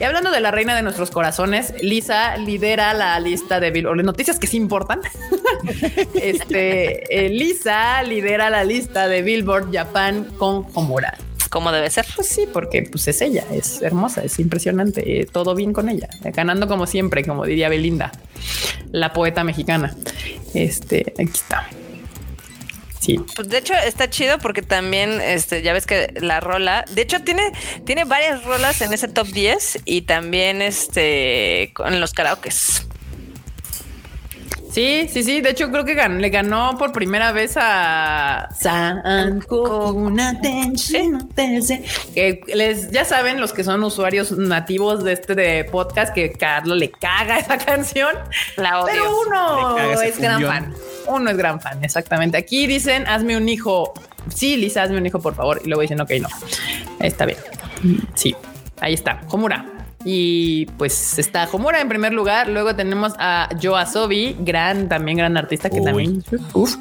Speaker 5: Y hablando de la reina de nuestros corazones, Lisa lidera la lista de Billboard. Noticias que sí importan. este, eh, Lisa lidera la lista de Billboard Japan con Homura.
Speaker 4: Como debe ser.
Speaker 5: Pues sí, porque pues es ella, es hermosa, es impresionante, eh, todo bien con ella, eh, ganando como siempre, como diría Belinda, la poeta mexicana. Este, aquí está.
Speaker 4: Pues de hecho está chido porque también, este, ya ves que la rola, de hecho tiene, tiene varias rolas en ese top 10 y también este en los karaokes.
Speaker 5: Sí, sí, sí. De hecho, creo que gan- le ganó por primera vez a Tenshi, Tense. que les ya saben los que son usuarios nativos de este de podcast que Carlos le caga esa canción.
Speaker 4: La odio.
Speaker 5: Pero uno es gran fan. Uno es gran fan, exactamente. Aquí dicen, hazme un hijo. Sí, Lisa, hazme un hijo, por favor. Y luego dicen, ok, no. Está bien. Sí, ahí está. Homura. Y pues está Homura en primer lugar. Luego tenemos a Yoasobi, gran, también gran artista que
Speaker 3: Uy.
Speaker 5: también. Uf.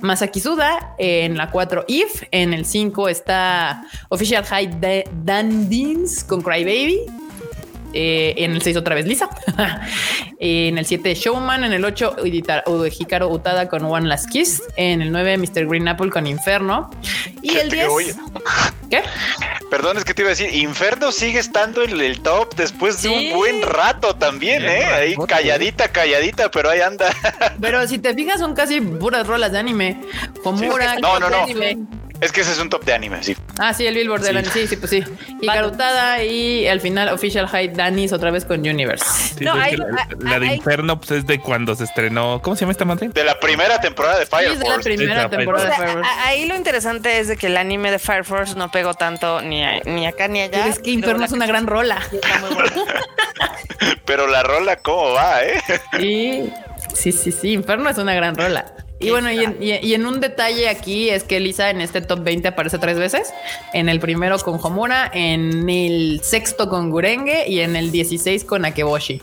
Speaker 5: Masaki Suda en la 4, If. En el 5 está Official High Da- Dandins con Crybaby. Eh, en el 6 otra vez Lisa. en el 7 Showman. En el 8 Hikaru Utada con One Last Kiss. En el 9 Mr. Green Apple con Inferno. Y el
Speaker 1: Fíjate que
Speaker 5: 10.
Speaker 1: oye.
Speaker 5: ¿Qué?
Speaker 1: Perdón, es que te iba a decir, Inferno sigue estando en el top después de
Speaker 4: Sí.
Speaker 1: un buen rato también,
Speaker 2: Bien
Speaker 1: ¿eh? Ahí calladita, calladita, pero ahí anda.
Speaker 5: Pero si te fijas, son casi puras rolas de anime.
Speaker 1: No, no, no.
Speaker 5: anime.
Speaker 1: Es que ese es un top de anime, sí.
Speaker 5: Ah, sí, el Billboard de la sí, sí, pues sí. Hikaru Utada y al final Official High Danis otra vez con Universe.
Speaker 2: Sí,
Speaker 4: No,
Speaker 2: es
Speaker 4: hay-
Speaker 2: la,
Speaker 4: hay-
Speaker 2: de
Speaker 4: hay-
Speaker 2: Inferno pues, es de cuando se estrenó. ¿Cómo se llama esta madre?
Speaker 1: De la primera temporada de
Speaker 5: Sí,
Speaker 1: Fire
Speaker 5: es de la
Speaker 1: Force.
Speaker 5: primera
Speaker 2: Esa,
Speaker 5: temporada
Speaker 4: O
Speaker 5: de
Speaker 4: sea,
Speaker 5: Fire Force.
Speaker 4: a- ahí lo interesante es de que el anime de Fire Force no pegó tanto ni, a- ni acá ni allá.
Speaker 5: Es que Inferno es una gran rola.
Speaker 4: está muy buena.
Speaker 1: Pero la rola, ¿cómo va, eh?
Speaker 5: Sí, sí, sí, sí. Inferno es una gran rola. Y bueno, y en, y- y en un detalle aquí es que Lisa en este top 20 aparece tres veces. En el primero con Homura, en el sexto con Gurenge y en el 16 con Akeboshi.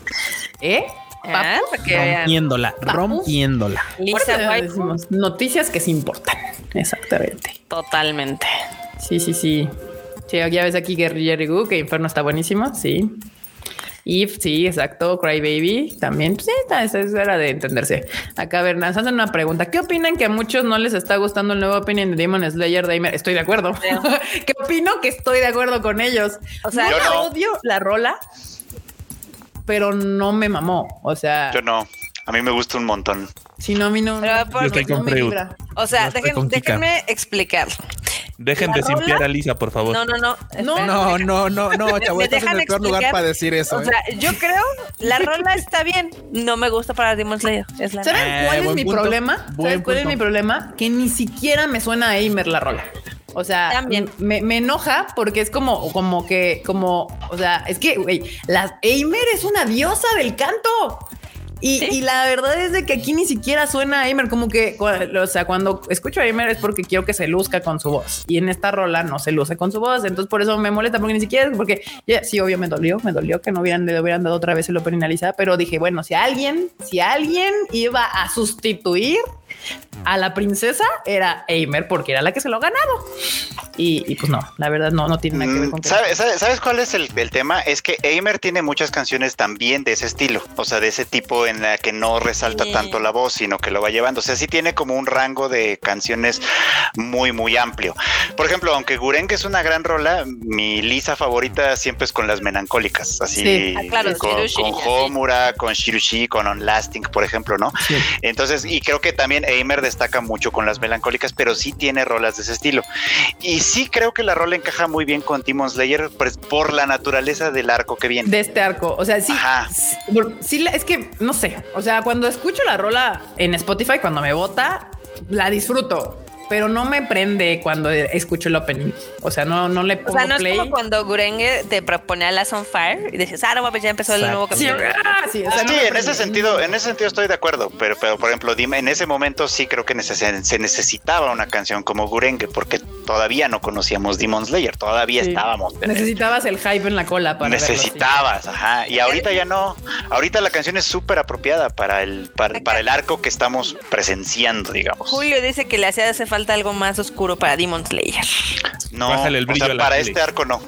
Speaker 5: ¿Eh?
Speaker 4: Ah.
Speaker 3: Rompiéndola, rompiéndola.
Speaker 5: Por
Speaker 4: Lisa
Speaker 5: decimos, noticias que se importan. Exactamente.
Speaker 4: totalmente.
Speaker 5: Sí, sí, sí. Sí, ya ves aquí Guerrilla Gu, que Inferno está buenísimo. Sí. If, sí, exacto. Cry Baby también. Pues sí, esta- esa es era de entenderse. Acá, nos hacen una pregunta. ¿Qué opinan que a muchos no les está gustando el nuevo opinion de Demon Slayer Damer? Estoy de acuerdo. ¿Qué opino? Que estoy de acuerdo con ellos.
Speaker 4: O sea,
Speaker 1: Yo no.
Speaker 5: odio la rola, pero no me mamó. O sea,
Speaker 1: Yo no. A mí me gusta un montón.
Speaker 5: Si no, a mí no,
Speaker 4: Pero
Speaker 5: no-
Speaker 4: por-
Speaker 2: Yo estoy
Speaker 5: no
Speaker 2: con
Speaker 5: me
Speaker 2: Freud.
Speaker 5: vibra.
Speaker 4: O sea, dejen- déjenme explicar.
Speaker 2: Dejen
Speaker 4: ¿La
Speaker 2: de simpiar a Lisa, por favor.
Speaker 4: No, no, no.
Speaker 5: No.
Speaker 3: No, no, no, no, chavo,
Speaker 4: ¿Me
Speaker 3: estás en
Speaker 4: dejan
Speaker 3: el peor lugar para decir eso.
Speaker 4: O
Speaker 3: ¿eh?
Speaker 4: sea, yo creo la rola está bien. No me gusta para Demon Slayer. Es la
Speaker 5: ¿Saben
Speaker 3: Eh,
Speaker 5: cuál es mi
Speaker 3: punto.
Speaker 5: problema? ¿Sabes cuál es mi problema? Que ni siquiera me suena a Eimer la rola. O sea,
Speaker 4: También.
Speaker 5: Me, me enoja porque es como, como que, como, o sea, es que, güey, la Eimer es una diosa del canto. Y, y la verdad es de que aquí ni siquiera suena a Eimer, como que, o sea, cuando escucho a Eimer es porque quiero que se luzca con su voz. Y en esta rola no se luce con su voz. Entonces por eso me molesta, porque ni siquiera, porque sí, obvio me dolió, me dolió que no hubieran, le hubieran dado otra vez el Lisa, pero dije, bueno, si alguien, si alguien iba a sustituir a la princesa, era Eimer, porque era la que se lo ha ganado. Y, y, pues no, la verdad no, no tiene nada que ver
Speaker 1: Mm,
Speaker 5: con que-
Speaker 1: ¿Sabes, cuál es el, el tema? Es que Eimer tiene muchas canciones también de ese estilo, o sea, de ese tipo en la que no resalta tanto la voz, sino que lo va llevando. O sea, sí tiene como un rango de canciones muy, muy amplio. Por ejemplo, aunque Gurenge es una gran rola, mi Lisa favorita siempre es con las melancólicas, así
Speaker 5: Sí.
Speaker 4: Ah, claro,
Speaker 1: con,
Speaker 4: Shirushi,
Speaker 1: con
Speaker 4: así.
Speaker 1: Homura, con Shirushi, con On Lasting, por ejemplo, ¿no?
Speaker 3: Sí.
Speaker 1: Entonces, y creo que también Eimer destaca mucho con las melancólicas, pero sí tiene rolas de ese estilo. Y sí creo que la rola encaja muy bien con Demon Slayer pues, por la naturaleza del arco que viene.
Speaker 5: De este arco. O sea. Sí, es que no sé. O sea, cuando escucho la rola en Spotify, cuando me vota, la disfruto pero no me prende cuando escucho el opening. O sea, no, no le pongo
Speaker 4: O sea, no
Speaker 5: play.
Speaker 4: es como cuando Gurenge te proponía Last on Fire y decías, ah, no, pues ya empezó el nuevo
Speaker 5: Sí,
Speaker 4: capítulo.
Speaker 5: ah, sí, o sea,
Speaker 1: Sí,
Speaker 5: no me
Speaker 1: en ese sentido, en ese sentido estoy de acuerdo, pero, pero por ejemplo, dime, en ese momento sí creo que neces- se necesitaba una canción como Gurenge, porque todavía no conocíamos Demon Slayer, todavía
Speaker 5: Sí.
Speaker 1: estábamos.
Speaker 5: Necesitabas el hype en la cola para verlo, sí.
Speaker 1: Necesitabas, ajá. Y ahorita ya no. Ahorita la canción es súper apropiada para el, para, para el arco que estamos presenciando, digamos.
Speaker 4: Julio dice que le hacía hace falta algo más oscuro para Demon Slayer.
Speaker 1: No, o sea, para este arco no.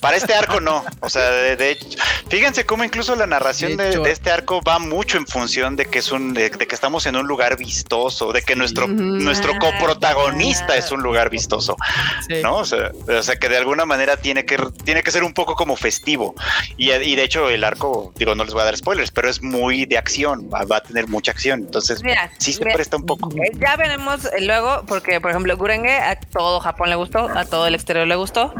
Speaker 1: Para este arco no. O sea, de, de hecho, fíjense cómo incluso la narración
Speaker 3: De
Speaker 1: de,
Speaker 3: hecho-
Speaker 1: de este arco va mucho en función de que es un, de, de que estamos en un lugar vistoso, de que nuestro, nuestro coprotagonista es un lugar vistoso,
Speaker 3: Sí.
Speaker 1: ¿no? O sea, o sea, que de alguna manera tiene que, tiene que ser un poco como festivo. Y, y de hecho el arco, digo, no les voy a dar spoilers, pero es muy de acción, va, va a tener mucha acción. Entonces,
Speaker 4: Mira,
Speaker 1: sí se
Speaker 4: mira,
Speaker 1: presta un poco.
Speaker 4: Eh, Ya veremos eh, luego, porque por ejemplo, Gurenge a todo Japón le gustó, a todo el exterior le gustó.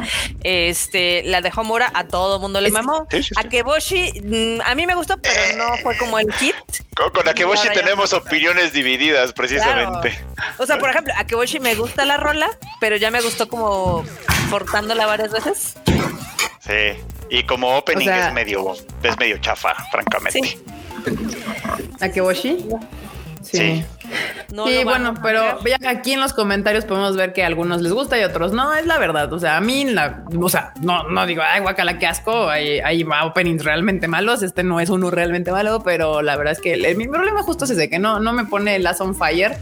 Speaker 4: Este, la de Homura a todo mundo le mamó.
Speaker 1: Sí, sí, sí.
Speaker 4: A Keboshi, mm, a mí me gustó, pero no fue como el hit.
Speaker 1: Con, con Akeboshi tenemos opiniones divididas, precisamente.
Speaker 4: O sea, por ejemplo, a Keboshi me gusta la rola, pero ya me gustó como cortándola varias veces.
Speaker 1: Sí. Y como opening
Speaker 5: O sea-
Speaker 1: es medio, es medio chafa, francamente.
Speaker 4: Sí.
Speaker 5: Akeboshi. Sí.
Speaker 1: Sí.
Speaker 4: No
Speaker 5: sí, bueno, pero ya aquí en los comentarios podemos ver que a algunos les gusta y a otros no, es la verdad. O sea, a mí, la, o sea, no, no digo, ay, guacala, qué asco. Hay, hay openings realmente malos. Este no es uno realmente malo, pero la verdad es que el- mi problema justo es ese, que no, no me pone Last on Fire.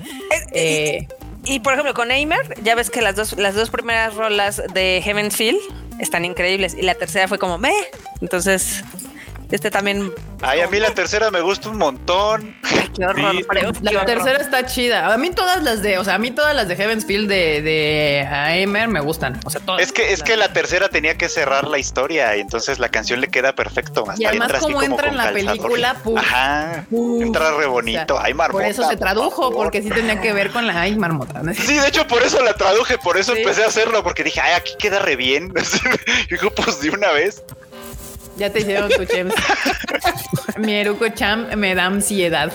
Speaker 5: Eh,
Speaker 4: Y por ejemplo, con Aimer, ya ves que las dos, las dos primeras rolas de Heaven's Feel están increíbles. Y la tercera fue como, me. Entonces, este también.
Speaker 1: Ay, a mí la tercera me gusta un montón.
Speaker 4: Ay, qué horror.
Speaker 2: Sí.
Speaker 5: la
Speaker 4: horror.
Speaker 5: tercera está chida. A mí todas las de, o sea, a mí todas las de Heaven's Field de, de Aimer me gustan. O sea, todas.
Speaker 1: Es que, es que la tercera tenía que cerrar la historia y entonces la canción le queda perfecto. Hasta
Speaker 5: Y además
Speaker 1: entra
Speaker 5: como entra en la
Speaker 1: calzador.
Speaker 5: película, puf,
Speaker 1: Ajá. Entra re
Speaker 5: o
Speaker 1: bonito.
Speaker 5: sea,
Speaker 1: Ay, marmota.
Speaker 5: Por eso se tradujo, porque sí tenía que ver con la ay marmota. ¿no?
Speaker 1: Sí, de hecho por eso la traduje, por eso
Speaker 5: Sí.
Speaker 1: empecé a hacerlo, porque dije, ay, aquí queda re bien. Y digo, pues de una vez.
Speaker 5: Ya te hicieron tu chems. Mi eruco cham me da ansiedad.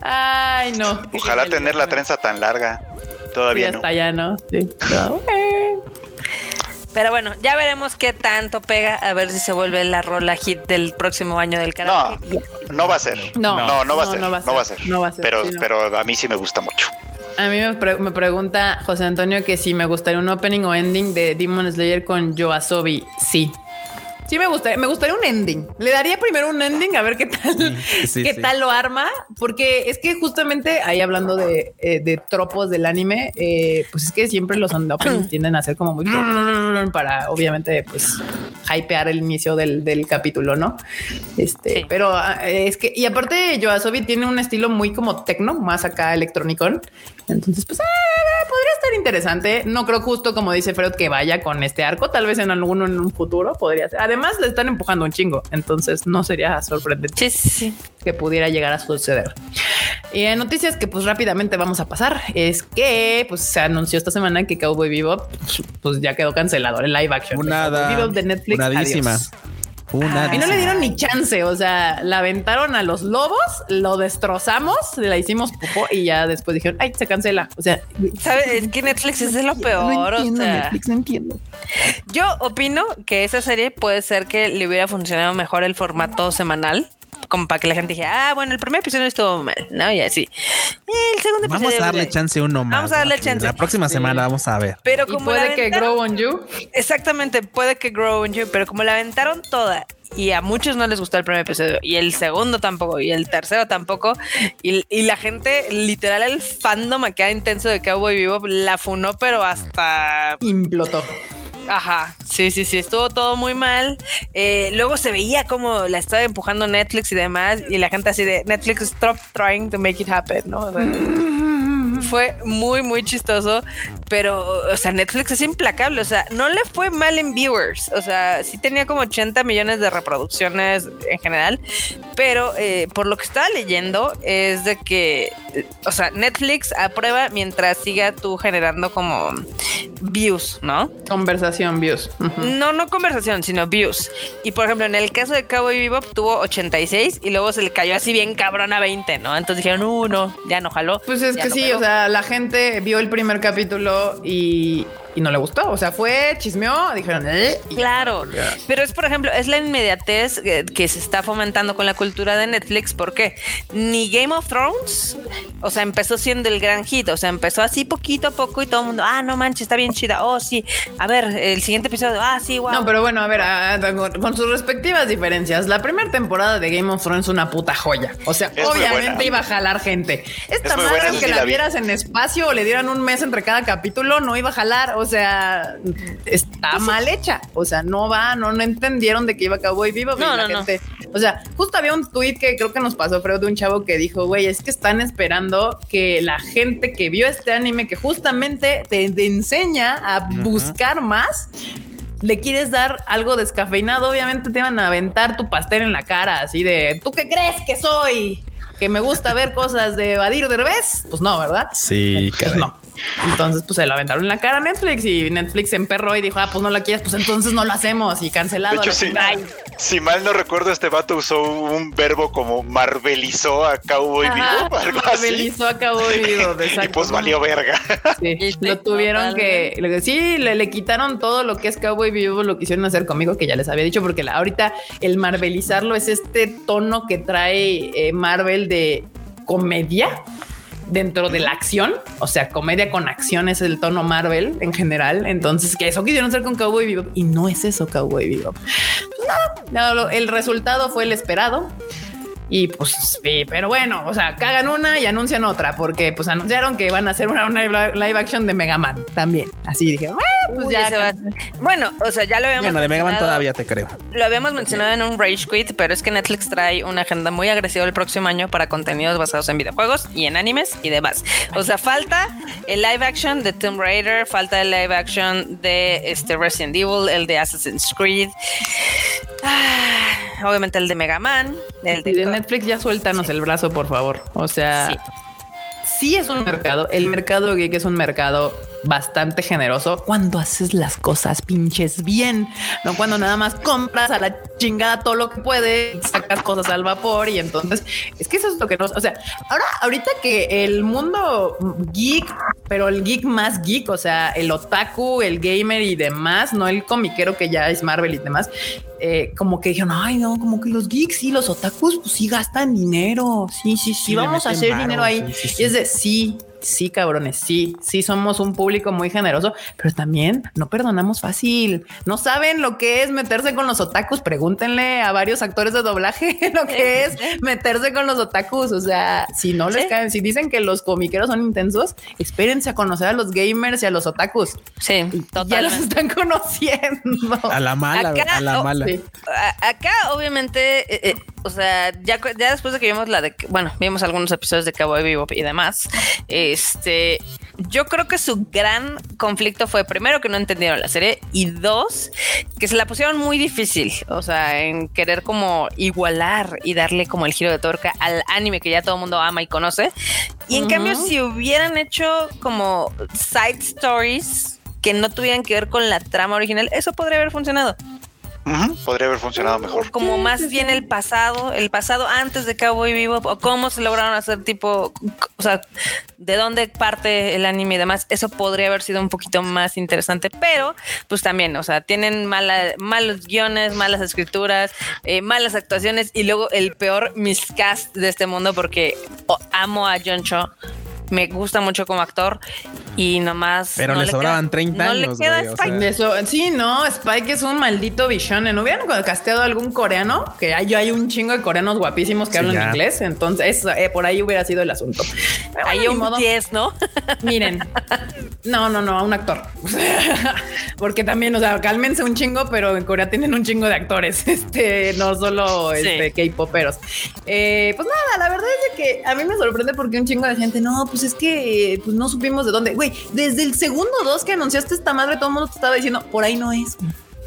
Speaker 5: Ay, no.
Speaker 1: Ojalá tener la trenza tan larga.
Speaker 5: Sí,
Speaker 1: Todavía no.
Speaker 5: hasta ya no. Sí. No.
Speaker 4: Pero bueno, ya veremos qué tanto pega, a ver si se vuelve la rola hit del próximo año del
Speaker 1: No,
Speaker 4: canal.
Speaker 1: no va a ser.
Speaker 5: No,
Speaker 1: no, no va a
Speaker 5: no,
Speaker 1: ser.
Speaker 5: no va a
Speaker 1: No va a
Speaker 5: ser,
Speaker 1: ser.
Speaker 5: no va a ser,
Speaker 1: Pero,
Speaker 5: sí, no.
Speaker 1: pero a mí sí me gusta mucho.
Speaker 5: A mí me, pre- me pregunta José Antonio que si me gustaría un opening o ending de Demon Slayer con Yoasobi. Sí. Sí me gustaría, me gustaría un ending. Le daría primero un ending a ver qué tal,
Speaker 3: sí,
Speaker 5: qué
Speaker 3: sí.
Speaker 5: tal lo arma, porque es que justamente ahí hablando de, eh, de tropos del anime, eh, pues es que siempre los openings tienden a ser como muy para obviamente pues hypear el inicio del, del capítulo, ¿no? Este,
Speaker 4: Sí.
Speaker 5: pero ah, es que y aparte Yoasobi tiene un estilo muy como tecno, más acá electronicón. Entonces, pues ah, podría estar interesante. No creo justo como dice Fred que vaya con este arco. Tal vez en alguno en un futuro podría ser. Además, le están empujando un chingo. Entonces, no sería sorprendente
Speaker 4: Sí, sí, sí.
Speaker 5: que pudiera llegar a suceder. Y en noticias que pues rápidamente vamos a pasar es que pues se anunció esta semana que Cowboy Bebop pues ya quedó cancelado el live action. de
Speaker 3: Funada.
Speaker 5: Cowboy Bebop de Netflix. Adiós. Y no le dieron ni chance, o sea, la aventaron a los lobos, lo destrozamos, la hicimos popó y ya después dijeron, ay, se cancela. O sea,
Speaker 4: ¿Sabes? Es que Netflix es de lo peor.
Speaker 5: no
Speaker 4: o
Speaker 5: entiendo,
Speaker 4: sea,
Speaker 5: Netflix, no entiendo.
Speaker 4: yo opino que esa serie puede ser que le hubiera funcionado mejor el formato semanal. Como para que la gente dijera, ah, bueno, el primer episodio estuvo mal, ¿no? Y así. El segundo
Speaker 3: Vamos a
Speaker 4: episodio,
Speaker 3: darle chance uno más.
Speaker 4: Vamos a darle chance.
Speaker 3: La próxima
Speaker 5: Sí.
Speaker 3: semana vamos a ver.
Speaker 4: Pero
Speaker 5: Y
Speaker 4: como la
Speaker 5: puede que Grow on You.
Speaker 4: Exactamente, puede que Grow on You, pero como la aventaron toda y a muchos no les gustó el primer episodio y el segundo tampoco y el tercero tampoco y, y la gente, literal, el fandom acá intenso de Cowboy Vivo la funó, pero hasta
Speaker 5: Implotó.
Speaker 4: Ajá, sí, sí, sí, estuvo todo muy mal. Eh, luego se veía como la estaba empujando Netflix y demás, y la gente así de Netflix, stop trying to make it happen, ¿no? O fue muy, muy chistoso, pero, o sea, Netflix es implacable, o sea, no le fue mal en viewers, o sea, sí tenía como 80 millones de reproducciones en general, pero eh, por lo que estaba leyendo es de que, eh, o sea, Netflix aprueba mientras siga tú generando como views, ¿no?
Speaker 5: Conversación, views.
Speaker 4: No, no conversación, sino views. Y por ejemplo, en el caso de Cowboy Bebop tuvo 86 y luego se le cayó así bien cabrón a 20, ¿no? Entonces dijeron, uh, no, ya no jaló.
Speaker 5: Pues es que
Speaker 4: no
Speaker 5: sí,
Speaker 4: pegó.
Speaker 5: o sea, la gente vio el primer capítulo y, y no le gustó. O sea, fue, chismeó, dijeron, ¿eh?
Speaker 4: Claro, pero es por ejemplo, es la inmediatez que se está fomentando con la cultura de Netflix, porque ni Game of Thrones, o sea, empezó siendo el gran hit, o sea, empezó así poquito a poco y todo el mundo, ah, no manches, está bien chida, oh, sí, a ver, el siguiente episodio, ah, sí, wow.
Speaker 5: No, pero bueno, a ver, a- a- con, con sus respectivas diferencias. La primera temporada de Game of Thrones es una puta joya. O sea,
Speaker 1: Es
Speaker 5: obviamente iba a jalar gente. Esta
Speaker 1: muy
Speaker 5: madre,
Speaker 1: buena,
Speaker 5: aunque la
Speaker 1: la vi.
Speaker 5: vieras en espacio o le dieran un mes entre cada capítulo, no iba a jalar. O sea, está mal hecha. O sea, no va, no, no entendieron de que iba Cowboy Vivo.
Speaker 4: No,
Speaker 5: la
Speaker 4: no, no.
Speaker 5: gente. O sea, justo había un tweet que creo que nos pasó, Freud, de un chavo que dijo, güey, es que están esperando que la gente que vio este anime, que justamente te, te enseña a buscar más, le quieres dar algo descafeinado, obviamente te van a aventar tu pastel en la cara, así de, ¿tú qué crees que soy? Que me gusta ver cosas de Badir Derbez. Pues no, ¿verdad?
Speaker 3: Sí,
Speaker 5: Pues no. Entonces, pues se lo aventaron en la cara a Netflix y Netflix se emperró y dijo, ah, pues no la quieres, pues entonces no lo hacemos y cancelado.
Speaker 1: De hecho,
Speaker 5: la
Speaker 1: sí. Si mal no recuerdo, este vato usó un verbo como marvelizó a Cowboy
Speaker 5: Ajá,
Speaker 1: Vivo, algo así.
Speaker 5: Marvelizó a Cowboy Vivo,
Speaker 1: Y
Speaker 5: exacto.
Speaker 1: pues valió verga.
Speaker 5: Sí,
Speaker 4: Sí,
Speaker 5: lo tuvieron que, sí, le, le quitaron todo lo que es Cowboy Vivo, lo quisieron hacer conmigo, que ya les había dicho, porque la- ahorita el marvelizarlo es este tono que trae eh, Marvel de comedia dentro de la acción, o sea, comedia con acción es el tono Marvel en general, entonces que eso quisieron hacer con Cowboy Vivo y no es eso Cowboy Vivo. Pues no, el resultado fue el esperado. Y pues, pero bueno, o sea, cagan una y anuncian otra, porque pues anunciaron que van a hacer una, una live action de Mega Man también. Así dije, "Ah, pues
Speaker 4: Uy,
Speaker 5: ya.
Speaker 4: ese va- Bueno, o sea, ya lo habíamos
Speaker 3: Bueno, de Mega Man
Speaker 4: mencionado.
Speaker 3: todavía te creo.
Speaker 4: Lo habíamos mencionado en un Rage Quit, pero es que Netflix trae una agenda muy agresiva el próximo año para contenidos basados en videojuegos y en animes y demás. O sea, falta el live action de Tomb Raider, falta el live action de este Resident Evil, el de Assassin's Creed, ah, obviamente el de Mega Man, el
Speaker 5: Y de
Speaker 4: de
Speaker 5: Netflix ya suéltanos el brazo, por favor. O sea,
Speaker 4: Sí.
Speaker 5: sí. es un mercado. El mercado geek es un mercado bastante generoso cuando haces las cosas pinches bien, no cuando nada más compras a la chingada todo lo que puede, sacas cosas al vapor y entonces es que eso es lo que nos, o sea, ahora ahorita que el mundo geek, pero el geek más geek, o sea, el otaku, el gamer y demás, no el comiquero que ya es Marvel y demás, eh, como que dijeron, ay, no, como que los geeks y los otakus, pues sí gastan dinero. Sí, sí, sí, vamos a hacer dinero ahí.
Speaker 3: sí, sí, sí.
Speaker 5: Y es de sí, sí, cabrones, sí, sí somos un público muy generoso, pero también no perdonamos fácil. No saben lo que es meterse con los otakus. Pregúntenle a varios actores de doblaje lo que es meterse con los otakus. O sea, si no les
Speaker 4: Sí.
Speaker 5: caen, si dicen que los comiqueros son intensos, espérense a conocer a los gamers y a los otakus.
Speaker 4: Sí,
Speaker 5: Ya los
Speaker 4: totalmente.
Speaker 5: están conociendo.
Speaker 3: A la mala,
Speaker 4: Acá,
Speaker 3: a la
Speaker 4: oh,
Speaker 3: mala.
Speaker 5: Sí.
Speaker 4: Acá, obviamente, eh, eh, o sea, ya, después de que vimos la de, bueno, vimos algunos episodios de Cowboy Bebop y demás, este, yo creo que su gran conflicto fue primero que no entendieron la serie y dos, que se la pusieron muy difícil, o sea, en querer como igualar y darle como el giro de tuerca al anime que ya todo el mundo ama y conoce. Y en cambio, si hubieran hecho como side stories que no tuvieran que ver con la trama original, eso podría haber funcionado
Speaker 1: Podría haber funcionado mejor.
Speaker 4: como más bien el pasado, el pasado antes de Cowboy Vivo, o cómo se lograron hacer tipo, o sea, de dónde parte el anime y demás, eso podría haber sido un poquito más interesante, pero pues también, o sea, tienen mala, malos guiones, malas escrituras, eh, malas actuaciones y luego el peor miscast de este mundo porque oh, amo a John Cho. Me gusta mucho como actor y nomás.
Speaker 3: Pero le sobraban 30
Speaker 4: no le
Speaker 3: años,
Speaker 4: queda
Speaker 3: güey, o
Speaker 4: Spike.
Speaker 3: sea.
Speaker 5: Sí, no, Spike es un maldito bishonen. ¿No hubieran casteado algún coreano? Que hay, hay un chingo de coreanos guapísimos que
Speaker 3: Sí,
Speaker 5: hablan
Speaker 3: ya.
Speaker 5: inglés. Entonces, eso, eh, por ahí hubiera sido el asunto. Pero
Speaker 4: Hay un
Speaker 5: modo.
Speaker 4: 10, ¿no?
Speaker 5: Miren, no, no, no, a un actor. Porque también, o sea, cálmense un chingo, pero en Corea tienen un chingo de actores, este, no solo
Speaker 4: Sí.
Speaker 5: este, K-poperos. Eh, pues nada, la verdad es que a mí me sorprende porque un chingo de gente, no, pues es que pues no supimos de dónde. Güey, desde el segundo dos que anunciaste esta madre, todo el mundo te estaba diciendo, por ahí no es.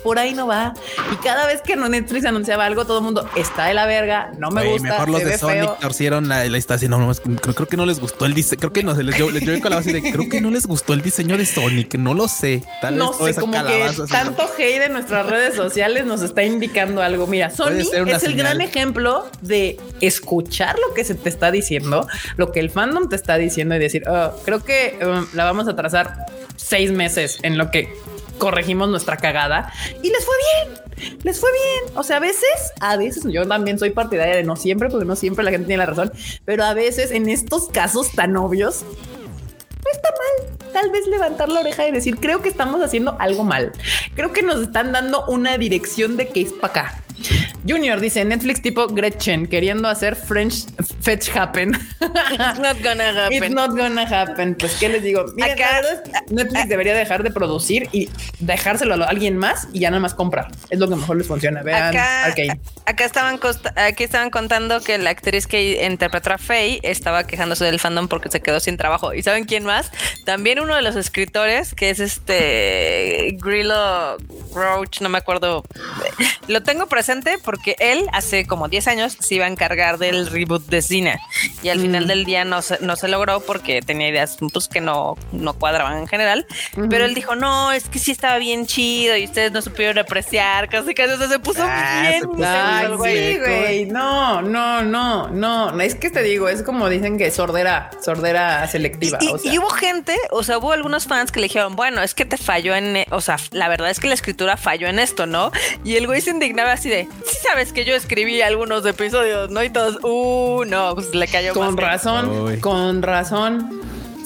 Speaker 5: Por ahí no va. Y cada vez que Netflix anunciaba algo, todo el mundo está de la verga, no me
Speaker 3: Güey,
Speaker 5: gusta.
Speaker 3: Mejor los de Sonic
Speaker 5: feo.
Speaker 3: torcieron la, la estación. No, no, creo, creo que no les gustó el diseño. Creo que no se les yo, con la base de creo que no les gustó el diseño de Sonic. No lo sé. Tal
Speaker 5: No
Speaker 3: vez
Speaker 5: sé, como que tanto hate en nuestras redes sociales nos está indicando algo. Mira, Sony
Speaker 3: una
Speaker 5: es el
Speaker 3: señal.
Speaker 5: gran ejemplo de escuchar lo que se te está diciendo, lo que el fandom te está diciendo y decir, "Oh, creo que um, la vamos a trazar seis meses en lo que corregimos nuestra cagada y les fue bien, les fue bien. O sea, a veces, a veces yo también soy partidaria de no siempre, porque no siempre la gente tiene la razón, pero a veces en estos casos tan obvios, no está mal. Tal vez levantar la oreja y decir, creo que estamos haciendo algo mal. Creo que nos están dando una dirección de que es para acá. Junior dice Netflix tipo Gretchen queriendo hacer French fetch happen.
Speaker 4: It's not gonna happen.
Speaker 5: It's not gonna happen. Pues qué les digo. Miren,
Speaker 4: Acá-
Speaker 5: Netflix debería dejar de producir y dejárselo a alguien más y ya nada más comprar. Es lo que mejor les funciona. Vean,
Speaker 4: Acá, acá estaban aquí estaban contando que la actriz que interpretó a Faye estaba quejándose del fandom porque se quedó sin trabajo. ¿Y saben quién más? También uno de los escritores, que es este Grillo Roach, no me acuerdo. Lo tengo presente porque él hace como 10 años se iba a encargar del reboot de Cine y al final del día no se, no se logró porque tenía ideas pues, que no, no cuadraban en general. Pero él dijo, no, es que sí estaba bien chido y ustedes no supieron apreciar, casi casi o sea, se puso
Speaker 3: Ah,
Speaker 4: bien.
Speaker 3: se puso
Speaker 5: Ay,
Speaker 4: intenso el güey.
Speaker 5: sí, güey. No, no, no, no. Es que te digo, es como dicen que sordera, sordera selectiva.
Speaker 4: Y,
Speaker 5: o sea.
Speaker 4: y hubo gente, o sea, hubo algunos fans que le dijeron, bueno, es que te falló en, e- o sea, la verdad es que la escritura falló en esto, ¿no? Y el güey se indignaba así de, sí sabes que yo escribí algunos episodios, ¿no? Y todos, uh, no, pues le cayó más
Speaker 5: Con razón,
Speaker 3: Uy.
Speaker 5: con razón.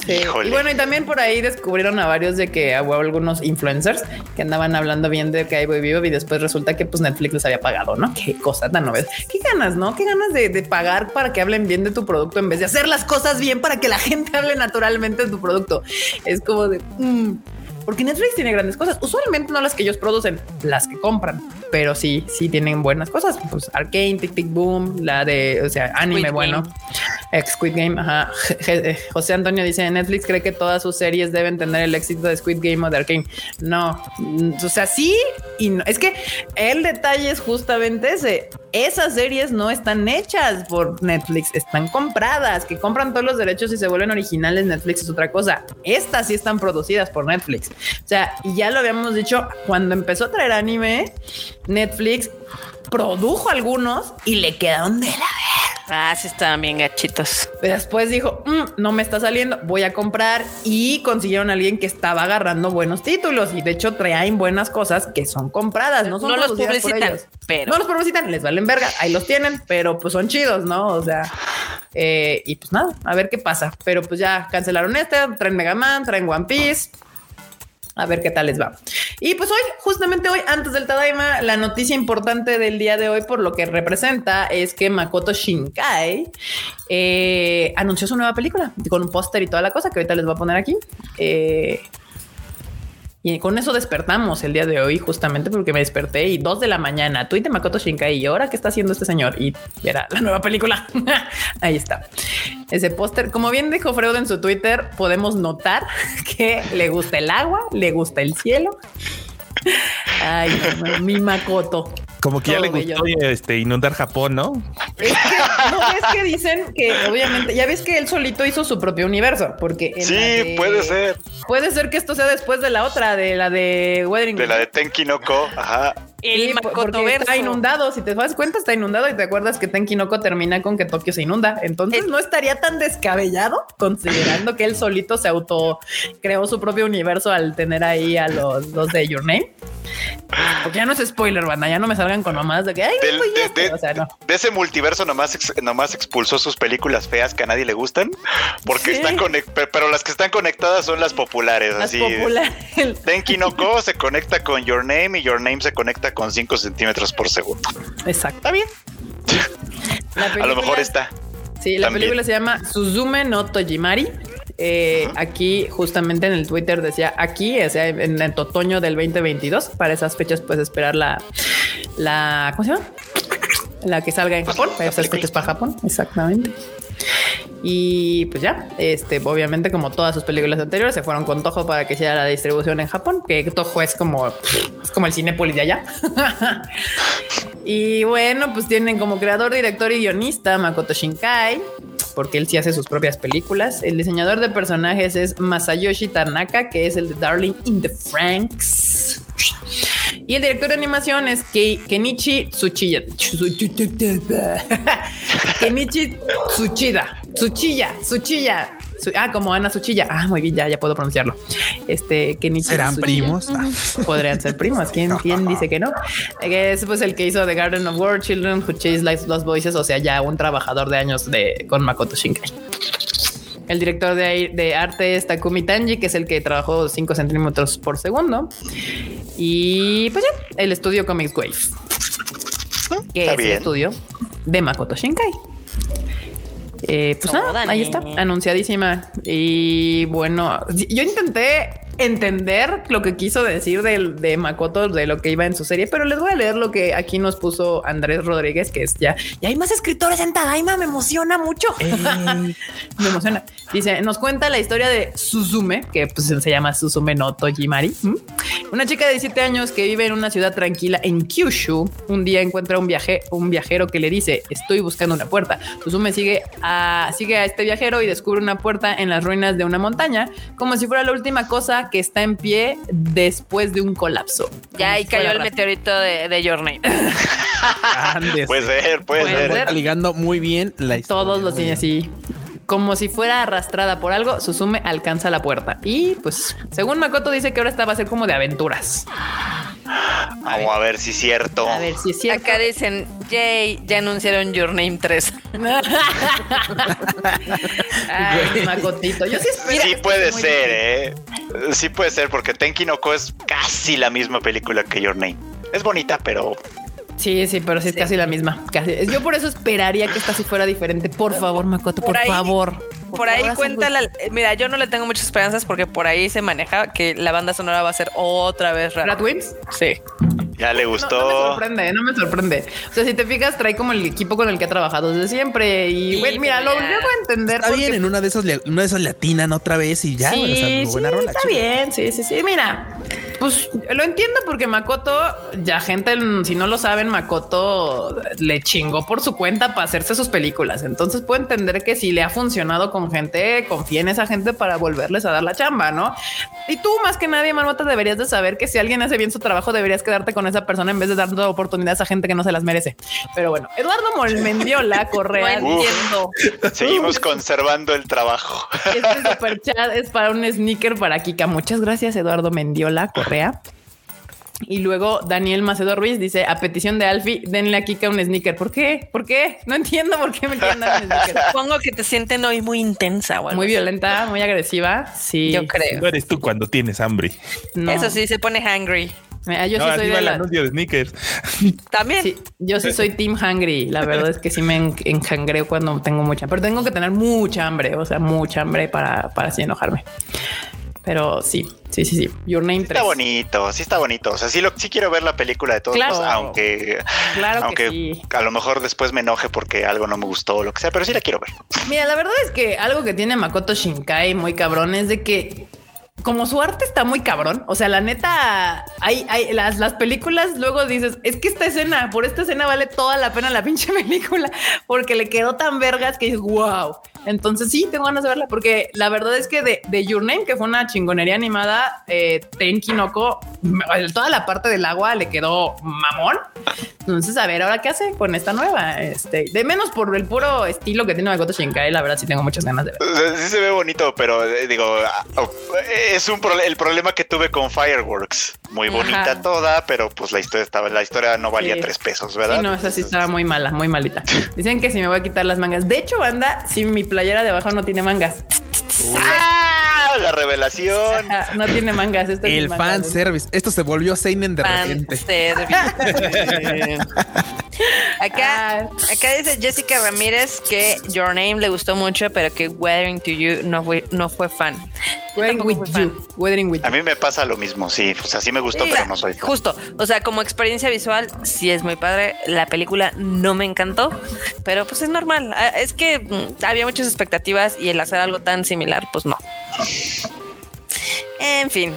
Speaker 5: Sí. Y bueno, y también por ahí descubrieron a varios de que hubo algunos influencers que andaban hablando bien de que hay Vivo y después resulta que pues Netflix les había pagado, ¿no? Qué cosa tan novedad. Qué ganas, ¿no? Qué ganas de, de pagar para que hablen bien de tu producto en vez de hacer las cosas bien para que la gente hable naturalmente de tu producto. Es como de... mm, porque Netflix tiene grandes cosas, usualmente no las que ellos producen, las que compran, pero sí, sí tienen buenas cosas. Pues Arcane, Tic Tic Boom, la de, o sea, anime
Speaker 4: Squid
Speaker 5: bueno.
Speaker 4: Game.
Speaker 5: Ex Squid Game, ajá. Je- José Antonio dice Netflix cree que todas sus series deben tener el éxito de Squid Game o de Arcane. No, Mm, o sea, sí y no. Es que el detalle es justamente ese. Esas series no están hechas por Netflix, están compradas, que compran todos los derechos y se vuelven originales. Netflix es otra cosa. Estas sí están producidas por Netflix. O sea, y ya lo habíamos dicho cuando empezó a traer anime, Netflix produjo algunos y le quedaron de la
Speaker 4: Ah, sí estaban bien gachitos.
Speaker 5: Después dijo, "Mm, no me está saliendo, voy a comprar y consiguieron a alguien que estaba agarrando buenos títulos y de hecho traen buenas cosas que son compradas, no son
Speaker 4: No los publicitan, pero-
Speaker 5: No los publicitan, les valen verga, ahí los tienen, pero pues son chidos, ¿no? O sea, eh, y pues nada, a ver qué pasa. Pero pues ya cancelaron este, traen Mega Man, traen One Piece. A ver qué tal les va. Y pues hoy, justamente hoy, antes del Tadaima, la noticia importante del día de hoy, por lo que representa, es que Makoto Shinkai eh, anunció su nueva película con un póster y toda la cosa que ahorita les voy a poner aquí. Eh, y con eso despertamos el día de hoy, justamente porque me desperté y dos de la mañana, de Makoto Shinkai. ¿Y ahora qué está haciendo este señor? Y era la nueva película. Ahí está. Ese póster. Como bien dijo Freud en su Twitter, podemos notar que le gusta el agua, le gusta el cielo. Ay, no, mi Makoto.
Speaker 2: Como que ya
Speaker 5: Todo
Speaker 2: le gustó
Speaker 5: bello.
Speaker 2: este, inundar Japón, ¿no?
Speaker 5: Es que, no, es que dicen que obviamente, ya ves que él solito hizo su propio universo, porque
Speaker 1: Sí,
Speaker 5: de-
Speaker 1: puede ser.
Speaker 5: Puede ser que esto sea después de la otra, de la de Weathering.
Speaker 1: De la de Tenki no Ko. Ajá.
Speaker 4: El
Speaker 5: Sí, porque está inundado. Si te das cuenta, está inundado y te acuerdas que Tenkinoko termina con que Tokio se inunda. Entonces
Speaker 4: Es-
Speaker 5: no estaría tan descabellado considerando que él solito se auto creó su propio universo al tener ahí a los dos de Your Name. Porque ya no es spoiler, banda. Ya no me salgan con mamás de que ay,
Speaker 1: Del-
Speaker 5: no
Speaker 1: de,
Speaker 5: spoileaste".
Speaker 1: de-
Speaker 5: o sea, no.
Speaker 1: de ese multiverso nomás, ex- nomás expulsó sus películas feas que a nadie le gustan. Porque
Speaker 5: Sí.
Speaker 1: están conec- pe- pero las que están conectadas son las populares.
Speaker 5: Las
Speaker 1: así.
Speaker 5: populares.
Speaker 1: Tenki no Ko se conecta con Your Name y Your Name se conecta con 5 centímetros por segundo.
Speaker 5: Exacto. Está bien.
Speaker 1: A lo mejor está.
Speaker 5: Sí, la
Speaker 1: También.
Speaker 5: película se llama Suzume no Tojimari. Eh, aquí justamente en el Twitter decía aquí, o sea, en el otoño del 2022. Para esas fechas puedes esperar la, la, ¿cómo se llama? La que salga en Japón. Para esas fechas para Japón, exactamente. Y pues ya, este, obviamente como todas sus películas anteriores se fueron con Toho para que hiciera la distribución en Japón, que Toho es como, es como el Cinépolis de allá. y bueno, pues tienen como creador, director y guionista Makoto Shinkai, porque él sí hace sus propias películas. El diseñador de personajes es Masayoshi Tanaka, que es el de Darling in the Franks. Y el director de animación es Kenichi Tsuchiya. Kenichi Tsuchida. Tsuchiya. Tsuchiya. Ah, como Ana Suchilla. Ah, muy bien, ya, ya puedo pronunciarlo. Este, Kenichi
Speaker 3: ¿Serán primos?
Speaker 5: Podrían ser primos. ¿Quién, ¿Quién dice que no? Es pues el que hizo The Garden of War Children Who Chase Like Lost Voices, o sea, ya un trabajador de años de, con Makoto Shinkai. El director de, de, arte es Takumi Tanji, que es el que trabajó 5 centímetros por segundo. Y pues ya, el estudio Comics Wave, que es el estudio de Makoto Shinkai. Eh, pues nada, ahí está, anunciadísima. Y bueno, yo intenté entender lo que quiso decir de, de Makoto, de lo que iba en su serie, pero les voy a leer lo que aquí nos puso Andrés Rodríguez, que es ya, y hay más escritores en Tadaima, me emociona mucho. me emociona. Dice, nos cuenta la historia de Suzume, que pues, se llama Suzume no Tojimari, una chica de 17 años que vive en una ciudad tranquila en Kyushu. Un día encuentra un viaje, un viajero que le dice, estoy buscando una puerta. Suzume sigue a, sigue a este viajero y descubre una puerta en las ruinas de una montaña, como si fuera la última cosa que está en pie después de un colapso.
Speaker 4: Ya ahí cayó el meteorito de, Your Name.
Speaker 1: puede ser, puede, ser. Está
Speaker 3: ligando muy bien la historia.
Speaker 5: Todos los tiene así. Como si fuera arrastrada por algo, Susume alcanza la puerta. Y pues, según Makoto, dice que ahora esta va a ser como de aventuras.
Speaker 1: Vamos a ver si es cierto.
Speaker 5: A ver si es cierto.
Speaker 4: Acá dicen, Jay, ya anunciaron Your Name 3.
Speaker 5: Ay, Makotito. Yo sí espero.
Speaker 1: Sí puede ser, ¿eh? Sí puede ser, porque Tenki no Ko es casi la misma película que Your Name. Es bonita, pero
Speaker 5: Sí, sí, pero sí es casi la misma. Casi. Yo por eso esperaría que esta sí fuera diferente. Por favor, Makoto, por, favor.
Speaker 4: Por, ahí cuenta la. Mira, yo no le tengo muchas esperanzas porque por ahí se maneja que la banda sonora va a ser otra vez rara.
Speaker 5: ¿Ratwins?
Speaker 4: Sí.
Speaker 1: Ya le gustó.
Speaker 5: No, me sorprende, no me sorprende. O sea, si te fijas, trae como el equipo con el que ha trabajado desde siempre. Y bueno, mira, lo llego a entender.
Speaker 3: Está bien, en una de esas, una de esas latinan otra vez y ya.
Speaker 5: Sí, buena sí, rola, está bien. Sí, sí, sí. Mira, pues lo entiendo porque Makoto, ya gente, si no lo saben, Makoto le chingó por su cuenta para hacerse sus películas. Entonces puedo entender que si le ha funcionado con gente, confía en esa gente para volverles a dar la chamba, ¿no? Y tú más que nadie, Marmota, deberías de saber que si alguien hace bien su trabajo, deberías quedarte con esa persona en vez de dando oportunidades a gente que no se las merece. Pero bueno, Eduardo Molmendiola Correa entiendo.
Speaker 1: Seguimos conservando el trabajo.
Speaker 5: Este super chat es para un sneaker para Kika. Muchas gracias, Eduardo Mendiola Correa. Y luego Daniel Macedo Ruiz dice: A petición de Alfie, denle a Kika un sneaker. ¿Por qué? ¿Por qué? No entiendo por qué me quieren dar un sneaker.
Speaker 4: Supongo que te sienten hoy muy intensa,
Speaker 5: Muy violenta, muy agresiva. Sí,
Speaker 4: yo creo.
Speaker 2: No eres tú cuando tienes hambre.
Speaker 4: Eso sí, se pone hungry.
Speaker 5: yo sí soy
Speaker 2: de la... anuncio de sneakers.
Speaker 4: También.
Speaker 5: yo sí soy team hungry. La verdad es que sí me enjangreo cuando tengo mucha, pero tengo que tener mucha hambre, o sea, mucha hambre para, para así enojarme. Pero sí, sí, sí, sí. Your Name 3.
Speaker 1: Está bonito, sí está bonito. O sea, sí, lo, sí quiero ver la película de todos aunque, aunque a lo mejor después me enoje porque algo no me gustó o lo que sea, pero sí la quiero ver.
Speaker 5: Mira, la verdad es que algo que tiene Makoto Shinkai muy cabrón es de que como su arte está muy cabrón, o sea, la neta, hay, hay las, las películas, luego dices, es que esta escena, por esta escena vale toda la pena la pinche película, porque le quedó tan vergas que dices, wow. Entonces sí, tengo ganas de verla, porque la verdad es que de, de Your Name, que fue una chingonería animada, eh, Noko, toda la parte del agua le quedó mamón. Entonces, a ver, ahora qué hace con esta nueva, este, de menos por el puro estilo que tiene Makoto Shinkai, la verdad sí tengo muchas ganas de ver.
Speaker 1: Sí se ve bonito, pero eh, digo, ah, oh, es un el problema que tuve con Fireworks. Muy bonita toda, pero pues la historia estaba, la historia no valía tres pesos, ¿verdad?
Speaker 5: Sí, no, esa sí estaba muy mala, muy malita. Dicen que si me voy a quitar las mangas. De hecho, banda, si mi playera de abajo no tiene mangas.
Speaker 1: ¡Ah! La revelación.
Speaker 5: no tiene mangas.
Speaker 3: el fan service. Esto se volvió Seinen de repente.
Speaker 4: acá, acá dice Jessica Ramírez que Your Name le gustó mucho, pero que Weathering to You no fue, no fue fan.
Speaker 5: Weathering with
Speaker 4: fui fan.
Speaker 5: you. Weathering with
Speaker 1: A
Speaker 5: you.
Speaker 1: mí me pasa lo mismo, sí. O sea, sí me gustó,
Speaker 4: Sí,
Speaker 1: pero no soy fan.
Speaker 4: Justo, o sea, como experiencia visual, sí es muy padre. La película no me encantó, pero pues es normal. Ah, Es que mm, había muchas expectativas y el hacer algo tan similar, pues no. En fin,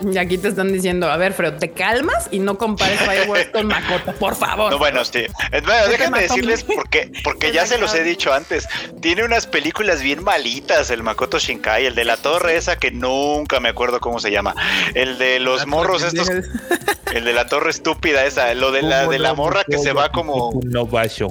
Speaker 5: Y aquí te están diciendo, a ver, Fredo, te calmas y no compares Fireworks con Makoto, por favor.
Speaker 1: No, bueno, sí. Bueno, déjenme
Speaker 5: mató
Speaker 1: decirles porque, porque ya se los he dicho antes. Tiene unas películas bien malitas, el Makoto Shinkai, el de la torre esa que nunca me acuerdo cómo se llama. El de los morros estos, el de la torre estúpida esa, lo de la de la morra que se va como
Speaker 2: No basho.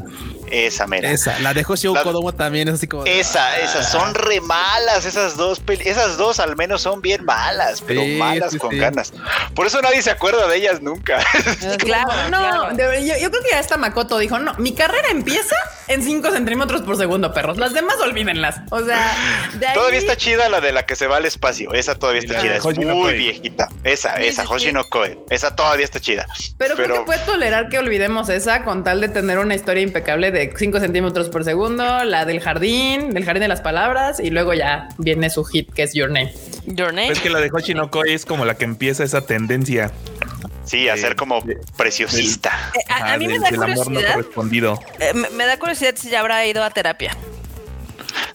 Speaker 1: Esa mera.
Speaker 3: Esa, la de Hoshio
Speaker 1: La-
Speaker 3: Kodomo también es así como.
Speaker 1: Esa, esas son re malas, esas dos, peli- esas dos al menos son bien malas, pero
Speaker 3: Sí,
Speaker 1: malas
Speaker 3: sí,
Speaker 1: con
Speaker 3: sí.
Speaker 1: ganas. Por eso nadie se acuerda de ellas nunca.
Speaker 4: claro,
Speaker 5: No, de- yo, yo creo que ya hasta Makoto dijo, no, mi carrera empieza en 5 centímetros por segundo, perros. Las demás olvídenlas. O sea, de ahí...
Speaker 1: Todavía está chida la de la que se va al espacio, esa todavía está chida, es muy
Speaker 2: Koe.
Speaker 1: viejita. Esa,
Speaker 5: Sí,
Speaker 1: esa,
Speaker 5: sí,
Speaker 1: Hoshi
Speaker 5: sí.
Speaker 1: no Koe, esa todavía está chida.
Speaker 5: Pero, creo que puede tolerar que olvidemos esa con tal de tener una historia impecable de 5 centímetros por segundo, la del jardín, del jardín de las palabras, y luego ya viene su hit que es Your Name.
Speaker 4: Your Name.
Speaker 2: Es que la de Hoshinoko es como la que empieza esa tendencia
Speaker 1: Sí, a ser como preciosista.
Speaker 4: Eh, a, a mí me
Speaker 2: del-
Speaker 4: da
Speaker 2: del amor no
Speaker 4: curiosidad.
Speaker 2: correspondido.
Speaker 4: eh, me, me da curiosidad si ya habrá ido a terapia.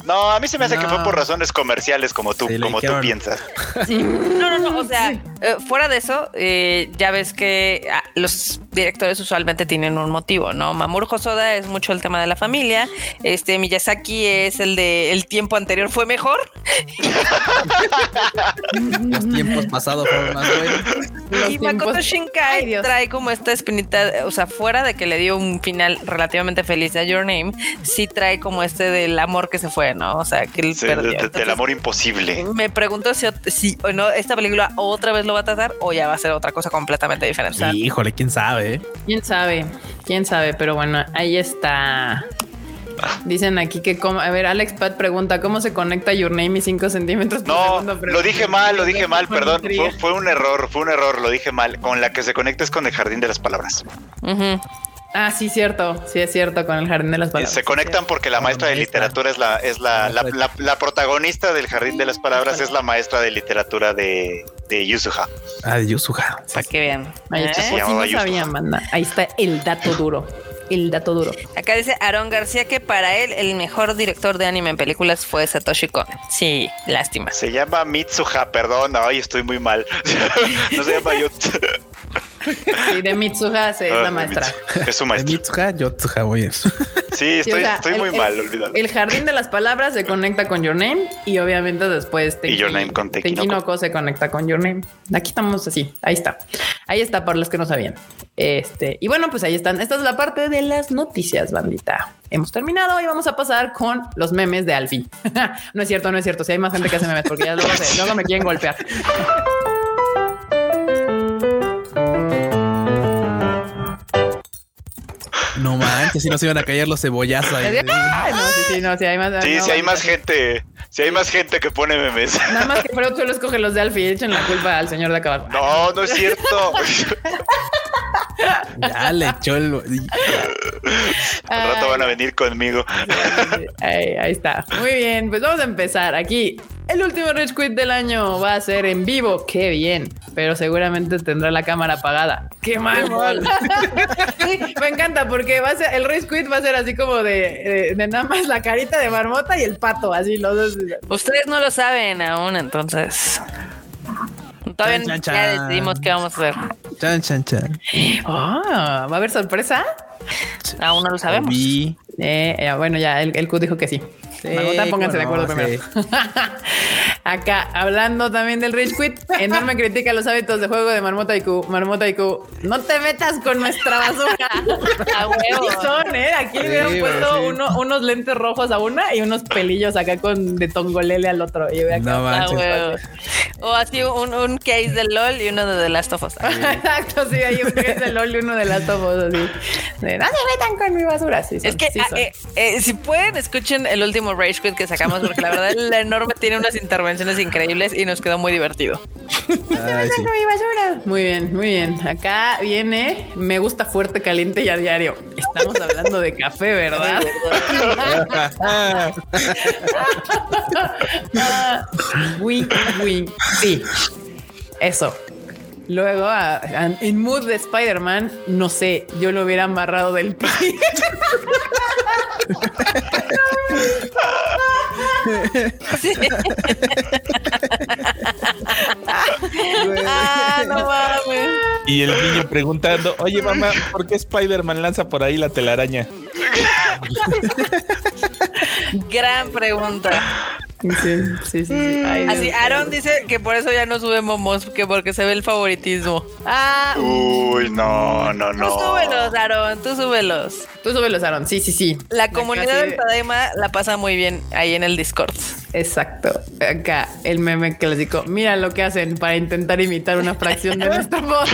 Speaker 1: No, a mí se me hace que fue
Speaker 3: No.
Speaker 1: por razones comerciales como tú,
Speaker 3: Sí,
Speaker 1: como tú piensas.
Speaker 4: No, no, no. O sea, eh, fuera de eso, eh, ya ves que ah, los directores usualmente tienen un motivo, ¿no? Mamoru Hosoda es mucho el tema de la familia. Este Miyazaki es el de el tiempo anterior fue mejor.
Speaker 3: Los tiempos pasados fueron más buenos.
Speaker 4: Y Makoto Shinkai trae como esta espinita, o sea, fuera de que le dio un final relativamente feliz a Your Name, sí trae como este del amor que se fue, ¿no? O sea, que él
Speaker 1: Sí,
Speaker 4: perdió.
Speaker 1: de- de- del amor imposible.
Speaker 4: Me pregunto si, si o no esta película otra vez lo va a tratar o ya va a ser otra cosa completamente diferente.
Speaker 3: Sí, híjole, quién sabe. eh?
Speaker 5: ¿Quién sabe? ¿Quién sabe? Pero bueno, ahí está. Dicen aquí que, cómo- a ver, Alex Pat pregunta, ¿cómo se conecta Your Name y 5 centímetros por
Speaker 1: No,
Speaker 5: segundo?
Speaker 1: Lo dije mal, lo dije mal, perdón. Fue, fue un error, fue un error, lo dije mal. Con la que se conecta es con el jardín de las palabras.
Speaker 5: Ah, sí, cierto. Sí, es cierto, con el jardín de las palabras.
Speaker 1: se conectan porque la maestra de literatura es la, es la, la, la- la protagonista del jardín de las palabras, es la maestra de literatura de, de Yusuha.
Speaker 3: Ah, de Yusuha.
Speaker 4: Para que vean.
Speaker 5: Ahí está.
Speaker 4: ¿eh?
Speaker 5: no sabían, banda. Ahí está el dato duro. El dato duro.
Speaker 4: Acá dice Aaron García que para él el mejor director de anime en películas fue Satoshi Kon. Sí, lástima.
Speaker 1: Se llama Mitsuha, perdón, ay, estoy muy mal. no se llama yo.
Speaker 5: Sí, de Mitsuha se- es
Speaker 1: Ah,
Speaker 5: la maestra.
Speaker 1: Es su
Speaker 3: De
Speaker 1: maestra.
Speaker 3: Mitsuha, Yotsuha, muy bien.
Speaker 1: Sí,
Speaker 5: Sí,
Speaker 1: estoy,
Speaker 5: o sea,
Speaker 1: estoy
Speaker 5: el-
Speaker 1: muy
Speaker 5: el-
Speaker 1: mal, olvídalo.
Speaker 5: El jardín de las palabras se conecta con Your Name y obviamente después
Speaker 1: Y Your Name con Tenki no Ko.
Speaker 5: Tenkinoko se conecta con Your Name. Aquí estamos así, ahí está. Ahí está para los que no sabían. Este, y bueno, pues ahí están. Esta es la parte de las noticias, bandita. Hemos terminado y vamos a pasar con los memes de Alfie. no es cierto, no es cierto. Si hay más gente que hace memes porque ya luego, se- luego me quieren golpear.
Speaker 3: No manches, si no se iban a caer los cebollazos ahí.
Speaker 5: No, sí, sí, no, sí hay más.
Speaker 1: Sí,
Speaker 5: no,
Speaker 1: si hay más gente, si hay más gente que pone memes.
Speaker 5: Nada más que Freud solo escoge los de Alfie y echen la culpa al señor de acabar.
Speaker 1: No, no es cierto.
Speaker 3: Ya le echó el.
Speaker 1: Al rato van a venir conmigo.
Speaker 5: Ahí, ahí está. Muy bien, pues vamos a empezar. Aquí, el último Rage Quit del año va a ser en vivo. Qué bien. Pero seguramente tendrá la cámara apagada. Qué mal. Sí, me encanta porque va a ser, el Rage Quit va a ser así como de, de, de nada más la carita de marmota y el pato, así los dos.
Speaker 4: Ustedes no lo saben aún, entonces. Todavía
Speaker 3: Chan, chan,
Speaker 4: ya decidimos qué vamos a hacer.
Speaker 3: Chan, chan, chan.
Speaker 5: Ah, ¿Va a haber sorpresa?
Speaker 4: Aún no lo sabemos.
Speaker 3: Vi.
Speaker 5: Eh, eh, bueno, ya el, el Q dijo que sí. Marmota, pónganse de acuerdo
Speaker 3: no,
Speaker 5: primero. Acá, hablando también del Rage Quit, enorme crítica los hábitos de juego de Marmota y Q. Marmota y Q, no te metas con nuestra basura.
Speaker 4: A huevo.
Speaker 5: Son, ¿eh? Aquí le hubieran
Speaker 3: Sí,
Speaker 5: puesto
Speaker 3: sí.
Speaker 5: uno- unos lentes rojos a una y unos pelillos acá con de tongolele al otro. Y yo acá,
Speaker 3: No
Speaker 4: A
Speaker 3: manches.
Speaker 4: huevo. O así un, un case de LOL y uno de The Last of Us.
Speaker 5: Exacto, sí, hay un es el LOL y uno de las tomos así. De, no se metan con mi basura. Sí, son,
Speaker 4: Es que
Speaker 5: sí
Speaker 4: ah, eh, eh, si pueden, escuchen el último Rage Quit que sacamos, porque la verdad la enorme tiene unas intervenciones increíbles y nos quedó muy divertido.
Speaker 3: Ay, sí.
Speaker 5: mi basura. Muy bien, muy bien. Acá viene, me gusta fuerte, caliente y a diario. Estamos hablando de café, ¿verdad? Ah, Wink, wink. Sí. Eso. Luego, a- a- en mood de Spider-Man, no sé, yo lo hubiera amarrado del pie.
Speaker 4: Sí. ah, no mames.
Speaker 2: Y el niño preguntando, oye mamá, ¿por qué Spider-Man lanza por ahí la telaraña?
Speaker 4: Gran pregunta.
Speaker 5: Sí, sí, sí. sí. Ay, Dios
Speaker 4: Así. Aaron dice que por eso ya no sube momos, que porque se ve el favoritismo. Ah,
Speaker 1: Uy, no, no,
Speaker 4: tú
Speaker 1: no.
Speaker 4: súbelos, Aaron, tú súbelos.
Speaker 5: Tú súbelos, Aaron. Sí, sí, sí.
Speaker 4: La comunidad del Tadaima la pasa muy bien ahí en el Discord.
Speaker 5: Exacto. Acá el meme clásico. Mira lo que hacen para intentar imitar una fracción de nuestra voz.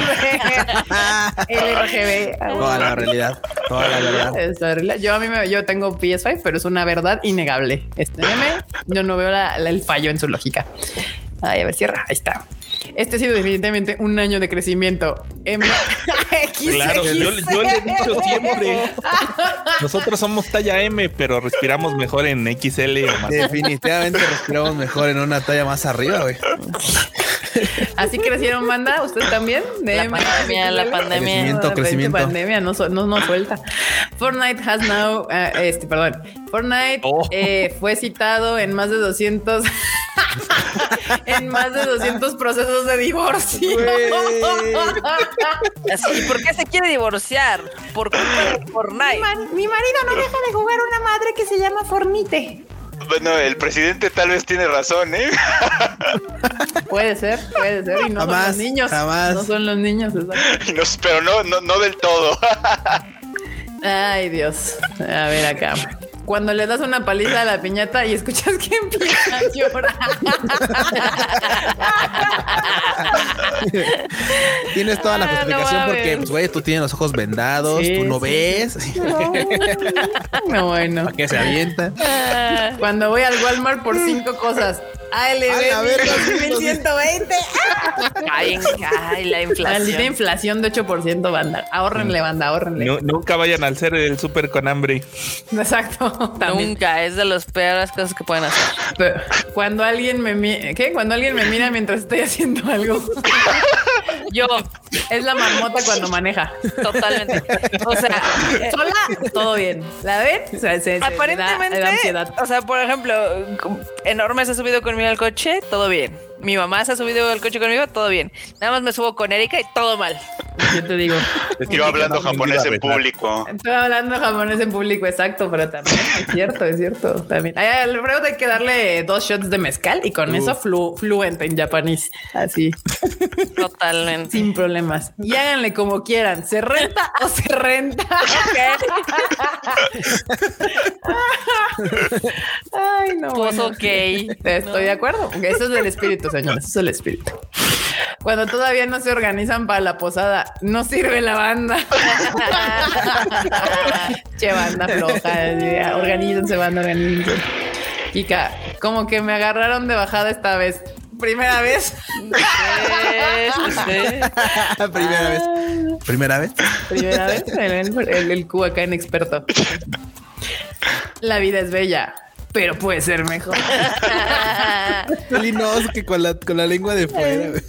Speaker 5: LRGB.
Speaker 3: Toda la realidad, toda la.
Speaker 5: Es horrible. Yo a mí me, yo tengo PS5, pero es una verdad innegable. Este meme, yo no veo la- la- el fallo en su lógica. Ay, a ver, cierra. Ahí está. Este ha sido definitivamente un año de crecimiento. M X,
Speaker 2: Claro,
Speaker 5: X,
Speaker 2: yo, yo le he dicho siempre. Nosotros somos talla M, pero respiramos mejor en XL o más.
Speaker 3: Definitivamente respiramos mejor en una talla más arriba, güey.
Speaker 5: Así crecieron, manda. ¿Usted también? De
Speaker 4: La
Speaker 5: M-
Speaker 4: pandemia, la pandemia.
Speaker 3: Crecimiento,
Speaker 5: La
Speaker 3: crecimiento.
Speaker 5: pandemia no, no, no suelta. Fortnite has now, eh, este, perdón. Fortnite
Speaker 2: Oh.
Speaker 5: eh, fue citado en más de 200, en más de 200 procesos de divorcio.
Speaker 4: Así, ¿Y por qué se quiere divorciar? Por culpa de Fortnite.
Speaker 5: Mi marido no deja de jugar una madre que se llama Fornite.
Speaker 1: Bueno, el presidente tal vez tiene razón, ¿eh?
Speaker 5: Puede ser, puede ser. Y no son
Speaker 3: Jamás,
Speaker 5: los niños.
Speaker 3: jamás.
Speaker 5: No son los niños.
Speaker 1: No, pero no, no, no del todo.
Speaker 5: Ay, Dios. A ver acá. Cuando le das una paliza a la piñata y escuchas que empieza a llorar.
Speaker 3: Tienes toda la
Speaker 5: Ah, no
Speaker 3: justificación porque, pues, güey, tú tienes los ojos vendados,
Speaker 5: Sí,
Speaker 3: tú no
Speaker 5: sí.
Speaker 3: ves.
Speaker 5: No, bueno.
Speaker 3: ¿Para qué se avienta?
Speaker 5: Cuando voy al Walmart por cinco cosas. ALB
Speaker 3: A la verga,
Speaker 5: 1120.
Speaker 4: Ay, ay, la inflación.
Speaker 5: inflación de 8%, banda. Ahorrenle, banda, ahorrenle.
Speaker 2: Nu- nunca vayan al ser el súper con hambre.
Speaker 5: Exacto. También.
Speaker 4: Nunca, es de las peores cosas que pueden hacer.
Speaker 5: Pero Cuando alguien me mira, ¿qué? Cuando alguien me mira mientras estoy haciendo algo.
Speaker 4: Yo,
Speaker 5: Es la marmota cuando maneja.
Speaker 4: totalmente. O sea,
Speaker 5: Sola, todo bien. ¿La ven? O sea, se- se-
Speaker 4: aparentemente,
Speaker 5: me da- da ansiedad.
Speaker 4: o sea, por ejemplo, Enorme se ha subido conmigo al coche, todo bien. Mi mamá se ha subido al coche conmigo, todo bien. Nada más me subo con Erika y todo mal.
Speaker 5: Yo te digo.
Speaker 1: Yo hablando japonés en público.
Speaker 5: Estoy hablando japonés en público, exacto, pero también es cierto, es cierto. También. Alfredo hay que darle dos shots de mezcal y con eso flu, fluente en japonés. Así,
Speaker 4: Totalmente.
Speaker 5: sin problemas. Y háganle como quieran. ¿Se renta o se renta? Ay, no.
Speaker 4: Pues
Speaker 5: bueno.
Speaker 4: ok.
Speaker 5: Estoy de acuerdo. porque Eso es el espíritu, señores. Eso es el espíritu. Cuando todavía no se organizan para la posada, no sirve la banda. che, banda floja. ya, Organícense, banda, organícense. Kika, como que me agarraron de bajada esta vez. Primera vez.
Speaker 4: Sí, sí.
Speaker 3: Primera vez. Primera vez.
Speaker 5: Primera vez. El, el, el Q acá en experto. La vida es bella, pero puede ser mejor.
Speaker 3: Linos que con la, con la lengua de fuera.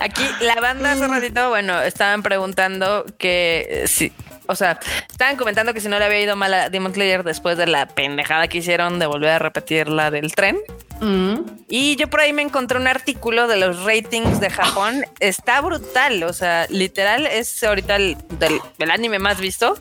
Speaker 4: Aquí la banda hace ratito, bueno, estaban preguntando que eh, si, o sea, estaban comentando que si no le había ido mal a Demon Slayer después de la pendejada que hicieron de volver a repetir la del tren.
Speaker 5: Mm.
Speaker 4: Y yo por ahí me encontré un artículo de los ratings de Japón. Está brutal. O sea, literal es ahorita el, del, el anime más visto,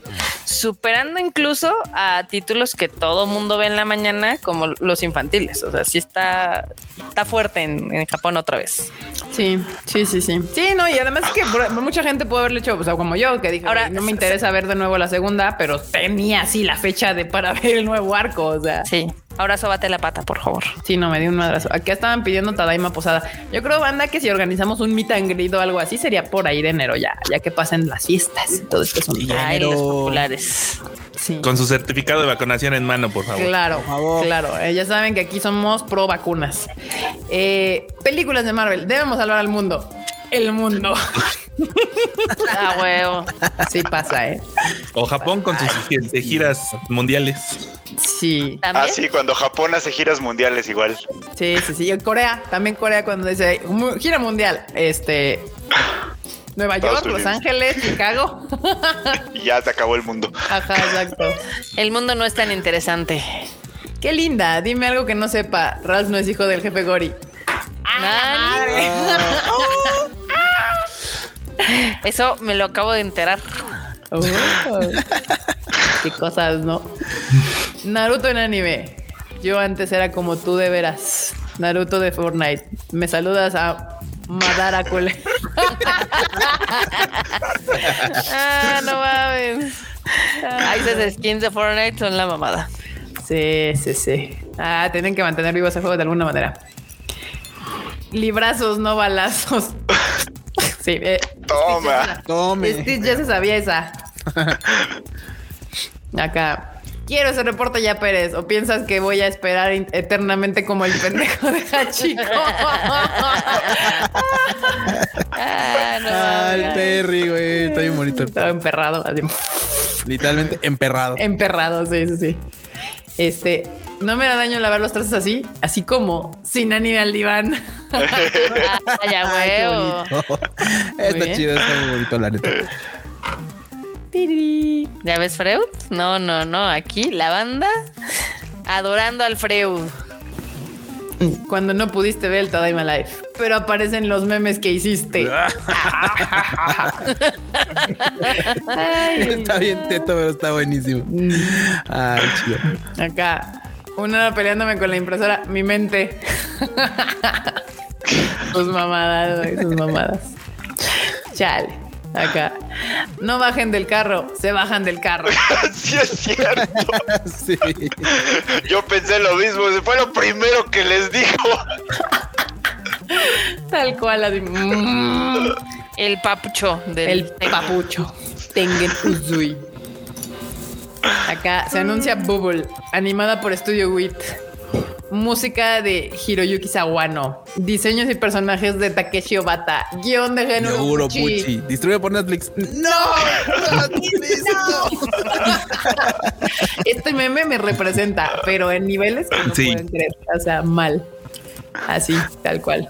Speaker 4: superando incluso a títulos que todo mundo ve en la mañana, como los infantiles. O sea, sí está, está fuerte en, en Japón otra vez.
Speaker 5: Sí, sí, sí, sí. Sí, no, y además es que mucha gente puede haberle hecho, o sea, como yo, que dije,
Speaker 4: Ahora,
Speaker 5: no me interesa ver de nuevo la segunda, pero tenía así la fecha de para ver el nuevo arco, o sea.
Speaker 4: Sí. Ahora sóbate la pata, por favor.
Speaker 5: Sí, no, me di un madrazo. Aquí estaban pidiendo Tadaima Posada. Yo creo, banda, que si organizamos un meet and greet o algo así, sería por ahí de enero ya, ya que pasen las fiestas y todo esto.
Speaker 4: Ay, los populares.
Speaker 5: Sí.
Speaker 2: Con su certificado de vacunación en mano, por favor.
Speaker 5: Claro,
Speaker 3: favor.
Speaker 5: claro. Eh, ya saben que aquí somos pro vacunas. Eh, películas de Marvel. Debemos salvar al mundo. El mundo.
Speaker 4: Ah, huevo.
Speaker 5: Sí pasa, ¿eh?
Speaker 2: O Japón con sus gi- giras mundiales.
Speaker 5: Sí,
Speaker 4: ¿También?
Speaker 1: Ah, sí, cuando Japón hace giras mundiales igual.
Speaker 5: sí, sí, sí. Corea, también Corea cuando dice gira mundial. Este. Nueva
Speaker 1: Estados
Speaker 5: York, Los. Ángeles, Chicago.
Speaker 1: Y ya se acabó el mundo.
Speaker 5: Ajá, exacto.
Speaker 4: El mundo no es tan interesante.
Speaker 5: Qué linda. Dime algo que no sepa. Ralph no es hijo del jefe Gori.
Speaker 4: Nani. Eso me lo acabo de enterar.
Speaker 5: Oh. Qué cosas, ¿no? Naruto en anime. Yo antes era como tú de veras. Naruto de Fortnite. Me saludas a Madara Cole.
Speaker 4: Ah, no mames. Ay, esas skins de Fortnite son la mamada.
Speaker 5: Sí, sí, sí. Ah, tienen que mantener vivo ese juego de alguna manera. Librazos, no balazos. Sí, eh,
Speaker 1: Toma.
Speaker 3: Tome.
Speaker 5: Stitch ya se sabía esa. Acá. Quiero ese reporte ya, Pérez. ¿O piensas que voy a esperar eternamente como el pendejo de Hachiko?
Speaker 4: Ah, no
Speaker 3: Ah, el. Perry, güey. Está bien bonito.
Speaker 5: Estaba emperrado, así.
Speaker 3: Literalmente emperrado.
Speaker 5: Emperrado, sí, sí, sí. Este, no me da daño lavar los trastes así, así como sin anime al diván.
Speaker 4: Ah, ya huevo.
Speaker 3: Está
Speaker 5: bien.
Speaker 3: chido, está muy bonito, la neta.
Speaker 5: Tiri.
Speaker 4: ¿Ya ves Freud? No, no, no. Aquí la banda adorando al Freud.
Speaker 5: Cuando no pudiste ver el Tadaima Life, pero aparecen los memes que hiciste. Ay,
Speaker 3: Está bien teto, pero está buenísimo. Ay, chido.
Speaker 5: acá, una hora peleándome con la impresora, mi mente. sus mamadas, güey, sus mamadas. Chale, acá. No bajen del carro, se bajan del carro.
Speaker 1: Sí es cierto.
Speaker 3: Sí.
Speaker 1: Yo pensé lo mismo. Fue lo primero que les dijo.
Speaker 5: Tal cual, así. mm,
Speaker 4: El papucho del
Speaker 5: el papucho. Tengen Uzui. Acá se anuncia Bubble, animada por Studio Wit. Música de Hiroyuki Sawano. Diseños y personajes de Takeshi Obata. Guión de Pucci.
Speaker 3: Pucci. Distribuye por Netflix. ¡No!
Speaker 5: Este meme me representa, pero en niveles que no
Speaker 2: Sí.
Speaker 5: pueden creer. O sea, mal. Así, tal cual.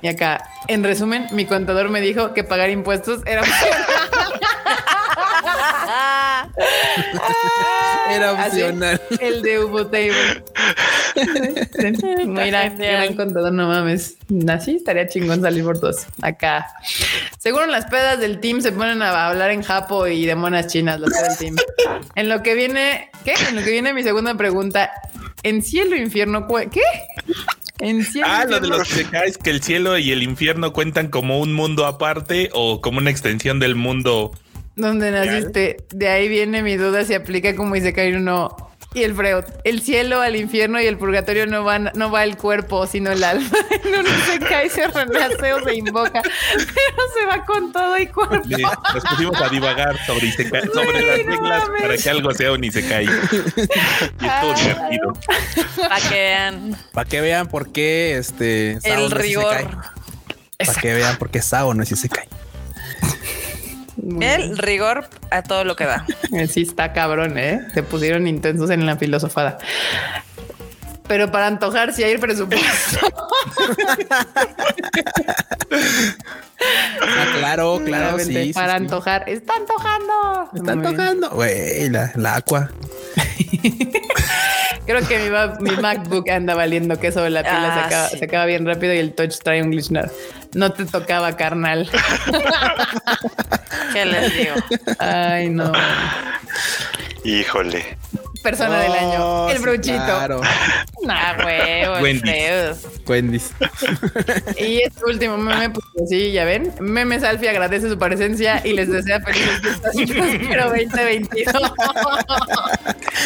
Speaker 5: Y acá, en resumen, mi contador me dijo que pagar impuestos era
Speaker 3: Era
Speaker 5: Así,
Speaker 3: opcional.
Speaker 5: el de Ubo Table. Mira, gran contador, no mames. Así estaría chingón salir por dos. Acá. Seguro las pedas del team se ponen a hablar en japo y de monas chinas, los del team. En lo que viene, ¿qué? En lo que viene mi segunda pregunta. ¿En cielo infierno? ¿Qué? En cielo
Speaker 2: Ah, lo de
Speaker 5: infierno-
Speaker 2: los isekais, que el cielo y el infierno cuentan como un mundo aparte o como una extensión del mundo.
Speaker 5: Donde naciste. De ahí viene mi duda si aplica como Isekai o no. Y el Freud, el cielo, al infierno y el purgatorio no van, no va el cuerpo, sino el alma. En un Isekai se renace o se invoca, pero se va con todo y cuerpo.
Speaker 2: Le- Nos pusimos a divagar sobre, isekai- sobre las reglas para que algo sea un isekai. Y estuvo divertido.
Speaker 4: Para que vean
Speaker 3: Para que vean por qué este.
Speaker 4: El
Speaker 3: es
Speaker 4: rigor.
Speaker 3: Para que vean por qué Sao no es Isekai.
Speaker 5: Muy
Speaker 4: El rigor a todo lo que da.
Speaker 5: bien. Sí está cabrón, ¿eh? Se pusieron intensos en la filosofada. Pero para antojar si hay presupuesto.
Speaker 3: Ah, claro, claro, sí. Sí,
Speaker 5: para
Speaker 3: sí.
Speaker 5: antojar. Está antojando.
Speaker 3: Está
Speaker 5: Muy bien.
Speaker 3: tocando. Güey, la, la aqua.
Speaker 5: Creo que mi, mi MacBook anda valiendo queso la pila
Speaker 4: Ah,
Speaker 5: se, acaba,
Speaker 4: sí.
Speaker 5: se acaba bien rápido y el touch trae un glitch. No, te tocaba, carnal.
Speaker 4: ¿Qué les digo?
Speaker 5: Ay, no.
Speaker 1: Híjole.
Speaker 5: Persona del año.
Speaker 3: Oh,
Speaker 5: El
Speaker 3: sí,
Speaker 5: bruchito.
Speaker 3: Claro.
Speaker 4: Ah, huevo, el
Speaker 2: Wendy's.
Speaker 3: Wendy's.
Speaker 5: Y este último meme, pues sí, ya ven. Meme Salfi agradece su presencia y les desea felices fiestas próspero 2022.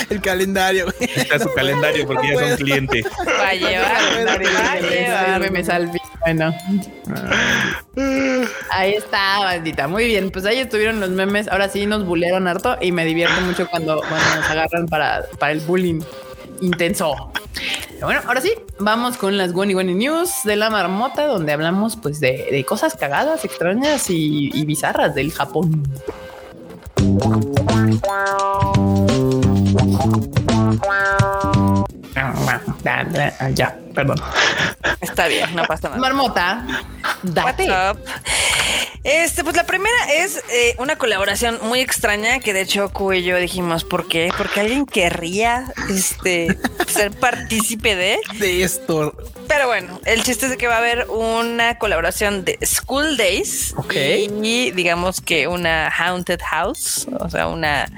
Speaker 3: El calendario. güey.
Speaker 2: Está su calendario porque ya son clientes.
Speaker 4: Va a llevar, va a llevar.
Speaker 5: Meme Salfi. Bueno. Ahí está, bandita. Muy bien. Pues ahí estuvieron los memes. Ahora sí nos bullearon harto y me divierto mucho cuando, cuando nos agarran para, para el bullying intenso. Bueno, ahora sí, vamos con las Wani Wani News de la marmota, donde hablamos pues de, de cosas cagadas, extrañas y, y bizarras del Japón.
Speaker 6: Wow.
Speaker 5: Ya, perdón.
Speaker 4: Está bien, no pasa nada.
Speaker 5: Marmota, date.
Speaker 4: Este, pues la primera es eh, una colaboración muy extraña que de hecho Q y yo dijimos, ¿por qué? Porque alguien querría este, ser partícipe de.
Speaker 3: De esto.
Speaker 4: Pero bueno, el chiste es de que va a haber una colaboración de School Days
Speaker 3: Ok.
Speaker 4: y digamos que una Haunted House, o sea, una,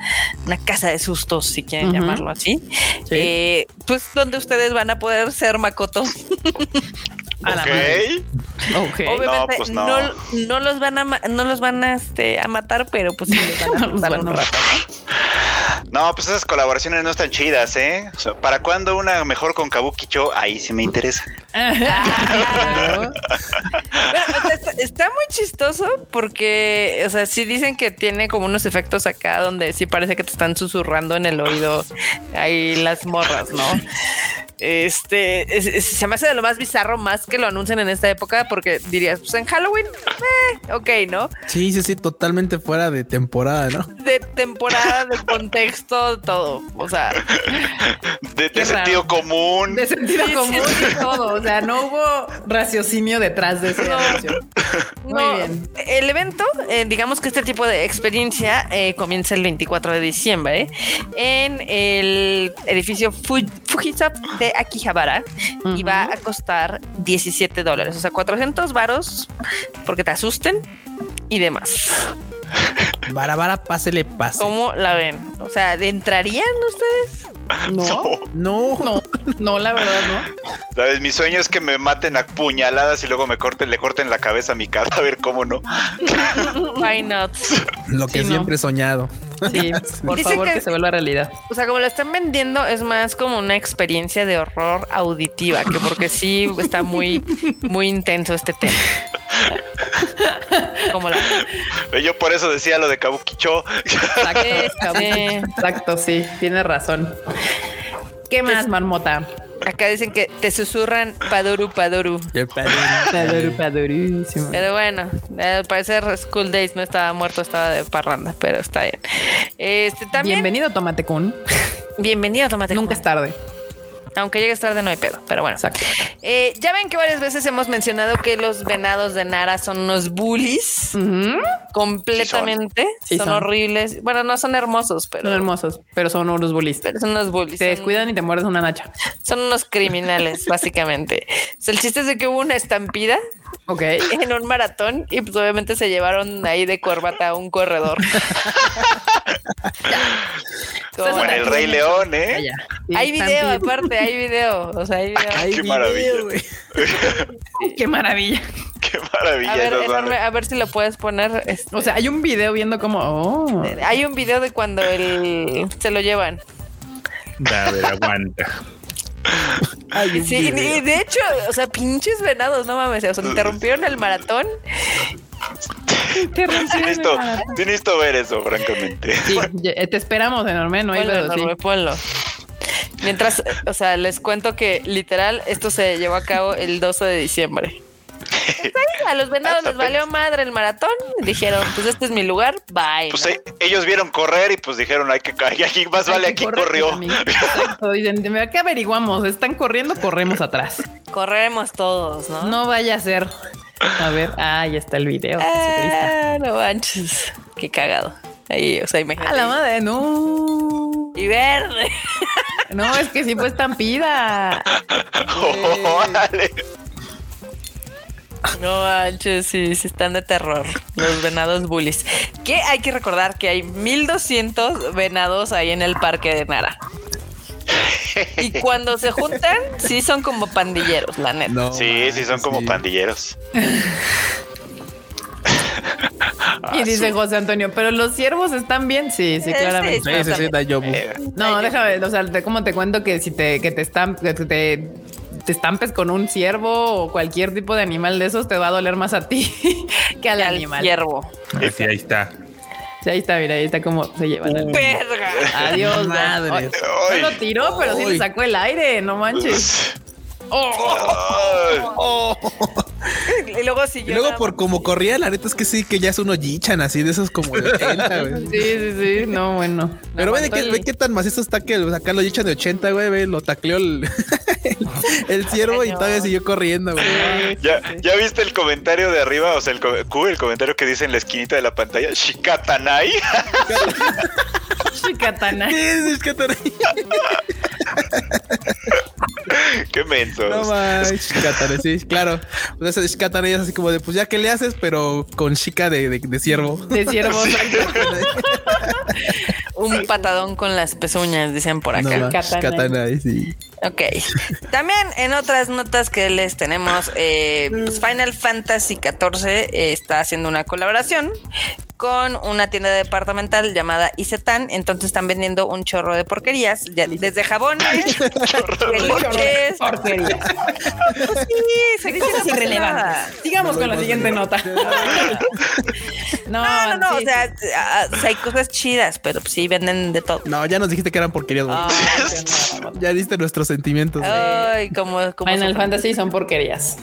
Speaker 4: una casa de sustos, si quieren llamarlo así.
Speaker 3: Sí.
Speaker 4: Eh, pues donde ustedes van a poder ser Makoto.
Speaker 5: A la
Speaker 1: Ok.
Speaker 5: madre. Ok.
Speaker 4: Obviamente
Speaker 1: pues
Speaker 4: no,
Speaker 1: no.
Speaker 4: no los van a no los van a, este, a matar, pero pues sí les van a matar
Speaker 5: van
Speaker 4: un
Speaker 5: a
Speaker 4: rato.
Speaker 1: No, pues esas colaboraciones no están chidas, ¿eh? O sea, ¿para cuándo una mejor con Kabukicho? Ahí sí me interesa.
Speaker 4: Bueno, o sea, está, está muy chistoso porque, o sea, sí dicen que tiene como unos efectos acá donde sí parece que te están susurrando en el oído ahí las morras, ¿no? Este es- es- se me hace de lo más bizarro, más que lo anuncien en esta época, porque dirías, pues en Halloween, eh, ok, ¿no?
Speaker 3: Sí, sí, sí, totalmente fuera de temporada, ¿no?
Speaker 4: De temporada, de contexto, todo. O sea,
Speaker 1: De, sentido
Speaker 5: raro.
Speaker 1: común.
Speaker 5: De sentido
Speaker 4: Sí,
Speaker 5: común
Speaker 4: sí,
Speaker 5: y todo. O sea, no hubo raciocinio detrás de ese
Speaker 4: No.
Speaker 5: anuncio. Muy
Speaker 4: No,
Speaker 5: bien.
Speaker 4: El evento, eh, digamos que este tipo de experiencia eh, comienza el 24 de diciembre en el edificio Fu- Fujisap de Akihabara y va a costar 17 dólares, o sea, 400 varos porque te asusten y demás.
Speaker 3: Vara, vara, pásele, pase.
Speaker 4: ¿Cómo la ven? O sea, ¿entrarían ustedes?
Speaker 5: No,
Speaker 3: No,
Speaker 5: no, no, la verdad, no.
Speaker 1: ¿Sabes? Mi sueño es que me maten a puñaladas y luego me corten, le corten la cabeza a mi cadáver, ¿cómo no?
Speaker 4: Why not?
Speaker 3: lo que
Speaker 5: Sí, no.
Speaker 3: siempre he soñado.
Speaker 5: Sí, por
Speaker 4: Dice
Speaker 5: favor
Speaker 4: que-
Speaker 5: que se vuelva realidad.
Speaker 4: O sea, como lo están vendiendo, es más como una experiencia de horror auditiva, que porque sí está muy, muy intenso este tema. Como la
Speaker 1: Yo por eso decía lo de Kabukicho.
Speaker 5: Exacto,
Speaker 4: Sí.
Speaker 5: exacto, sí, tienes razón. ¿Qué más, marmota?
Speaker 4: acá dicen que te susurran padoru padoru.
Speaker 3: El padre.
Speaker 5: Paduru, padurísimo.
Speaker 4: Pero bueno, al parecer School Days no estaba muerto, estaba de parranda, pero está bien. Este también.
Speaker 5: Bienvenido, Tomate Kun.
Speaker 4: Bienvenido, Tomate.
Speaker 5: Nunca
Speaker 4: Kun.
Speaker 5: es tarde.
Speaker 4: Aunque llegues tarde, no hay pedo, pero bueno.
Speaker 5: Exacto.
Speaker 4: Eh, ya ven que varias veces hemos mencionado que los venados de Nara son unos bullies. Completamente.
Speaker 5: Sí
Speaker 4: son.
Speaker 5: son.
Speaker 4: horribles. Bueno, no son hermosos, pero
Speaker 5: Son hermosos, pero son unos bullies.
Speaker 4: pero son unos bullies.
Speaker 5: Te
Speaker 4: son,
Speaker 5: descuidan y te muerdes una nacha.
Speaker 4: son unos criminales, básicamente. O sea, el chiste es de que hubo una estampida
Speaker 5: Ok.
Speaker 4: en un maratón y pues obviamente se llevaron ahí de corbata a un corredor. Como-
Speaker 1: en el Rey León, ¿eh?
Speaker 4: Hay video, aparte, hay video. O sea, hay video.
Speaker 3: Ay,
Speaker 1: Qué
Speaker 3: video,
Speaker 1: maravilla.
Speaker 3: güey.
Speaker 5: Qué maravilla.
Speaker 1: Qué maravilla.
Speaker 4: A ver, enorme, a ver si lo puedes poner. este,
Speaker 5: O sea, hay un video viendo como. Oh.
Speaker 4: hay un video de cuando el, se lo llevan.
Speaker 2: A ver, aguanta.
Speaker 3: Ay,
Speaker 4: Sí, y de hecho, o sea, pinches venados, no mames, o sea, interrumpieron el maratón.
Speaker 1: Sí necesito ver eso, francamente.
Speaker 5: Sí, te esperamos enorme, no hay
Speaker 4: Ponlo,
Speaker 5: pedo, sí.
Speaker 4: enorme, ponlo. Mientras, o sea, les cuento que literal esto se llevó a cabo el 12 de diciembre. A los venados les valió madre el maratón. Dijeron, pues este es mi lugar, bye.
Speaker 1: Pues
Speaker 4: ¿no?
Speaker 1: eh, ellos vieron correr y pues dijeron, hay que caer, aquí más
Speaker 5: Hay
Speaker 1: vale, aquí corrió.
Speaker 5: dicen, "Mira, ¿qué averiguamos? ¿Están corriendo? Corremos atrás.
Speaker 4: Corremos todos, ¿no?
Speaker 5: No vaya a ser. A ver, ah, ahí está el video.
Speaker 4: Ah, no manches. Qué cagado. Ahí, o sea, imagínate.
Speaker 5: A la madre, no.
Speaker 4: Y verde.
Speaker 5: No, es que sí fue estampida.
Speaker 1: Órale.
Speaker 4: No manches, sí, sí están de terror. Los venados bullies. Que hay que recordar que hay 1200 venados ahí en el parque de Nara. Y cuando se juntan, sí son como pandilleros, la neta.
Speaker 3: No,
Speaker 1: Sí, sí, son como
Speaker 3: sí.
Speaker 1: pandilleros.
Speaker 5: Y dice José Antonio, pero los ciervos están bien. Sí, sí, claramente.
Speaker 3: Sí, sí, sí, da yo.
Speaker 1: Eh,
Speaker 5: No, déjame, o sea, te- ¿cómo te cuento que si te, que te que te, te estampes con un ciervo o cualquier tipo de animal de esos, te va a doler más a ti que al
Speaker 4: Al
Speaker 5: animal.
Speaker 4: hiervo.
Speaker 2: Así ahí está.
Speaker 5: Sí, ahí está, mira, ahí está como se llevan. al-
Speaker 4: Verga.
Speaker 5: Adiós,
Speaker 3: Madre.
Speaker 5: No lo tiró, pero sí le sacó el aire, no manches.
Speaker 1: Ay.
Speaker 4: y luego
Speaker 3: Y
Speaker 4: siguió.
Speaker 3: luego
Speaker 4: la-
Speaker 3: por como corría, la neta es que sí, que ya es uno jichan así de esos como de 80, güey.
Speaker 5: Sí, sí, sí. No, bueno.
Speaker 3: Pero ve,
Speaker 5: Aguantó
Speaker 3: qué,
Speaker 5: el-
Speaker 3: ve qué tan macizo está que acá lo jichan de 80, güey, ve, lo tacleó el, el ciervo y todavía siguió corriendo, güey.
Speaker 1: ¿Ya, ¿Ya viste el comentario de arriba? O sea, el, Q, el comentario que dice en la esquinita de la pantalla, Shikatanai.
Speaker 5: Chicatana.
Speaker 3: Sí, sí, es que te-
Speaker 1: Qué mensos.
Speaker 3: No más, Shikatane, sí, claro. Pues ese Shikatane es así como de, pues ya que le haces, pero con chica de, de, de ciervo.
Speaker 5: De ciervo.
Speaker 4: Un patadón con las pezuñas, dicen por
Speaker 3: No
Speaker 4: acá.
Speaker 3: más,
Speaker 5: Shikatane.
Speaker 3: Shikatane, sí.
Speaker 4: Ok. También en otras notas que les tenemos, eh, pues Final Fantasy XIV eh, está haciendo una colaboración con una tienda departamental llamada Isetan. Entonces están vendiendo un chorro de porquerías, ya- desde jabones, peluches.
Speaker 5: Porquería.
Speaker 4: Sí, se
Speaker 5: Cosas irrelevantes. Sigamos con la siguiente nota. No,
Speaker 4: No, no, no, o
Speaker 5: sí,
Speaker 4: sea, o sea, hay cosas chidas, pero pues sí venden de todo.
Speaker 3: No, ya nos dijiste que eran porquerías, Ya diste nuestros sentimientos.
Speaker 4: Ay, como, como
Speaker 5: Final Fantasy son porquerías.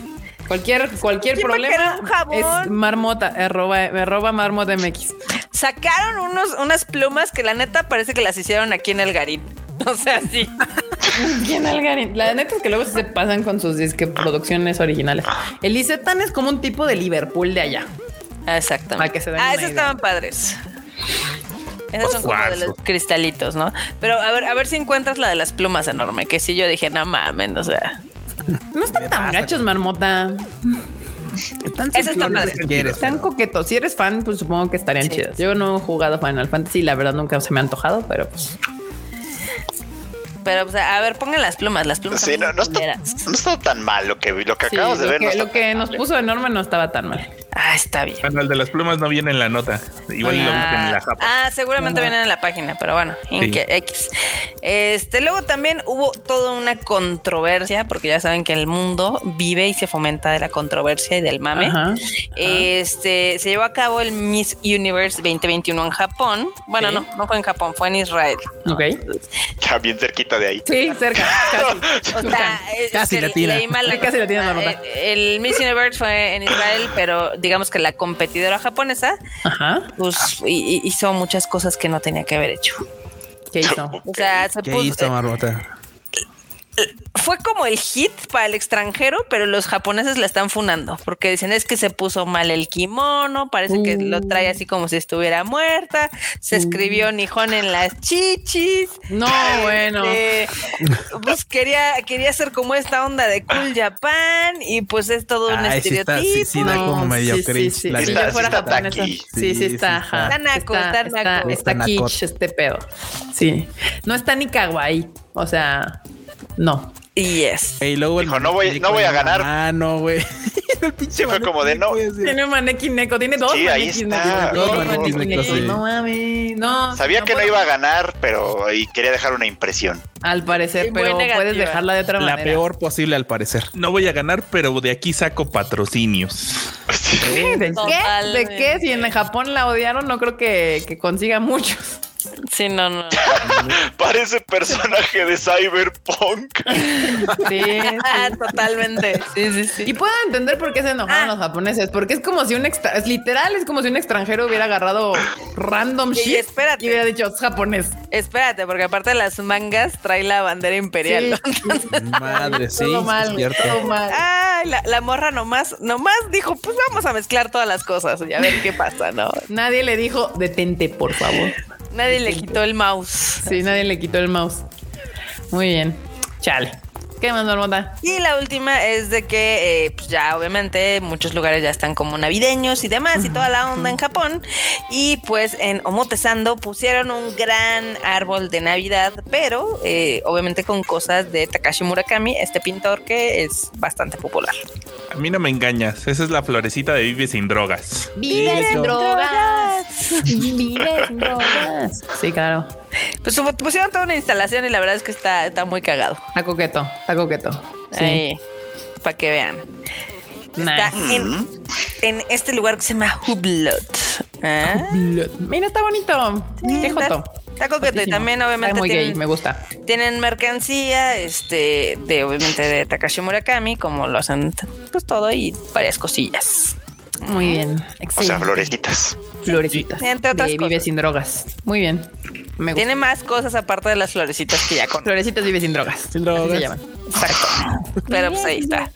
Speaker 5: Cualquier, cualquier
Speaker 4: ¿Quién va a
Speaker 5: problema
Speaker 4: querer un jabón?
Speaker 5: es marmota, arroba, arroba marmota MX.
Speaker 4: Sacaron unos, unas plumas que la neta parece que las hicieron aquí en el Garín. O sea, sí.
Speaker 5: ¿Quién Algarín? La neta es que luego se pasan con sus disque producciones originales. El Isetan es como un tipo de Liverpool de allá.
Speaker 4: Exactamente.
Speaker 5: Que se
Speaker 4: ah, esos
Speaker 5: idea.
Speaker 4: estaban padres. Esos son como de los cristalitos, ¿no? Pero a ver, a ver si encuentras la de las plumas enorme, que sí yo dije, no mames, o sea.
Speaker 5: No están tan gachos, marmota.
Speaker 3: Están
Speaker 4: está padre.
Speaker 3: quieres.
Speaker 5: Están coquetos. Si eres fan, pues supongo que estarían
Speaker 4: Sí.
Speaker 5: chidas. Yo no he jugado Final Fantasy, la verdad nunca se me ha antojado, pero pues
Speaker 4: Pero, o sea, a ver, pongan las plumas, las plumas.
Speaker 1: Sí, no, no, está,
Speaker 4: culeras.
Speaker 1: no está tan mal lo que, lo que
Speaker 5: sí,
Speaker 1: acabas de
Speaker 5: lo
Speaker 1: ver.
Speaker 5: que,
Speaker 1: no está
Speaker 5: lo que nos
Speaker 1: mal,
Speaker 5: puso enorme no estaba tan mal.
Speaker 4: Ah, está bien.
Speaker 2: Bueno, el de las plumas no viene en la nota. Igual lo viste en la japa.
Speaker 4: Ah, seguramente vienen en la página, pero bueno, en
Speaker 2: Sí.
Speaker 4: que X. Este, luego también hubo toda una controversia, porque ya saben que el mundo vive y se fomenta de la controversia y del mame.
Speaker 5: Ajá.
Speaker 4: Este, se llevó a cabo el Miss Universe 2021 en Japón. Bueno,
Speaker 5: Sí.
Speaker 4: no, no fue en Japón, fue en Israel.
Speaker 5: Ok.
Speaker 1: Ya bien cerquita de ahí.
Speaker 5: Sí, cerca. Casi.
Speaker 4: O sea, es
Speaker 3: Casi
Speaker 4: que
Speaker 3: latina.
Speaker 4: leí mal la
Speaker 5: casi latina,
Speaker 4: nota. El, el Miss Universe fue en Israel, pero digamos que la competidora japonesa
Speaker 5: Ajá.
Speaker 4: pues hi- hi- hizo muchas cosas que no tenía que haber hecho.
Speaker 5: ¿Qué hizo?
Speaker 4: O sea, se
Speaker 3: ¿Qué
Speaker 4: puso,
Speaker 3: hizo, Marmota?
Speaker 4: Fue como el hit para el extranjero, pero los japoneses la están funando porque dicen es que se puso mal el kimono, parece que lo trae así como si estuviera muerta, se escribió Nihon en las chichis.
Speaker 5: No, bueno.
Speaker 4: Este, pues quería, quería hacer como esta onda de Cool Japan y pues es todo un
Speaker 3: Ay, sí está-
Speaker 4: estereotipo.
Speaker 3: sí, sí da como medio
Speaker 5: sí, sí,
Speaker 3: cringe,
Speaker 5: sí.
Speaker 3: la
Speaker 5: Si
Speaker 1: neta.
Speaker 5: yo fuera
Speaker 1: Sí está.
Speaker 5: Sí, sí,
Speaker 3: Sí, sí
Speaker 5: está.
Speaker 3: está.
Speaker 4: Está naco, está naco.
Speaker 5: Está,
Speaker 3: Está naco.
Speaker 5: kitsch este pedo. Sí. No está ni kawaii. O sea, no.
Speaker 4: Yes.
Speaker 3: Y luego
Speaker 1: Dijo, no voy- no voy a ganar.
Speaker 3: Ah, no, güey. el pinche
Speaker 1: Sí, fue como de, no.
Speaker 5: Tiene un manequín neko, tiene dos
Speaker 1: Sí, ahí está.
Speaker 3: Dos.
Speaker 5: No mames, no.
Speaker 1: Sabía que no iba a ganar, pero y quería dejar una impresión.
Speaker 5: Al parecer,
Speaker 4: Sí,
Speaker 5: pero puedes dejarla de otra
Speaker 3: La
Speaker 5: manera.
Speaker 3: peor posible al parecer.
Speaker 2: No voy a ganar, pero de aquí saco patrocinios.
Speaker 5: ¿De qué? ¿De qué? Si en Japón la odiaron, no creo que, que consiga muchos.
Speaker 4: Sí, no, no.
Speaker 1: Parece personaje de Cyberpunk.
Speaker 5: Sí,
Speaker 4: Ah,
Speaker 5: sí.
Speaker 4: totalmente. Sí, sí, sí.
Speaker 5: Y puedo entender por qué se enojaron
Speaker 4: Ah.
Speaker 5: los japoneses, porque es como si un extra, es literal, es como si un extranjero hubiera agarrado random
Speaker 4: Y
Speaker 5: shit
Speaker 4: espérate.
Speaker 5: y hubiera dicho es japonés.
Speaker 4: Espérate, porque aparte de las mangas trae la bandera imperial.
Speaker 5: Sí.
Speaker 3: Madre, sí,
Speaker 5: todo mal,
Speaker 3: es cierto.
Speaker 5: todo mal.
Speaker 4: Ay, la, la morra nomás, nomás dijo, pues vamos a mezclar todas las cosas y a ver qué pasa, ¿no?
Speaker 5: Nadie le dijo detente, por favor.
Speaker 4: Nadie le quitó el mouse.
Speaker 5: Sí, nadie le quitó el mouse. Muy bien. Chale. ¿Qué más, Marmota?
Speaker 4: Y la última es de que, eh, pues ya obviamente muchos lugares ya están como navideños y demás y toda la onda en Japón. Y pues en Omotesando pusieron un gran árbol de Navidad, pero eh, obviamente con cosas de Takashi Murakami, este pintor que es bastante popular.
Speaker 2: A mí no me engañas. Esa es la florecita de Vive sin drogas.
Speaker 5: Vive
Speaker 3: sin
Speaker 5: drogas. Vive sin drogas. Sí, claro.
Speaker 4: Pues pusieron toda una instalación y la verdad es que está, está muy cagado.
Speaker 5: Está coqueto, está coqueto. Sí.
Speaker 4: Para que vean. Está
Speaker 5: Nice.
Speaker 4: en, en este lugar que se llama Hublot. ¿Ah?
Speaker 5: Mira, está bonito. Qué
Speaker 4: está-
Speaker 5: joto.
Speaker 4: Está coqueto y también
Speaker 5: Está
Speaker 4: obviamente
Speaker 5: muy gay, me gusta.
Speaker 4: tienen mercancía, este, de obviamente de Takashi Murakami, como lo hacen pues todo y varias cosillas.
Speaker 5: Muy bien.
Speaker 1: O sea,
Speaker 5: Excelente.
Speaker 1: florecitas.
Speaker 5: Florecitas.
Speaker 4: Entre otras
Speaker 5: de Vive sin drogas. Muy bien. Me gusta.
Speaker 4: Tiene más cosas aparte de las florecitas que ya con.
Speaker 5: Florecitas Vive sin drogas.
Speaker 3: Sin drogas.
Speaker 5: se llaman.
Speaker 4: Exacto. Pero pues ahí está.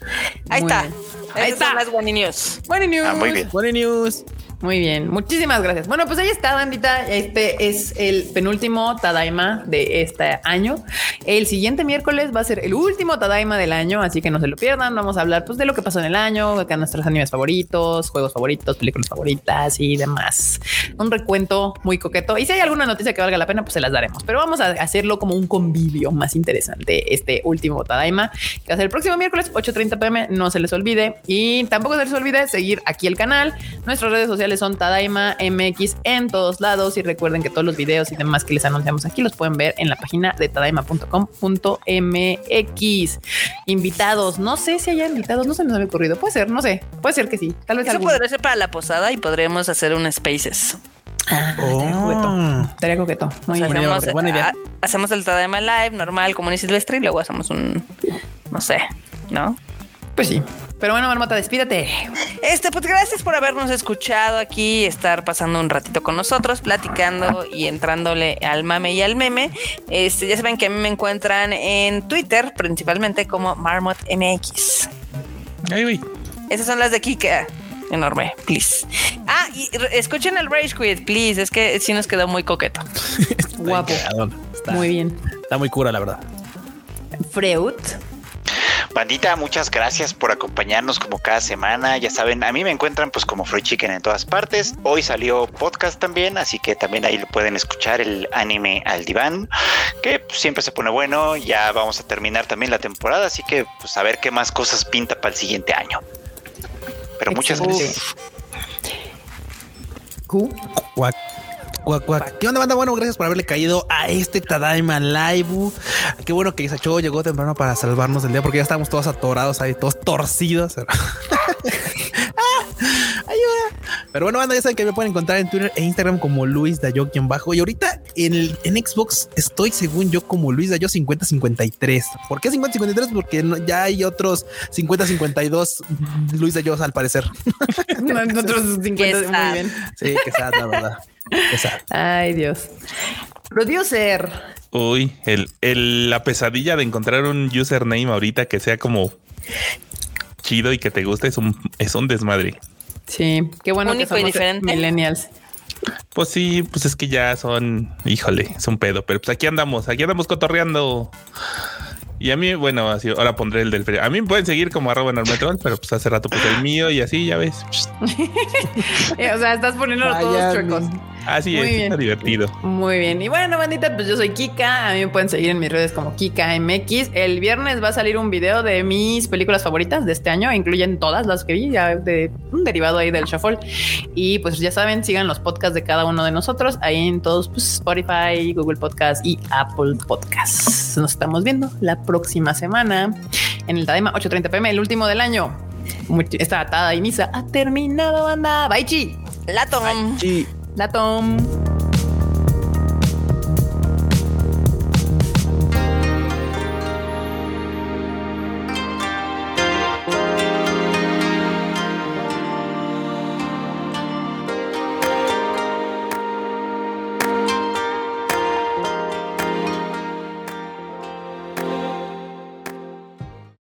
Speaker 4: Ahí
Speaker 5: Muy
Speaker 4: está.
Speaker 5: bien.
Speaker 4: Ahí
Speaker 5: Ahí
Speaker 4: está.
Speaker 5: está.
Speaker 4: las Guani News.
Speaker 5: Bueno, news.
Speaker 1: Ah, muy bien.
Speaker 3: Buena news.
Speaker 5: Muy bien, muchísimas gracias. Bueno, pues ahí está, bandita. Este es el penúltimo Tadaima de este año. El siguiente miércoles va a ser el último Tadaima del año, así que no se lo pierdan. Vamos a hablar pues, de lo que pasó en el año, acá nuestros animes favoritos, juegos favoritos, películas favoritas y demás. Un recuento muy coqueto. Y si hay alguna noticia que valga la pena, pues se las daremos. Pero vamos a hacerlo como un convivio más interesante este último Tadaima, que va a ser el próximo miércoles, 8.30 pm. No se les olvide. Y tampoco se les olvide seguir aquí el canal. Nuestras redes sociales son Tadaima MX en todos lados. Y recuerden que todos los videos y demás que les anunciamos aquí los pueden ver en la página de tadaima.com.mx. Invitados, no sé si haya invitados, no se nos había ocurrido. Puede ser, no sé, puede ser que sí. Tal vez
Speaker 4: Eso
Speaker 5: alguno.
Speaker 4: podría ser para la posada y podríamos hacer un Spaces.
Speaker 5: Ah, estaría coqueto. Estaría coqueto. Muy
Speaker 4: O sea,
Speaker 5: bien.
Speaker 3: Buena idea,
Speaker 4: hacemos,
Speaker 3: buena idea.
Speaker 4: hacemos el Tadaima Live normal, como en Silvestre, y luego hacemos un. No sé, ¿no?
Speaker 5: Pues sí. Pero bueno, Marmota, despídate.
Speaker 4: Este, pues gracias por habernos escuchado aquí, estar pasando un ratito con nosotros, platicando y entrándole al mame y al meme. Este, ya saben que a mí me encuentran en Twitter, principalmente como Marmot MX.
Speaker 2: Ay, güey.
Speaker 4: Esas son las de Kika. Enorme, please. Ah, y escuchen el Rage Quit, please. Es que sí nos quedó muy coqueto.
Speaker 5: Guapo.
Speaker 3: Está,
Speaker 5: Muy bien.
Speaker 3: Está muy cura, la verdad.
Speaker 5: Freud.
Speaker 1: Bandita, muchas gracias por acompañarnos como cada semana. Ya saben, a mí me encuentran pues como Freud Chicken en todas partes. Hoy salió podcast también, así que también ahí lo pueden escuchar el anime al diván, que pues, siempre se pone bueno. Ya vamos a terminar también la temporada, así que pues a ver qué más cosas pinta para el siguiente año. Pero muchas
Speaker 5: Excelente.
Speaker 1: gracias.
Speaker 3: Cuac. ¿Qué onda, banda? Bueno, gracias por haberle caído a este Tadaima Live. Qué bueno que Isacho llegó temprano para salvarnos del día porque ya estábamos todos atorados ahí, todos torcidos. Pero bueno, banda, ya saben que me pueden encontrar en Twitter e Instagram como Luis Dayo quien bajo. Y ahorita en, el, en Xbox estoy, según yo, como Luis Dayo 5053. ¿Por qué 5053? Porque no- ya hay otros 5052 Luis Dayo al parecer.
Speaker 5: Nosotros 50.
Speaker 4: Qué sad.
Speaker 5: Muy bien.
Speaker 3: Sí, que sad, la verdad. Que sad.
Speaker 5: Ay, Dios. Producer.
Speaker 2: Uy, el, el- la pesadilla de encontrar un username ahorita que sea como chido y que te guste es un, es un desmadre.
Speaker 5: Sí, qué bueno
Speaker 4: Único
Speaker 5: que
Speaker 4: y
Speaker 5: somos
Speaker 4: diferente.
Speaker 5: millennials.
Speaker 2: Pues sí, pues es que ya son, híjole, es un pedo, pero pues aquí andamos, aquí andamos cotorreando. Y a mí, bueno, así ahora pondré el del feriado. A mí me pueden seguir como arroba enormetrol, pero pues hace rato pues el mío y así, ya ves.
Speaker 5: Eh, o sea, estás poniéndolo todos
Speaker 3: Vaya,
Speaker 5: chuecos.
Speaker 2: Así
Speaker 5: Muy
Speaker 2: es,
Speaker 5: bien.
Speaker 2: está divertido.
Speaker 5: Muy bien. Y bueno, bandita, pues yo soy Kika. A mí me pueden seguir en mis redes como Kika MX. El viernes va a salir un video de mis películas favoritas de este año. Incluyen todas las que vi, ya de un derivado ahí del shuffle. Y pues ya saben, sigan los podcasts de cada uno de nosotros ahí en todos pues, Spotify, Google Podcast y Apple Podcasts. Nos estamos viendo la próxima semana en el Tadema 8:30 pm, el último del año. Much- Esta atada y misa ha terminado, banda. Bye, chi.
Speaker 4: La Tom.
Speaker 3: Sí.
Speaker 5: La tom.